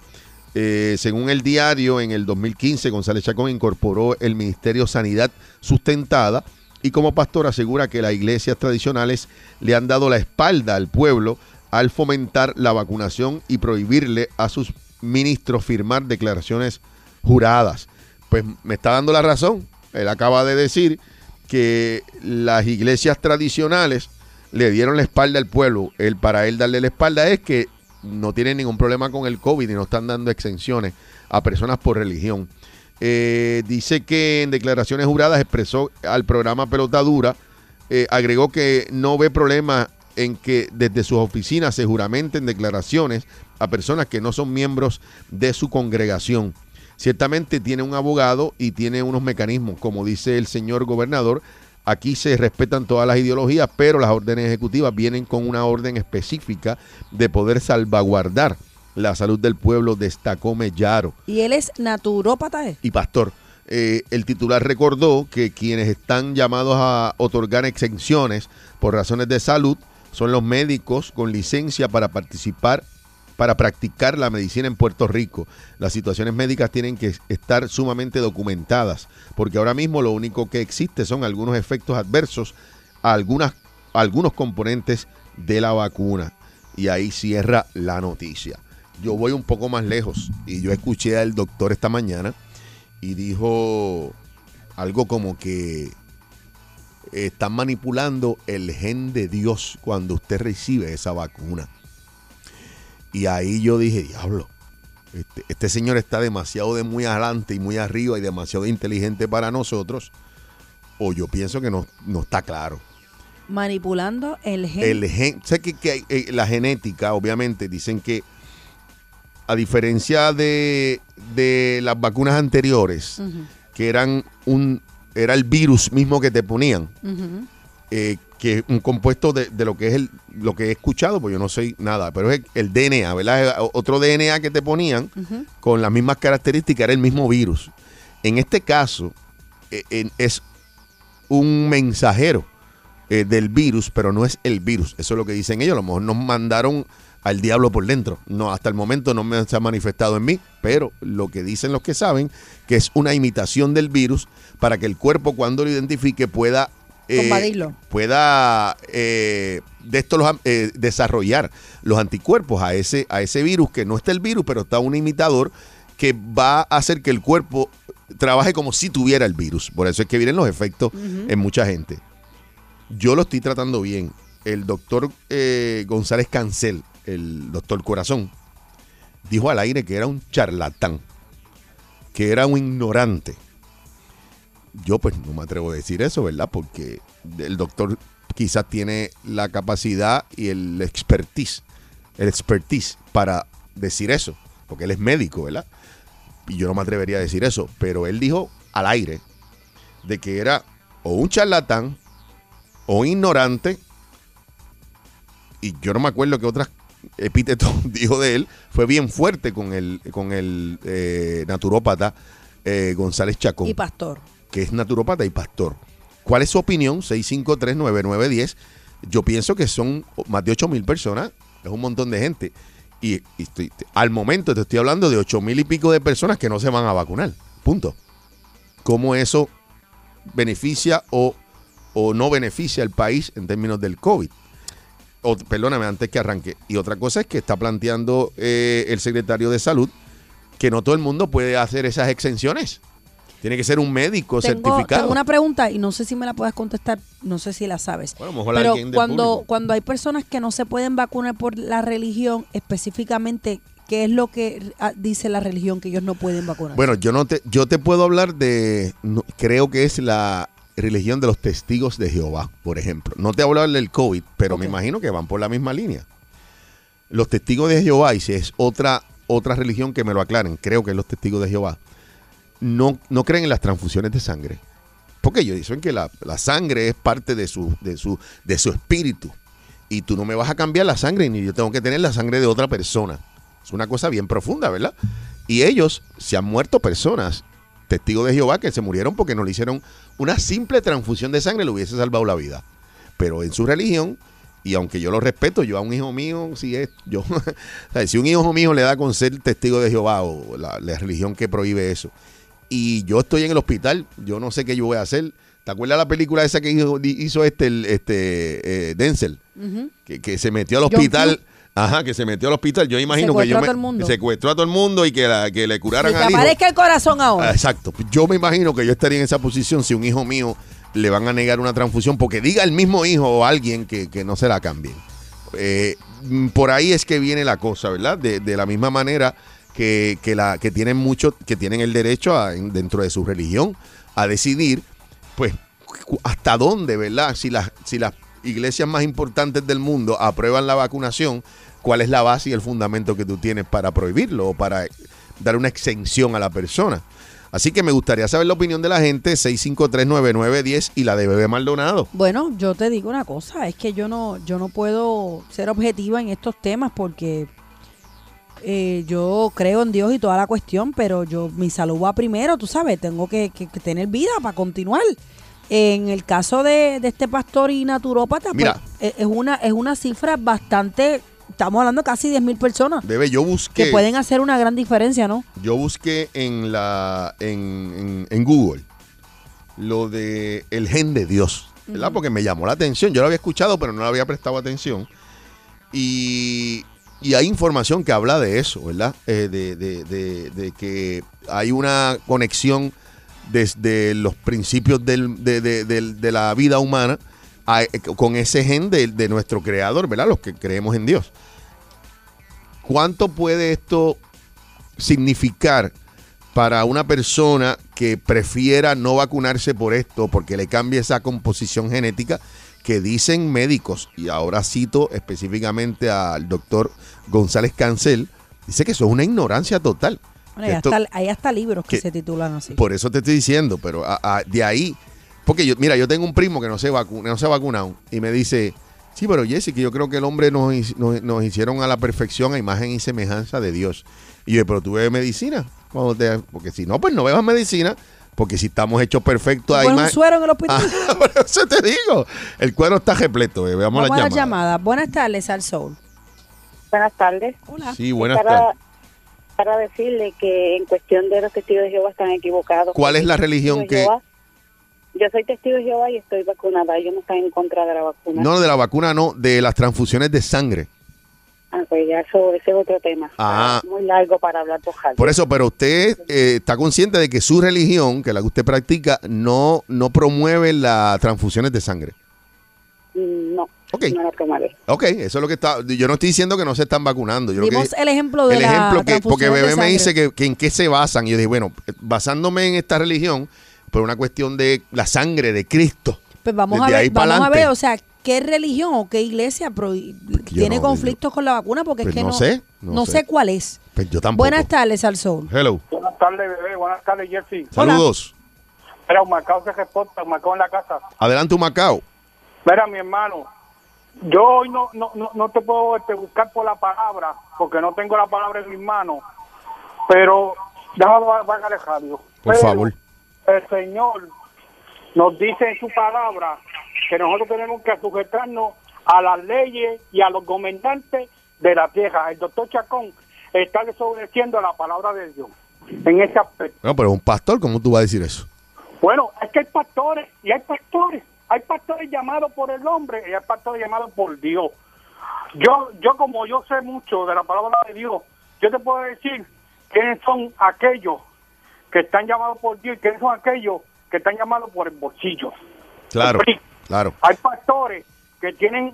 S3: Eh, según el diario, en el 2015 González Chacón incorporó el Ministerio Sanidad Sustentada y como pastor asegura que las iglesias tradicionales le han dado la espalda al pueblo al fomentar la vacunación y prohibirle a sus ministros firmar declaraciones juradas. Pues me está dando la razón. Él acaba de decir que las iglesias tradicionales le dieron la espalda al pueblo. Él, para él darle la espalda es que no tienen ningún problema con el COVID y no están dando exenciones a personas por religión. Eh, dice que en declaraciones juradas expresó al programa Pelota Dura, eh, agregó que no ve problema en que desde sus oficinas se juramenten declaraciones a personas que no son miembros de su congregación. Ciertamente tiene un abogado y tiene unos mecanismos, como dice el señor gobernador. Aquí se respetan todas las ideologías, pero las órdenes ejecutivas vienen con una orden específica de poder salvaguardar la salud del pueblo, destacó Mellaro
S4: Y él es naturópata, ¿eh?
S3: y pastor. Eh, el titular recordó que quienes están llamados a otorgar exenciones por razones de salud son los médicos con licencia para participar, para practicar la medicina en Puerto Rico. Las situaciones médicas tienen que estar sumamente documentadas, porque ahora mismo lo único que existe son algunos efectos adversos a algunas, algunos componentes de la vacuna. Y ahí cierra la noticia. Yo voy un poco más lejos y yo escuché al doctor esta mañana y dijo algo como que están manipulando el gen de Dios cuando usted recibe esa vacuna. Y ahí yo dije, diablo, este, este señor está demasiado de muy adelante y muy arriba y demasiado inteligente para nosotros. O yo pienso que no, no está claro.
S4: Manipulando el gen.
S3: El gen, sé que, que eh, la genética, obviamente, dicen que a diferencia de, de las vacunas anteriores, que eran un era el virus mismo que te ponían, eh, que es un compuesto de, de lo que es el, lo que he escuchado, pues yo no sé nada, pero es el, el DNA, ¿verdad? Otro DNA que te ponían con las mismas características, era el mismo virus. En este caso, eh, en- es un mensajero eh, del virus, pero no es el virus. Eso es lo que dicen ellos. A lo mejor nos mandaron al diablo por dentro. No, hasta el momento no me se ha manifestado en mí, pero lo que dicen los que saben, que es una imitación del virus para que el cuerpo cuando lo identifique pueda... eh, pueda eh, de esto los, eh, desarrollar los anticuerpos a ese, a ese virus, que no está el virus, pero está un imitador que va a hacer que el cuerpo trabaje como si tuviera el virus. Por eso es que vienen los efectos en mucha gente. Yo lo estoy tratando bien. El doctor González Cancel, el doctor Corazón, dijo al aire que era un charlatán, que era un ignorante. Yo pues no me atrevo a decir eso, ¿verdad? Porque el doctor quizás tiene la capacidad y el expertise, el expertise para decir eso, porque él es médico, ¿verdad? Y yo no me atrevería a decir eso, pero él dijo al aire de que era o un charlatán o un ignorante y yo no me acuerdo que otras epítetos dijo de él, fue bien fuerte con el, con el eh, naturópata eh, González Chacón
S4: Y pastor.
S3: Que es naturópata y pastor. ¿Cuál es su opinión? 6539910. Yo pienso que son más de 8 mil personas, es un montón de gente. Y, al momento te estoy hablando de 8 mil y pico de personas que no se van a vacunar. Punto. ¿Cómo eso beneficia o, o no beneficia al país en términos del COVID? Perdóname, antes que arranque. Y otra cosa es que está planteando eh, el secretario de Salud que no todo el mundo puede hacer esas exenciones. Tiene que ser un médico
S4: Tengo,
S3: certificado.
S4: tengo una pregunta y no sé si me la puedes contestar, no sé si la sabes.
S3: Bueno, mejor
S4: Pero
S3: alguien
S4: cuando, cuando hay personas que no se pueden vacunar por la religión, específicamente, ¿qué es lo que ah, dice la religión que ellos no pueden vacunar?
S3: Bueno, yo no te, yo te puedo hablar de, no, creo que es la religión de los testigos de Jehová, por ejemplo. No te hablar del COVID, pero me imagino que van por la misma línea. Los testigos de Jehová, y si es otra, otra religión que me lo aclaren, creo que es los testigos de Jehová, no, no creen en las transfusiones de sangre. Porque ellos dicen que la, la sangre es parte de su, de, su, de su espíritu. Y tú no me vas a cambiar la sangre, ni yo tengo que tener la sangre de otra persona. Es una cosa bien profunda, ¿verdad? Y ellos se han muerto personas, testigos de Jehová, que se murieron porque no le hicieron una simple transfusión de sangre, le hubiese salvado la vida. Pero en su religión, y aunque yo lo respeto, yo a un hijo mío, si es, yo, si un hijo mío le da con ser testigo de Jehová o la religión que prohíbe eso, y yo estoy en el hospital, yo no sé qué yo voy a hacer. ¿Te acuerdas la película esa que hizo, hizo este, el- este eh, Denzel? Que, que se metió al hospital. Ajá, que se metió al hospital. Yo imagino que
S4: Secuestró
S3: yo
S4: a
S3: me-
S4: todo el mundo.
S3: secuestró a todo el mundo y que, la- que le curaran
S4: que
S3: al hijo.
S4: aparezca el corazón
S3: Ah,
S4: ahora.
S3: Exacto. Yo me imagino que yo estaría en esa posición si un hijo mío le van a negar una transfusión porque diga el mismo hijo o alguien que, que no se la cambien. Eh, por ahí es que viene la cosa, ¿verdad? De, de la misma manera que, que la, que tienen muchos, que tienen el derecho a- en- dentro de su religión a decidir, pues, hasta dónde, ¿verdad? Si las, si las iglesias más importantes del mundo aprueban la vacunación, ¿cuál es la base y el fundamento que tú tienes para prohibirlo o para dar una exención a la persona? Así que me gustaría saber la opinión de la gente, 6539910 y la de Bebé Maldonado.
S4: Bueno, yo te digo una cosa, es que yo no, yo no puedo ser objetiva en estos temas porque eh, yo creo en Dios y toda la cuestión, pero yo mi salud va primero, tú sabes, tengo que, que- que tener vida para continuar. En el caso de, de este pastor y naturópata, pues,
S3: Mira.
S4: es, es una, es una cifra bastante, estamos hablando de casi 10 mil personas
S3: Bebé, yo busqué,
S4: que pueden hacer una gran diferencia, ¿no?
S3: yo busqué en la en, en- en Google lo de el gen de Dios, ¿verdad? Porque me llamó la atención. Yo lo había escuchado, pero no le había prestado atención. Y, y hay información que habla de eso, ¿verdad? Eh, de, que hay una conexión desde los principios de, la vida humana eh, con ese gen de, nuestro creador, ¿verdad? Los que creemos en Dios. ¿Cuánto puede esto significar para una persona que prefiera no vacunarse por esto porque le cambie esa composición genética que dicen médicos, y ahora cito específicamente al doctor González Cancel, dice que eso es una ignorancia total.
S4: Bueno, hay,
S3: Esto-
S4: hasta, hay hasta libros que,
S3: que-
S4: se titulan así.
S3: por eso te estoy diciendo, pero a- a- de ahí, porque yo, mira, yo tengo un primo que no se vacuna, no se ha vacunado y me dice, sí, pero Jesse, que yo creo que el hombre nos, hi- nos, nos hicieron a la perfección, a imagen y semejanza de Dios. Y yo, pero tú bebes medicina, Cuando te- porque si no, pues no bebas medicina, porque si estamos hechos perfectos a
S4: Pones un suero en el hospital.
S3: Ah, por eso te digo, el cuero está repleto, Vamos a
S4: a
S3: la
S4: la
S3: llamada.
S4: llamada. Buenas tardes al Soul.
S11: Buenas tardes.
S4: Hola.
S3: Sí, buenas
S11: para,
S3: tardes.
S11: Para decirle que en cuestión de los testigos de Jehová están equivocados.
S3: ¿Cuál es la religión que-
S11: Jehová- Yo soy testigo de Jehová y estoy vacunada. Ellos no están en contra de la vacuna.
S3: No, de la vacuna no, de las transfusiones de sangre.
S11: Ah, pues ya eso, ese es otro tema.
S3: Ah.
S11: Muy largo para hablar por
S3: eso, pero usted eh, está consciente de que su religión, que la que usted practica, no, no promueve las transfusiones de sangre.
S11: No,
S3: Ok.
S11: no la tomaré.
S3: Ok, eso es lo que está. Yo no estoy diciendo que no se están vacunando. Yo lo que-
S4: el ejemplo de
S3: el
S4: la
S3: ejemplo que, porque bebé me dice que, que en qué se basan. Y yo dije, bueno, basándome en esta religión, por una cuestión de la sangre de Cristo.
S4: Pues vamos
S3: Desde
S4: a ver, vamos a ver, o sea, qué religión o qué iglesia pro- tiene
S3: no-
S4: conflictos con la vacuna porque
S3: Pues
S4: es que
S3: no
S4: no,
S3: sé, no sé.
S4: sé cuál es.
S3: Pues yo tampoco.
S4: Buenas tardes al Soul.
S3: Hello.
S12: Buenas tardes, bebé. Buenas tardes, Jesse.
S3: Saludos.
S12: Mira, un Macao se reporta, un Macao en la casa.
S3: Adelante, un Macao.
S12: Mira, mi hermano, yo hoy no, no, no, no te puedo este, buscar por la palabra, porque no tengo la palabra en mis manos, pero déjame bajar el radio.
S3: Por
S12: Pero
S3: favor.
S12: El Señor nos dice en su palabra que nosotros tenemos que sujetarnos a las leyes y a los gobernantes de la tierra. El doctor Chacón está desobedeciendo a la palabra de Dios en ese aspecto.
S3: No, pero un pastor, ¿cómo tú vas a decir eso?
S12: Bueno, es que hay pastores y hay pastores. Hay pastores llamados por el hombre y hay pastores llamados por Dios. Yo, yo como yo sé mucho de la palabra de Dios, yo te puedo decir quiénes son aquellos que están llamados por Dios y quiénes son aquellos que están llamados por el bolsillo.
S3: Claro. Claro.
S12: Hay pastores que tienen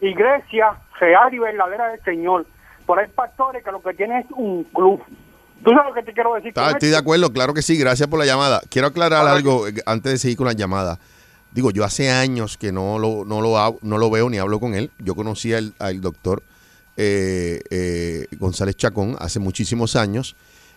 S12: iglesia real y verdadera del Señor, pero hay pastores que lo que tienen es un club. ¿Tú sabes lo que te quiero decir?
S3: Está- estoy de acuerdo, claro que sí, gracias por la llamada. Quiero aclarar algo eh, antes de seguir con la llamada. Digo, yo hace años que no lo, no lo, no lo veo ni hablo con él. Yo conocí al, al doctor eh, eh, González Chacón hace muchísimos años.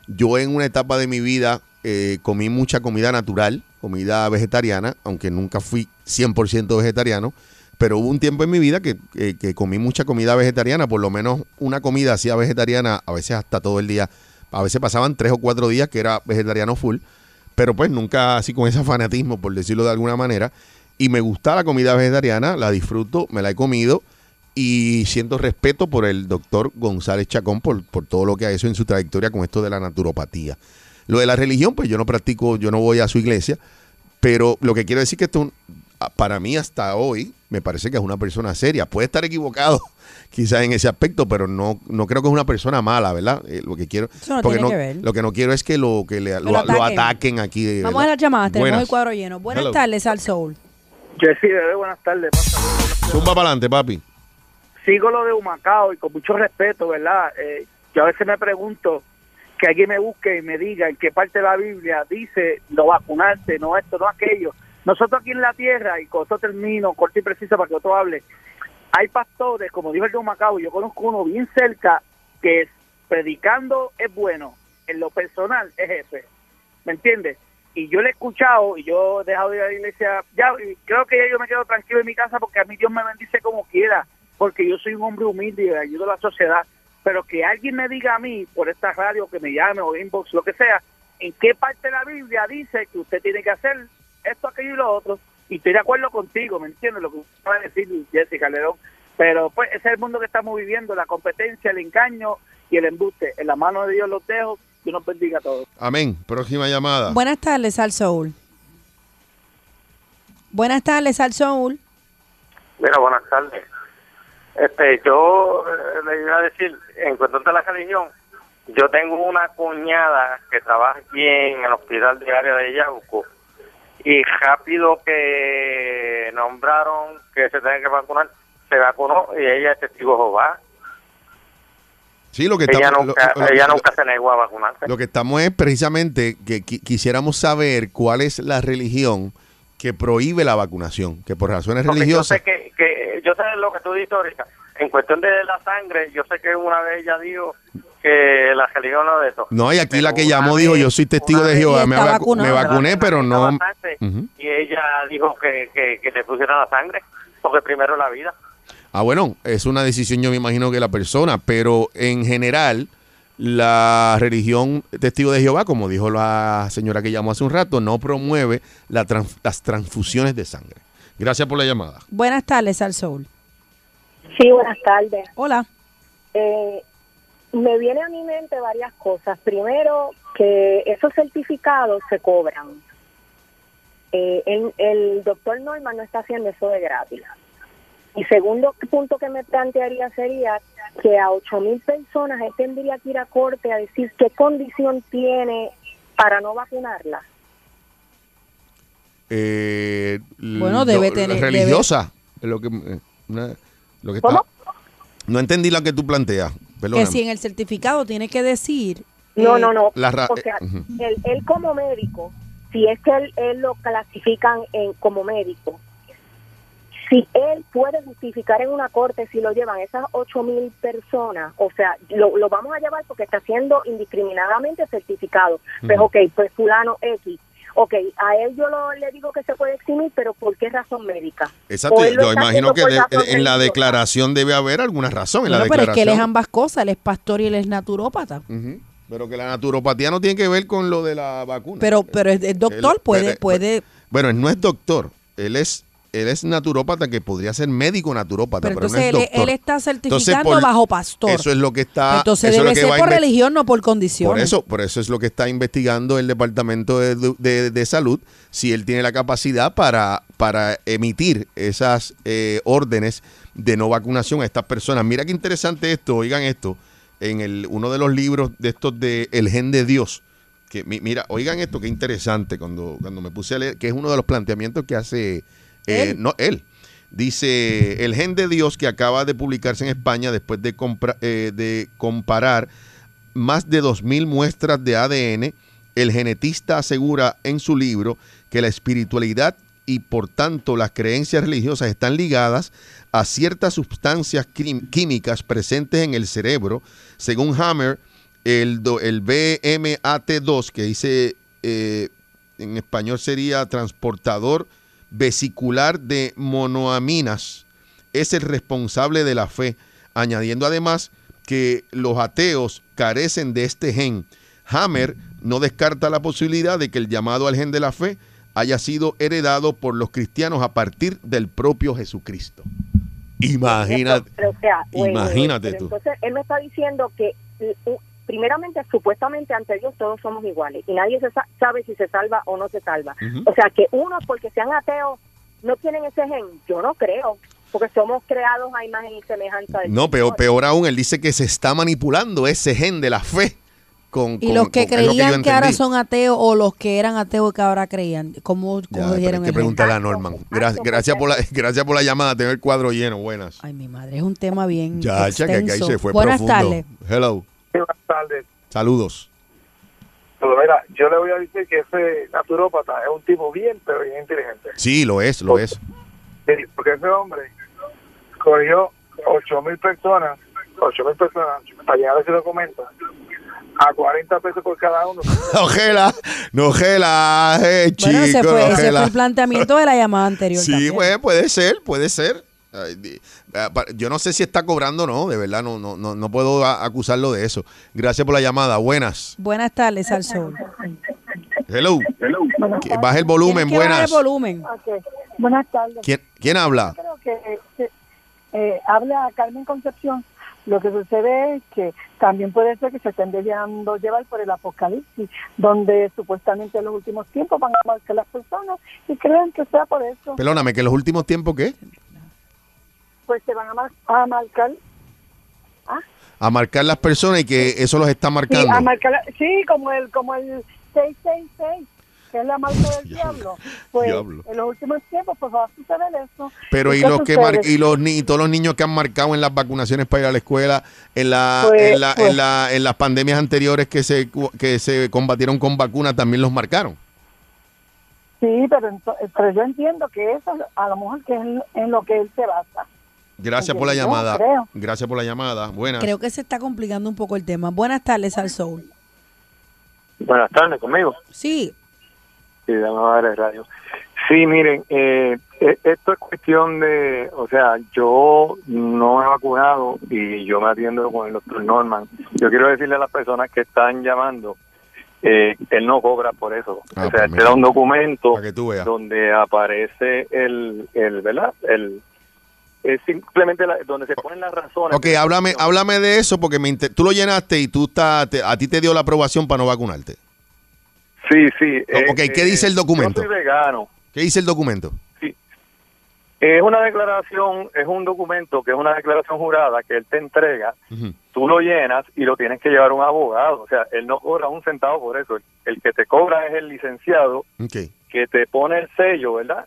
S3: Yo en una etapa de mi vida eh, comí mucha comida natural, comida vegetariana, aunque nunca fui 100% vegetariano, pero hubo un tiempo en mi vida que, que- que comí mucha comida vegetariana, por lo menos una comida hacía vegetariana, a veces hasta todo el día, a veces pasaban tres o cuatro días que era vegetariano full, pero pues nunca así con ese fanatismo, por decirlo de alguna manera, y me gusta la comida vegetariana, la disfruto, me la he comido, y siento respeto por el doctor González Chacón por, por todo lo que ha hecho en su trayectoria con esto de la naturopatía. Lo de la religión, pues yo no practico, yo no voy a su iglesia, pero lo que quiero decir que esto, ah, para mí hasta hoy, me parece que es una persona seria. Puede estar equivocado quizás en ese aspecto, pero no, no creo que es una persona mala, ¿verdad? Eh, lo que quiero,
S4: Eso no
S3: porque
S4: tiene
S3: no,
S4: que ver.
S3: lo que no quiero es que lo que le, lo,
S4: lo
S3: lo
S4: ataquen.
S3: aquí. de
S4: Vamos a
S3: verdad.
S4: las llamadas, tenemos
S3: Buenas.
S4: el cuadro lleno. Buenas
S3: Hello.
S4: tardes al Soul.
S12: Jessy, bebé, buenas tardes.
S3: Zumba para adelante, papi.
S12: sigo lo de Humacao y con mucho respeto, ¿verdad? Eh, yo a veces me pregunto que alguien me busque y me diga en qué parte de la Biblia dice no vacunarse, no esto, no aquello.
S7: Nosotros aquí en la tierra, y con esto termino, corto y preciso para que otro hable, hay pastores, como dijo el John Macao, yo conozco uno bien cerca, que predicando es bueno, en lo personal es jefe, ¿me entiendes? Y yo le he escuchado y yo he dejado de ir a la iglesia, ya, y creo que ya yo me quedo tranquilo en mi casa porque a mí Dios me bendice como quiera, porque yo soy un hombre humilde y ayudo a la sociedad, pero que alguien me diga a mí por esta radio, que me llame o inbox, lo que sea, en qué parte de la Biblia dice que usted tiene que hacer esto, aquello y lo otro, y estoy de acuerdo contigo, ¿me entiendes? Lo que usted va a decir, Jessica León, pero pues ese es el mundo que estamos viviendo, la competencia, el engaño y el embuste. En la mano de Dios los dejo, Dios nos bendiga a todos.
S3: Amén. Próxima llamada.
S4: Buenas tardes, Al Soul. Buenas tardes, Al Soul.
S13: Mira, buenas tardes. Este, yo eh, le iba a decir, en cuestión de la religión, yo tengo una cuñada que trabaja aquí en el hospital de área de Yauco y rápido que nombraron que se tenga que vacunar, se vacunó y ella es testigo Jehová.
S3: Sí, lo que
S13: ella
S3: estamos,
S13: nunca,
S3: lo- lo-
S13: ella
S3: lo-
S13: nunca se negó a vacunarse.
S3: Lo que estamos es precisamente que qui- quisiéramos saber cuál es la religión que prohíbe la vacunación, que por razones
S13: Porque yo
S3: religiosas.
S13: sé que, que yo sé lo que tú dices ahorita. En cuestión de la sangre, yo sé que una vez ella dijo que la religión no de eso.
S3: No, y aquí la que llamó dijo,
S13: vez-
S3: yo soy testigo de Jehová, me, vacu- vacuné, pero no...
S13: bastante. Y ella dijo que, que, que le pusieran la sangre, porque primero la vida.
S3: Ah, bueno, es una decisión yo me imagino que la persona, pero en general la religión testigo de Jehová, como dijo la señora que llamó hace un rato, no promueve la trans- las transfusiones de sangre. Gracias por la llamada.
S4: Buenas tardes, Al Soul.
S14: Sí, buenas tardes.
S4: Hola.
S14: Eh, me viene a mi mente varias cosas. Primero, que esos certificados se cobran. Eh, el, el doctor Norman no está haciendo eso de gratis. Y segundo punto que me plantearía sería que a ocho mil personas él tendría que ir a corte a decir qué condición tiene para no vacunarla.
S3: Eh,
S4: Bueno,
S3: lo-
S4: debe tener-
S3: Religiosa. es Lo que, eh, lo que está-
S14: ¿Cómo?
S3: no entendí lo que tú planteas. Perdóname.
S4: Que si en el certificado tiene que decir...
S14: No,
S4: eh,
S14: no, no.
S3: La ra-
S14: o sea,
S3: eh,
S14: él, él como médico, si es que él, él lo clasifican en, como médico, si él puede justificar en una corte si lo llevan esas ocho mil personas, o sea, lo, lo vamos a llevar porque está siendo indiscriminadamente certificado. Pues, ok, pues fulano X. Ok, a él yo lo- le digo que se puede eximir, pero ¿por qué razón médica?
S3: Exacto, yo imagino que de- en la declaración debe haber alguna razón. En la
S4: Bueno, pero es que él es ambas cosas, él es pastor y él es naturópata.
S3: Pero que la naturopatía no tiene que ver con lo de la vacuna.
S4: Pero, pero es, doctor,
S3: Él-
S4: puede,
S3: pero-
S4: puede,
S3: Bueno, él no es doctor. Él es él es naturópata que podría ser médico naturópata,
S4: pero
S3: pero,
S4: entonces
S3: no
S4: él,
S3: es doctor.
S4: él está
S3: Entonces,
S4: certificando
S3: por-
S4: bajo pastor.
S3: Eso es lo que está.
S4: entonces
S3: es
S4: debe ser por religión, no por condiciones.
S3: Por eso, por eso es lo que está investigando el Departamento de, de- de Salud, si él tiene la capacidad para, para emitir esas eh, órdenes de no vacunación a estas personas. Mira qué interesante esto, oigan esto, en el, uno de los libros de estos de El Gen de Dios, que mi- mira, oigan esto, qué interesante, cuando, cuando me puse a leer, que es uno de los planteamientos que hace eh,
S4: Él.
S3: no él. Dice, el gen de Dios que acaba de publicarse en España después de, compra- eh, de comparar más de 2.000 muestras de ADN, el genetista asegura en su libro que la espiritualidad y por tanto las creencias religiosas están ligadas a ciertas sustancias químicas presentes en el cerebro. Según Hammer, el, do- el BMAT2, que dice eh, en español sería transportador vesicular de monoaminas, es el responsable de la fe, añadiendo además que los ateos carecen de este gen. Hammer no descarta la posibilidad de que el llamado al gen de la fe haya sido heredado por los cristianos a partir del propio Jesucristo. Imagínate.
S14: Pero, o sea, güey,
S3: Imagínate
S14: pero
S3: tú.
S14: Entonces, él me está diciendo que, primeramente, supuestamente ante Dios todos somos iguales y nadie se sa- sabe si se salva o no se salva.
S3: Ujú.
S14: O sea, que unos, porque sean ateos, no tienen ese gen. Yo no creo, porque somos creados a imagen y semejanza de
S3: No, peor, peor aún, él dice que se está manipulando ese gen de la fe. Con,
S4: y
S3: con-
S4: los que
S3: con- es lo
S4: creían
S3: yo
S4: que, ahora son ateos o los que eran ateos que ahora creían, ¿cómo,
S3: Ya,
S4: cómo
S3: pero
S4: dijeron
S3: hay que preguntarle a Norman.
S14: exacto,
S3: Gra- gracias, por la, gracias por la llamada, tener el cuadro lleno. Buenas.
S4: Ay, mi madre, es un tema bien
S3: Ya, que ahí
S4: extenso.
S3: se fue
S4: Buenas
S3: profundo.
S4: tardes.
S3: Hello.
S7: Buenas tardes.
S3: Saludos.
S15: Pero mira, yo le voy a decir que ese naturópata es un tipo bien, pero bien inteligente.
S3: Sí, lo es, lo es.
S15: Sí, porque ese hombre cogió ocho mil personas, ocho mil personas para llenar ese documento a 40 pesos por cada uno.
S3: No gela, no gela, eh, chico,
S4: Bueno, ese fue,
S3: no
S4: ese
S3: gela.
S4: fue el planteamiento de la llamada anterior.
S3: Sí,
S4: también.
S3: pues, puede ser, puede ser. Yo no sé si está cobrando o no, de verdad, no, no, no, no puedo acusarlo de eso. Gracias por la llamada, buenas.
S4: Buenas tardes, al sol.
S3: Hello. Que Baja el volumen,
S4: que
S3: buenas.
S4: el volumen.
S16: Buenas tardes.
S3: ¿Quién, quién habla?
S16: Creo que eh, habla Carmen Concepción. Lo que sucede es que también puede ser que se estén dejando llevar por el apocalipsis, donde supuestamente en los últimos tiempos van a marcar las personas y creen que sea por eso.
S3: Perdóname, que en los últimos tiempos, ¿qué?
S16: Pues se van a, mar- a marcar.
S3: A marcar las personas y que eso los está
S16: Sí,
S3: marcando.
S16: a marcar, sí, como el como el 666, que es la marca del diablo. Pues
S3: Diablo.
S16: en los últimos tiempos pues va a suceder eso.
S3: Pero y los que mar- y los ni- y todos los niños que han marcado en las vacunaciones para ir a la escuela, en la,
S16: Pues-
S3: en, la-
S16: pues-
S3: en, la- en las pandemias anteriores que se que se combatieron con vacunas también los marcaron.
S16: Sí, pero, ento- pero yo entiendo que eso a lo mejor que es en, en lo que él se basa.
S3: Gracias por la llamada.
S16: creo.
S3: Gracias por la llamada. Buenas.
S4: Creo que se está complicando un poco el tema. Buenas tardes, al sol.
S17: Buenas tardes, conmigo.
S4: Sí,
S17: Sí, dame a dar el radio. Sí, miren, eh, eh, esto es cuestión de, o sea, yo no he vacunado y yo me atiendo con el doctor Norman. Yo quiero decirle a las personas que están llamando, eh, él no cobra por eso.
S3: Ah,
S17: o sea,
S3: pues
S17: él te
S3: mira.
S17: da un documento
S3: Para que tú veas.
S17: donde aparece el, el ¿verdad? El, es simplemente la- donde se ponen las razones.
S3: Ok, háblame, háblame de eso porque me inter- tú lo llenaste y tú estás, te- a ti te dio la aprobación para no vacunarte.
S17: Sí, sí. eh,
S3: ok, ¿qué dice el documento?
S17: Yo soy vegano.
S3: ¿Qué dice el documento?
S17: Es una declaración, es un documento que es una declaración jurada que él te entrega, tú lo llenas y lo tienes que llevar a un abogado. O sea, él no cobra un centavo por eso. El, el que te cobra es el licenciado que te pone el sello, ¿verdad?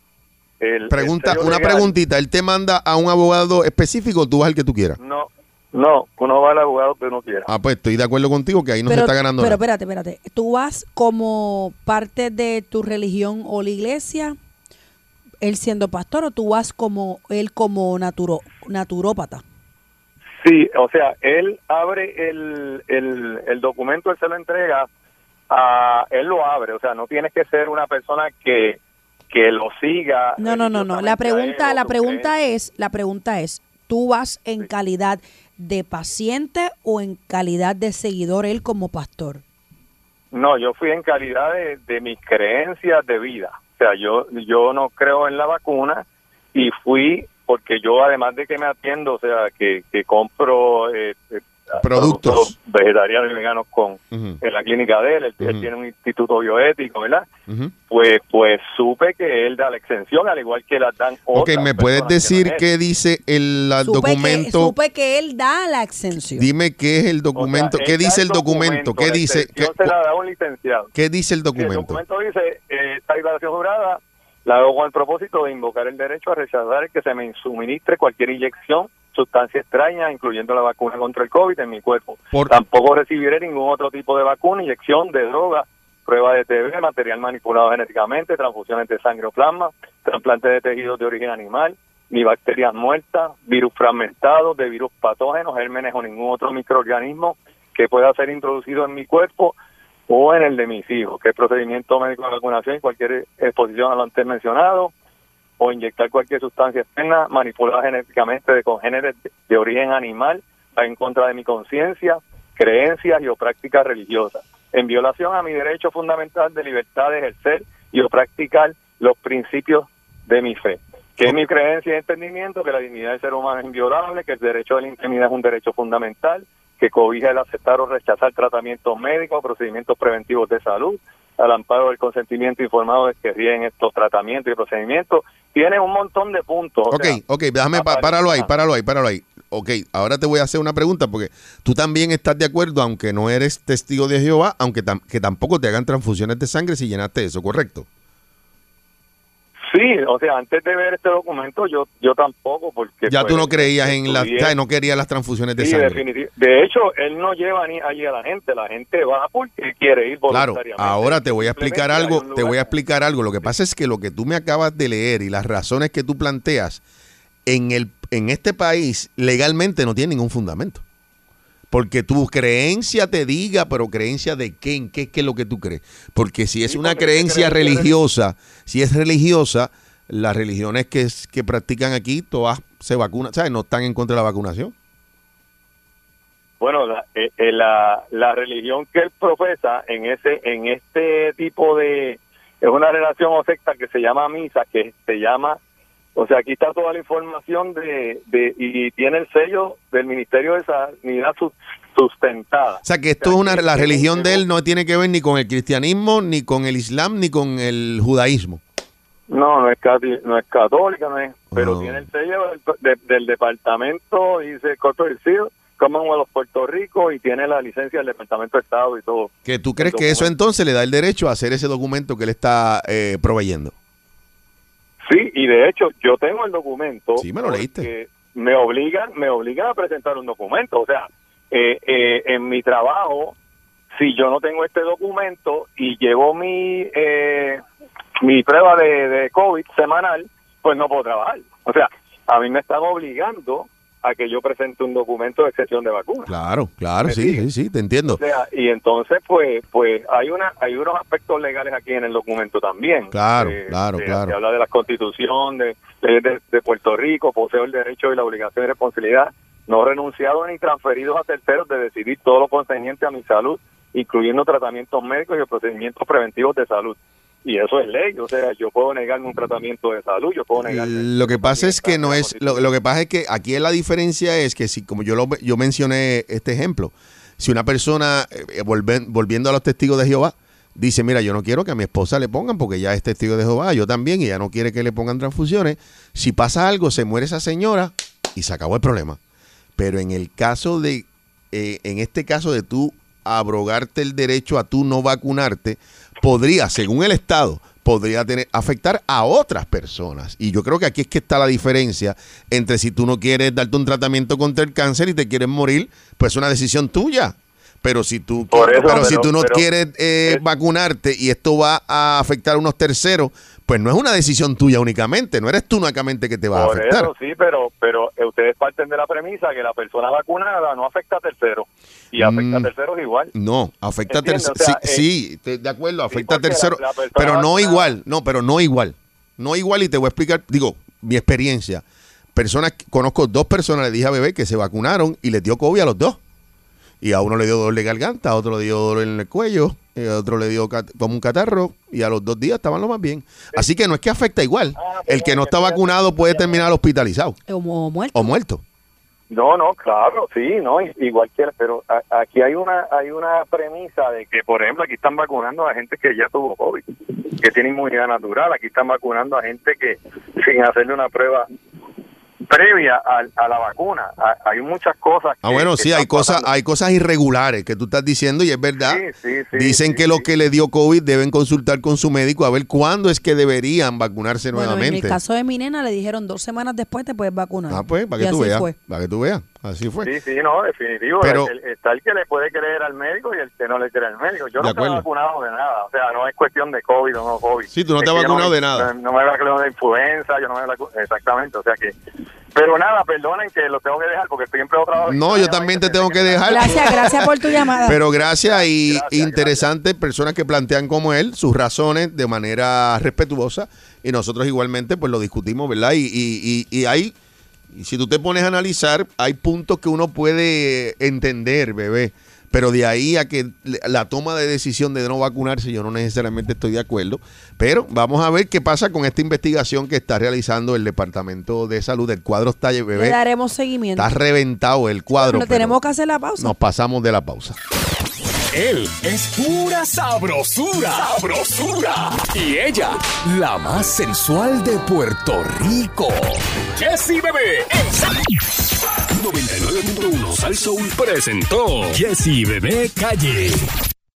S17: El-
S3: Pregunta, una
S17: legal.
S3: preguntita. ¿Él te manda a un abogado específico o tú vas al que tú quieras?
S17: No, no, uno va al abogado que uno quiera.
S3: Ah, pues estoy de acuerdo contigo que ahí no
S4: pero,
S3: se está ganando
S4: pero
S3: nada.
S4: espérate, espérate. ¿Tú vas como parte de tu religión o la iglesia, él siendo pastor, o tú vas como él como naturo, naturópata?
S17: Sí, o sea, él abre el, el, el documento, él se lo entrega, a, él lo abre, o sea, no tienes que ser una persona que, que lo siga.
S4: No, no, no, no. La pregunta, la pregunta es, la pregunta es, ¿tú vas en calidad de paciente o en calidad de seguidor él como pastor?
S17: No, yo fui en calidad de, de mis creencias de vida. O sea, yo, yo no creo en la vacuna y fui porque yo, además de que me atiendo, o sea, que, que compro eh, eh,
S3: Productos.
S17: vegetarianos y veganos con
S3: Ujú.
S17: en la clínica de él, él, él
S3: Ujú.
S17: tiene un instituto bioético, ¿verdad?
S3: Ujú.
S17: Pues, pues supe que él da la exención, al igual que la dan
S3: Ok,
S17: otras
S3: ¿me puedes
S17: que
S3: decir qué dice el la-
S4: Supe que,
S3: documento?
S4: supe que él da la exención.
S3: Dime qué es el documento.
S17: O sea,
S3: ¿Qué dice el documento? ¿Qué dice? ¿Qué,
S17: se la da un licenciado.
S3: qué dice el
S17: Sí, el
S3: documento?
S17: documento dice, eh, esta declaración jurada la hago con el propósito de invocar el derecho a rechazar que se me suministre cualquier inyección, sustancia extraña, incluyendo la vacuna contra el COVID en mi cuerpo.
S3: Por-
S17: Tampoco recibiré ningún otro tipo de vacuna, inyección de droga, prueba de TB, material manipulado genéticamente, transfusiones de sangre o plasma, trasplante de tejidos de origen animal, ni bacterias muertas, virus fragmentados, de virus patógenos, gérmenes o ningún otro microorganismo que pueda ser introducido en mi cuerpo o en el de mis hijos, que es procedimiento médico de vacunación y cualquier exposición a lo antes mencionado, o inyectar cualquier sustancia externa manipulada genéticamente de congéneres de, origen animal en contra de mi conciencia, creencias y o prácticas religiosas, en violación a mi derecho fundamental de libertad de ejercer y o practicar los principios de mi fe, que es mi creencia y entendimiento que la dignidad del ser humano es inviolable, que el derecho de la intimidad es un derecho fundamental, que cobija el aceptar o rechazar tratamientos médicos, procedimientos preventivos de salud, al amparo del consentimiento informado de que rigen estos tratamientos y procedimientos. Tiene un montón de puntos. o
S3: Ok,
S17: sea,
S3: ok, déjame, pa- páralo ahí, páralo ahí, páralo ahí. Ok, ahora te voy a hacer una pregunta porque tú también estás de acuerdo, aunque no eres testigo de Jehová, aunque tam- que tampoco te hagan transfusiones de sangre si llenaste eso, ¿correcto?
S17: Sí, o sea, antes de ver este documento yo yo tampoco porque
S3: Ya
S17: pues,
S3: tú no creías en las,
S17: estudié-
S3: o sea, no querías las transfusiones de
S17: Sí,
S3: sangre.
S17: De hecho, él no lleva ni allí a la gente, la gente va porque quiere ir
S3: Claro,
S17: voluntariamente.
S3: ahora te voy a explicar algo, te voy a explicar algo. Lo que pasa es que lo que tú me acabas de leer y las razones que tú planteas en el en este país legalmente no tiene ningún fundamento. Porque tu creencia te diga, pero creencia de qué, en qué, qué es lo que tú crees. Porque si es una creencia religiosa, si es religiosa, las religiones que, es- que practican aquí, todas se vacunan, ¿sabes? No están en contra de la vacunación.
S17: Bueno, la, eh, eh, la, la religión que él profesa en ese en este tipo de es una relación o secta que se llama misa, que se llama, o sea, aquí está toda la información de, de y tiene el sello del Ministerio de Sanidad sus- sustentada.
S3: O sea, que esto es una, la religión de él no tiene que ver ni con el cristianismo, ni con el islam, ni con el judaísmo.
S17: No, no es, no es católica, no es, pero
S3: Oh.
S17: tiene el sello del, de- del departamento, dice Corporate Seal, Commonwealth of Puerto Rico y tiene la licencia del Departamento de Estado y todo.
S3: Que tú crees que eso entonces le da el derecho a hacer ese documento que él está eh, proveyendo.
S17: Sí, y de hecho yo tengo el documento.
S3: Sí, me lo leíste.
S17: Me obligan, me obligan a presentar un documento. O sea, eh, eh, en mi trabajo, si yo no tengo este documento y llevo mi eh, mi prueba de, de COVID semanal, pues no puedo trabajar. O sea, a mí me están obligando a que yo presente un documento de excepción de vacuna.
S3: Claro, claro, sí, sí, sí, te entiendo.
S17: O sea, y entonces, pues, pues hay una, hay unos aspectos legales aquí en el documento también.
S3: Claro,
S17: Eh,
S3: claro,
S17: eh,
S3: claro.
S17: Se habla de la Constitución, de leyes de, de Puerto Rico, poseo el derecho y la obligación y responsabilidad no renunciados ni transferidos a terceros de decidir todo lo concerniente a mi salud, incluyendo tratamientos médicos y procedimientos preventivos de salud. Y eso es ley, o sea, yo puedo negarme un tratamiento de salud, yo puedo negarme
S3: Lo que pasa es que no es, lo, lo que pasa es que aquí la diferencia es que si, como yo lo, yo mencioné este ejemplo, si una persona, eh, volven- volviendo a los testigos de Jehová, dice, mira, yo no quiero que a mi esposa le pongan porque ya es testigo de Jehová, yo también, y ella no quiere que le pongan transfusiones, si pasa algo, se muere esa señora y se acabó el problema. Pero en el caso de, eh, en este caso de tú abrogarte el derecho a tú no vacunarte, podría, según el Estado, podría tener, afectar a otras personas. Y yo creo que aquí es que está la diferencia entre si tú no quieres darte un tratamiento contra el cáncer y te quieres morir, pues es una decisión tuya. Pero si tú,
S17: Por eso,
S3: pero si tú no
S17: pero-
S3: quieres eh, vacunarte y esto va a afectar a unos terceros, pues no es una decisión tuya únicamente, no eres tú únicamente que te va a
S17: Por
S3: afectar.
S17: eso sí, pero pero eh, ustedes parten de la premisa que la persona vacunada no afecta a terceros y afecta a
S3: Mm.
S17: terceros igual.
S3: No, afecta a terceros.
S17: O sea,
S3: sí,
S17: eh,
S3: sí, de acuerdo, afecta a terceros, pero no igual, no, pero no igual. No igual y te voy a explicar, digo, mi experiencia. Personas, conozco dos personas, le dije a bebé que se vacunaron y les dio COVID a los dos. Y a uno le dio dolor de garganta, a otro le dio dolor en el cuello, y a otro le dio como un catarro y a los dos días estaban lo más bien. Así que no es que afecta igual. El que no está vacunado puede terminar hospitalizado
S4: O muerto.
S3: o muerto.
S17: No, no, claro, sí, no, igual que, pero aquí hay una hay una premisa de que, por ejemplo, aquí están vacunando a gente que ya tuvo COVID, que tiene inmunidad natural, aquí están vacunando a gente que sin hacerle una prueba previa a, a la vacuna. A- hay muchas cosas.
S3: Ah,
S17: que-
S3: bueno,
S17: que
S3: sí, hay cosas,
S17: pasando.
S3: hay cosas irregulares que tú estás diciendo y es verdad.
S17: Sí, sí, sí,
S3: Dicen
S17: sí,
S3: que los que le dio COVID deben consultar con su médico a ver cuándo es que deberían vacunarse
S4: Bueno, en el
S3: nuevamente.
S4: caso de mi nena le dijeron dos semanas después te puedes vacunar.
S3: Ah, pues, para
S4: Y
S3: que tú
S4: así
S3: veas. Para que tú veas. Así fue.
S17: Sí, sí, no, definitivo.
S3: Pero-
S17: El- el- está el que le puede creer al médico y el que no le cree al médico. Yo no estoy vacunado de nada. O sea, no es cuestión de COVID o no COVID.
S3: Sí, tú no
S17: Es
S3: te has vacunado
S17: me-
S3: de nada.
S17: No, me he vacunado de influenza, yo no me he vacu- Exactamente, o sea que... Pero nada, perdonen que lo tengo que dejar porque estoy en pleno trabajo.
S3: No, yo también te tengo que dejar.
S4: Gracias, gracias por tu llamada.
S3: Pero gracias y interesantes personas que plantean como él sus razones de manera respetuosa y nosotros igualmente pues lo discutimos, ¿verdad? Y, y, y, y hay, y si tú te pones a analizar, hay puntos que uno puede entender, bebé, pero de ahí a que le- la toma de decisión de no vacunarse yo no necesariamente estoy de acuerdo, pero vamos a ver qué pasa con esta investigación que está realizando el Departamento de Salud, el cuadro está,
S4: Le
S3: bebé,
S4: daremos seguimiento.
S3: está reventado el cuadro. Pero
S4: tenemos que hacer la pausa.
S3: nos pasamos de la pausa.
S1: Él es pura sabrosura. Sabrosura. Y ella, la más sensual de Puerto Rico. Jessy Bebé. en Sal- 99.1 Sal Soul presentó Jessy Bebé Calle.